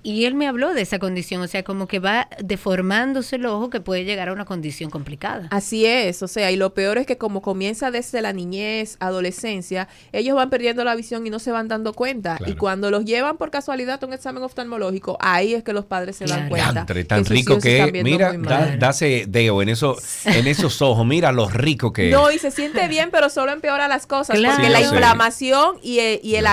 Y él me habló de esa condición, o sea, como que va deformándose el ojo que puede llegar a una condición complicada. Así es, o sea, y lo peor es que como comienza desde la niñez, adolescencia, ellos van perdiendo la visión y no se van dando cuenta. Claro. Y cuando los llevan por casualidad a un examen oftalmológico, ahí es que los padres se dan cuenta. Tan rico que es. Mira, da, dase deo en, eso, en esos ojos. Mira lo rico que No, es. y se siente bien, pero solo empeora las cosas, Claro. porque Sí, la inflamación y, eh, y el sé.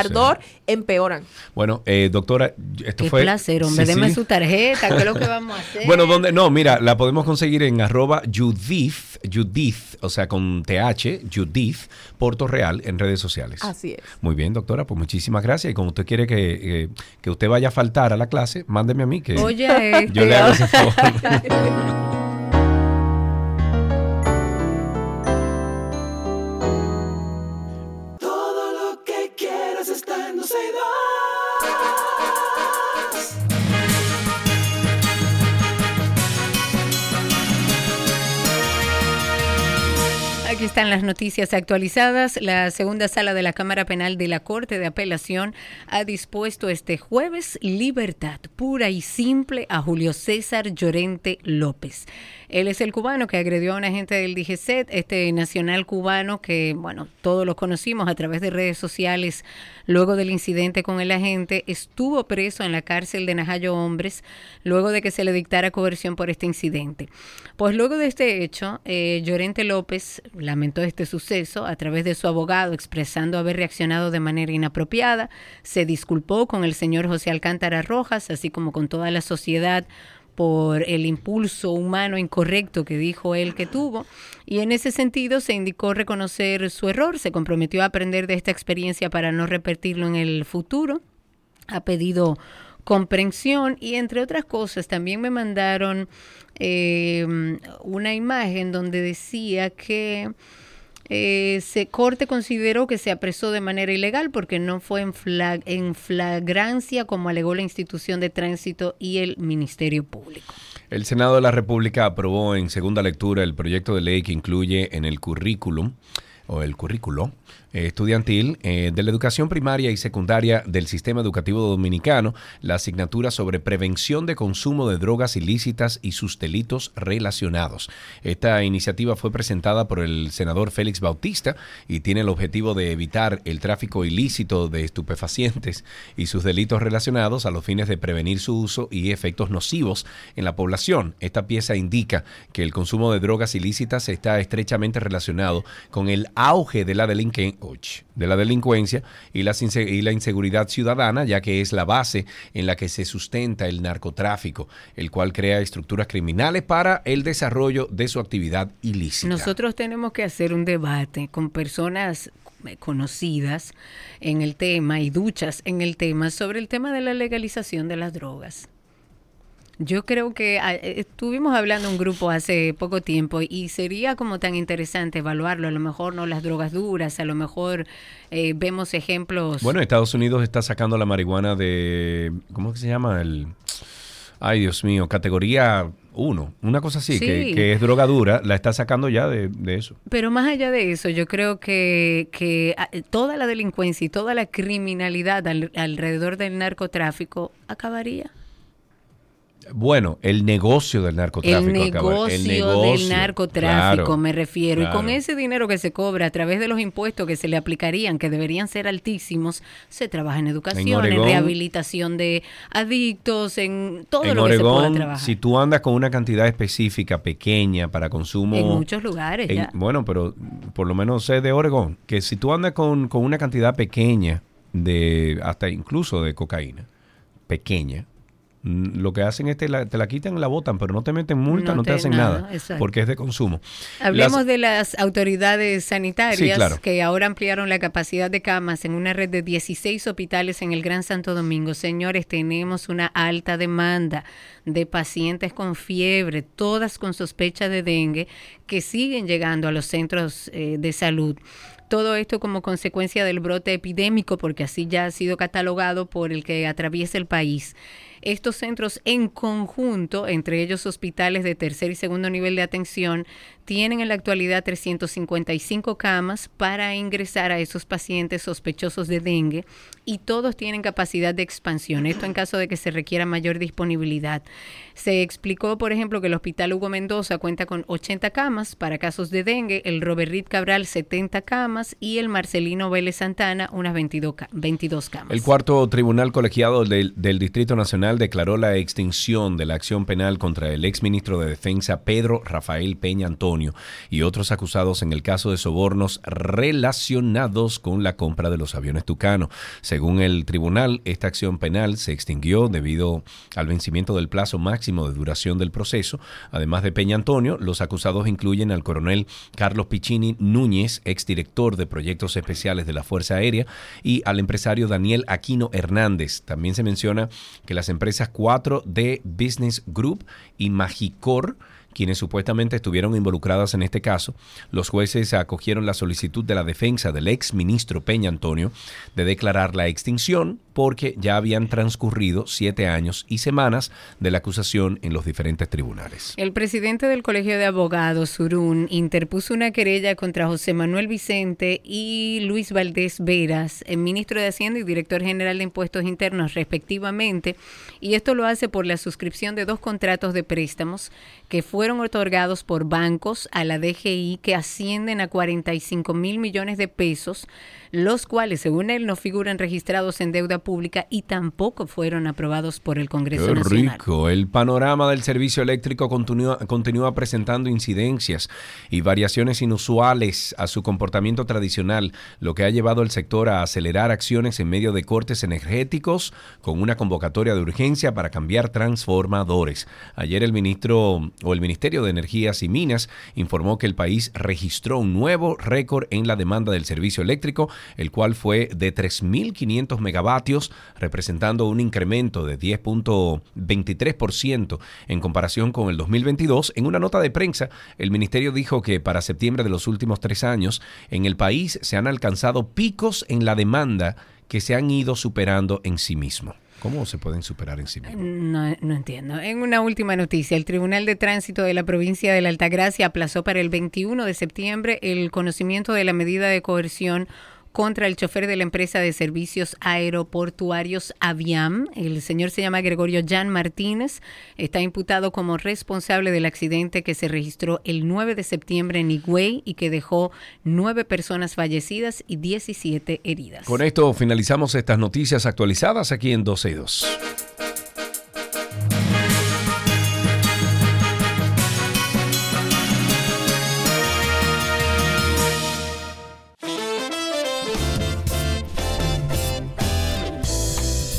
Empeoran. Bueno, eh, doctora, esto Qué fue... placer, hombre, Sí, deme sí. su tarjeta, ¿qué es lo que vamos a hacer? Bueno, donde no, mira, la podemos conseguir en arroba Judith, Judith, o sea, con TH, Judith, Porto Real, en redes sociales. Así es. Muy bien, doctora, pues muchísimas gracias. Y como usted quiere que, eh, que usted vaya a faltar a la clase, mándeme a mí que Oye, yo este, le hago ese favor. Aquí están las noticias actualizadas. La segunda sala de la Cámara Penal de la Corte de Apelación ha dispuesto este jueves libertad pura y simple a Julio César Llorente López. Él es el cubano que agredió a un agente del DGCET, este nacional cubano que, bueno, todos lo conocimos a través de redes sociales luego del incidente con el agente, estuvo preso en la cárcel de Najayo Hombres luego de que se le dictara coerción por este incidente. Pues luego de este hecho, eh, Llorente López lamentó este suceso a través de su abogado expresando haber reaccionado de manera inapropiada, se disculpó con el señor José Alcántara Rojas, así como con toda la sociedad por el impulso humano incorrecto que dijo él que tuvo. Y en ese sentido se indicó reconocer su error, se comprometió a aprender de esta experiencia para no repetirlo en el futuro. Ha pedido comprensión y entre otras cosas también me mandaron eh, una imagen donde decía que eh, se corte consideró que se apresó de manera ilegal porque no fue en, en flagrancia como alegó la institución de tránsito y el Ministerio Público. El Senado de la República aprobó en segunda lectura el proyecto de ley que incluye en el currículum o el currículo estudiantil eh, de la educación primaria y secundaria del sistema educativo dominicano la asignatura sobre prevención de consumo de drogas ilícitas y sus delitos relacionados. Esta iniciativa fue presentada por el senador Félix Bautista y tiene el objetivo de evitar el tráfico ilícito de estupefacientes y sus delitos relacionados a los fines de prevenir su uso y efectos nocivos en la población. Esta pieza indica que el consumo de drogas ilícitas está estrechamente relacionado con el auge de la delincuencia de la delincuencia y la, y la inseguridad ciudadana, ya que es la base en la que se sustenta el narcotráfico, el cual crea estructuras criminales para el desarrollo de su actividad ilícita. Nosotros tenemos que hacer un debate con personas conocidas en el tema y duchas en el tema sobre el tema de la legalización de las drogas. Yo creo que ah, eh, estuvimos hablando un grupo hace poco tiempo y sería como tan interesante evaluarlo. A lo mejor no las drogas duras, a lo mejor eh, vemos ejemplos. Bueno, Estados Unidos está sacando la marihuana de. ¿Cómo se llama? El. Ay, Dios mío, categoría 1, una cosa así, que, es droga dura, la está sacando ya de, de, eso. Pero más allá de eso, yo creo que, que ah, toda la delincuencia y toda la criminalidad alrededor del narcotráfico acabaría. Bueno, el negocio del narcotráfico. El negocio, del narcotráfico, me refiero. Y con ese dinero que se cobra a través de los impuestos que se le aplicarían, que deberían ser altísimos, se trabaja en educación, en, rehabilitación de adictos, en todo lo que se pueda trabajar. Si tú andas con una cantidad específica, pequeña, para consumo. En muchos lugares, ya. Bueno, pero por lo menos sé de Oregón, que si tú andas con, con una cantidad pequeña de, hasta incluso de cocaína, pequeña, lo que hacen es te la, te la quitan, la botan, pero no te meten multa, no, te, hacen nada, porque es de consumo. Hablemos de las autoridades sanitarias que ahora ampliaron la capacidad de camas en una red de 16 hospitales en el Gran Santo Domingo. Señores, tenemos una alta demanda de pacientes con fiebre, todas con sospecha de dengue, que siguen llegando a los centros eh, de salud todo esto como consecuencia del brote epidémico, porque así ya ha sido catalogado por el que atraviesa el país. Estos centros en conjunto, entre ellos hospitales de tercer y segundo nivel de atención, tienen en la actualidad 355 camas para ingresar a esos pacientes sospechosos de dengue y todos tienen capacidad de expansión. Esto en caso de que se requiera mayor disponibilidad. Se explicó, por ejemplo, que el Hospital Hugo Mendoza cuenta con 80 camas para casos de dengue, el Robert Reed Cabral 70 camas y el Marcelino Vélez Santana unas 22, 22 camas. El cuarto tribunal colegiado del, del Distrito Nacional declaró la extinción de la acción penal contra el exministro de Defensa Pedro Rafael Peña Antonio y otros acusados en el caso de sobornos relacionados con la compra de los aviones Tucano. Según el tribunal, esta acción penal se extinguió debido al vencimiento del plazo máximo de duración del proceso. Además de Peña Antonio, los acusados incluyen al coronel Carlos Piccini Núñez, exdirector de proyectos especiales de la Fuerza Aérea, y al empresario Daniel Aquino Hernández. También se menciona que las empresas 4D Business Group y Magicor quienes supuestamente estuvieron involucradas en este caso, los jueces acogieron la solicitud de la defensa del ex ministro Peña Antonio de declarar la extinción porque ya habían transcurrido siete años y semanas de la acusación en los diferentes tribunales. El presidente del Colegio de Abogados, Surún, interpuso una querella contra José Manuel Vicente y Luis Valdés Veras, el ministro de Hacienda y director general de Impuestos Internos, respectivamente, y esto lo hace por la suscripción de dos contratos de préstamos que fueron otorgados por bancos a la DGI que ascienden a 45 mil millones de pesos, los cuales, según él, no figuran registrados en deuda pública y tampoco fueron aprobados por el Congreso Qué Nacional. rico. El panorama del servicio eléctrico continúa, continúa presentando incidencias y variaciones inusuales a su comportamiento tradicional, lo que ha llevado al sector a acelerar acciones en medio de cortes energéticos con una convocatoria de urgencia para cambiar transformadores. Ayer el ministro o el Ministerio de Energías y Minas informó que el país registró un nuevo récord en la demanda del servicio eléctrico, el cual fue de 3.500 megavatios, representando un incremento de 10.23% en comparación con el 2022. En una nota de prensa, el ministerio dijo que para septiembre de los últimos tres años, en el país se han alcanzado picos en la demanda que se han ido superando en sí mismo. ¿Cómo se pueden superar en sí mismos? No, no entiendo. En una última noticia, el Tribunal de Tránsito de la provincia de la Altagracia aplazó para el 21 de septiembre el conocimiento de la medida de coerción contra el chofer de la empresa de servicios aeroportuarios Aviam. El señor se llama Gregorio Jan Martínez. Está imputado como responsable del accidente que se registró el 9 de septiembre en Higüey y que dejó nueve personas fallecidas y 17 heridas. Con esto finalizamos estas noticias actualizadas aquí en 12 y 2.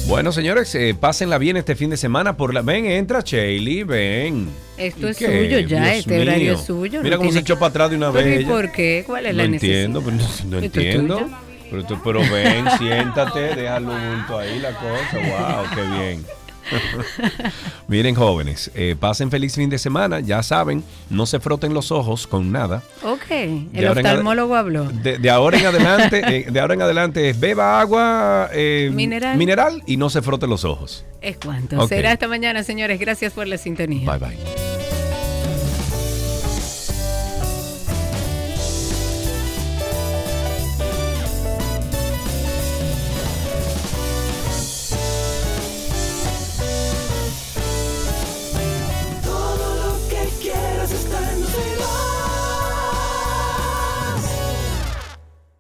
Bueno, señores, eh, pásenla bien este fin de semana. Por la... Ven, entra Shaley, ven. Esto ¿Y es qué? suyo ya, Dios este horario mío. es suyo. Mira no cómo se echó para atrás de una Pero vez. ¿y ella. por qué? ¿Cuál es no la necesidad? entiendo, pero no, no ¿Esto es entiendo. Pero, tú- pero ven, siéntate, déjalo junto ahí la cosa. Wow, qué bien. Miren, jóvenes, eh, pasen feliz fin de semana. Ya saben, no se froten los ojos con nada. Ok, De el oftalmólogo habló. De, de ahora en adelante, eh, de ahora en adelante es beba agua eh, Mineral. y no se frote los ojos. Es cuanto. Será esta mañana, señores. Gracias por la sintonía. Bye bye.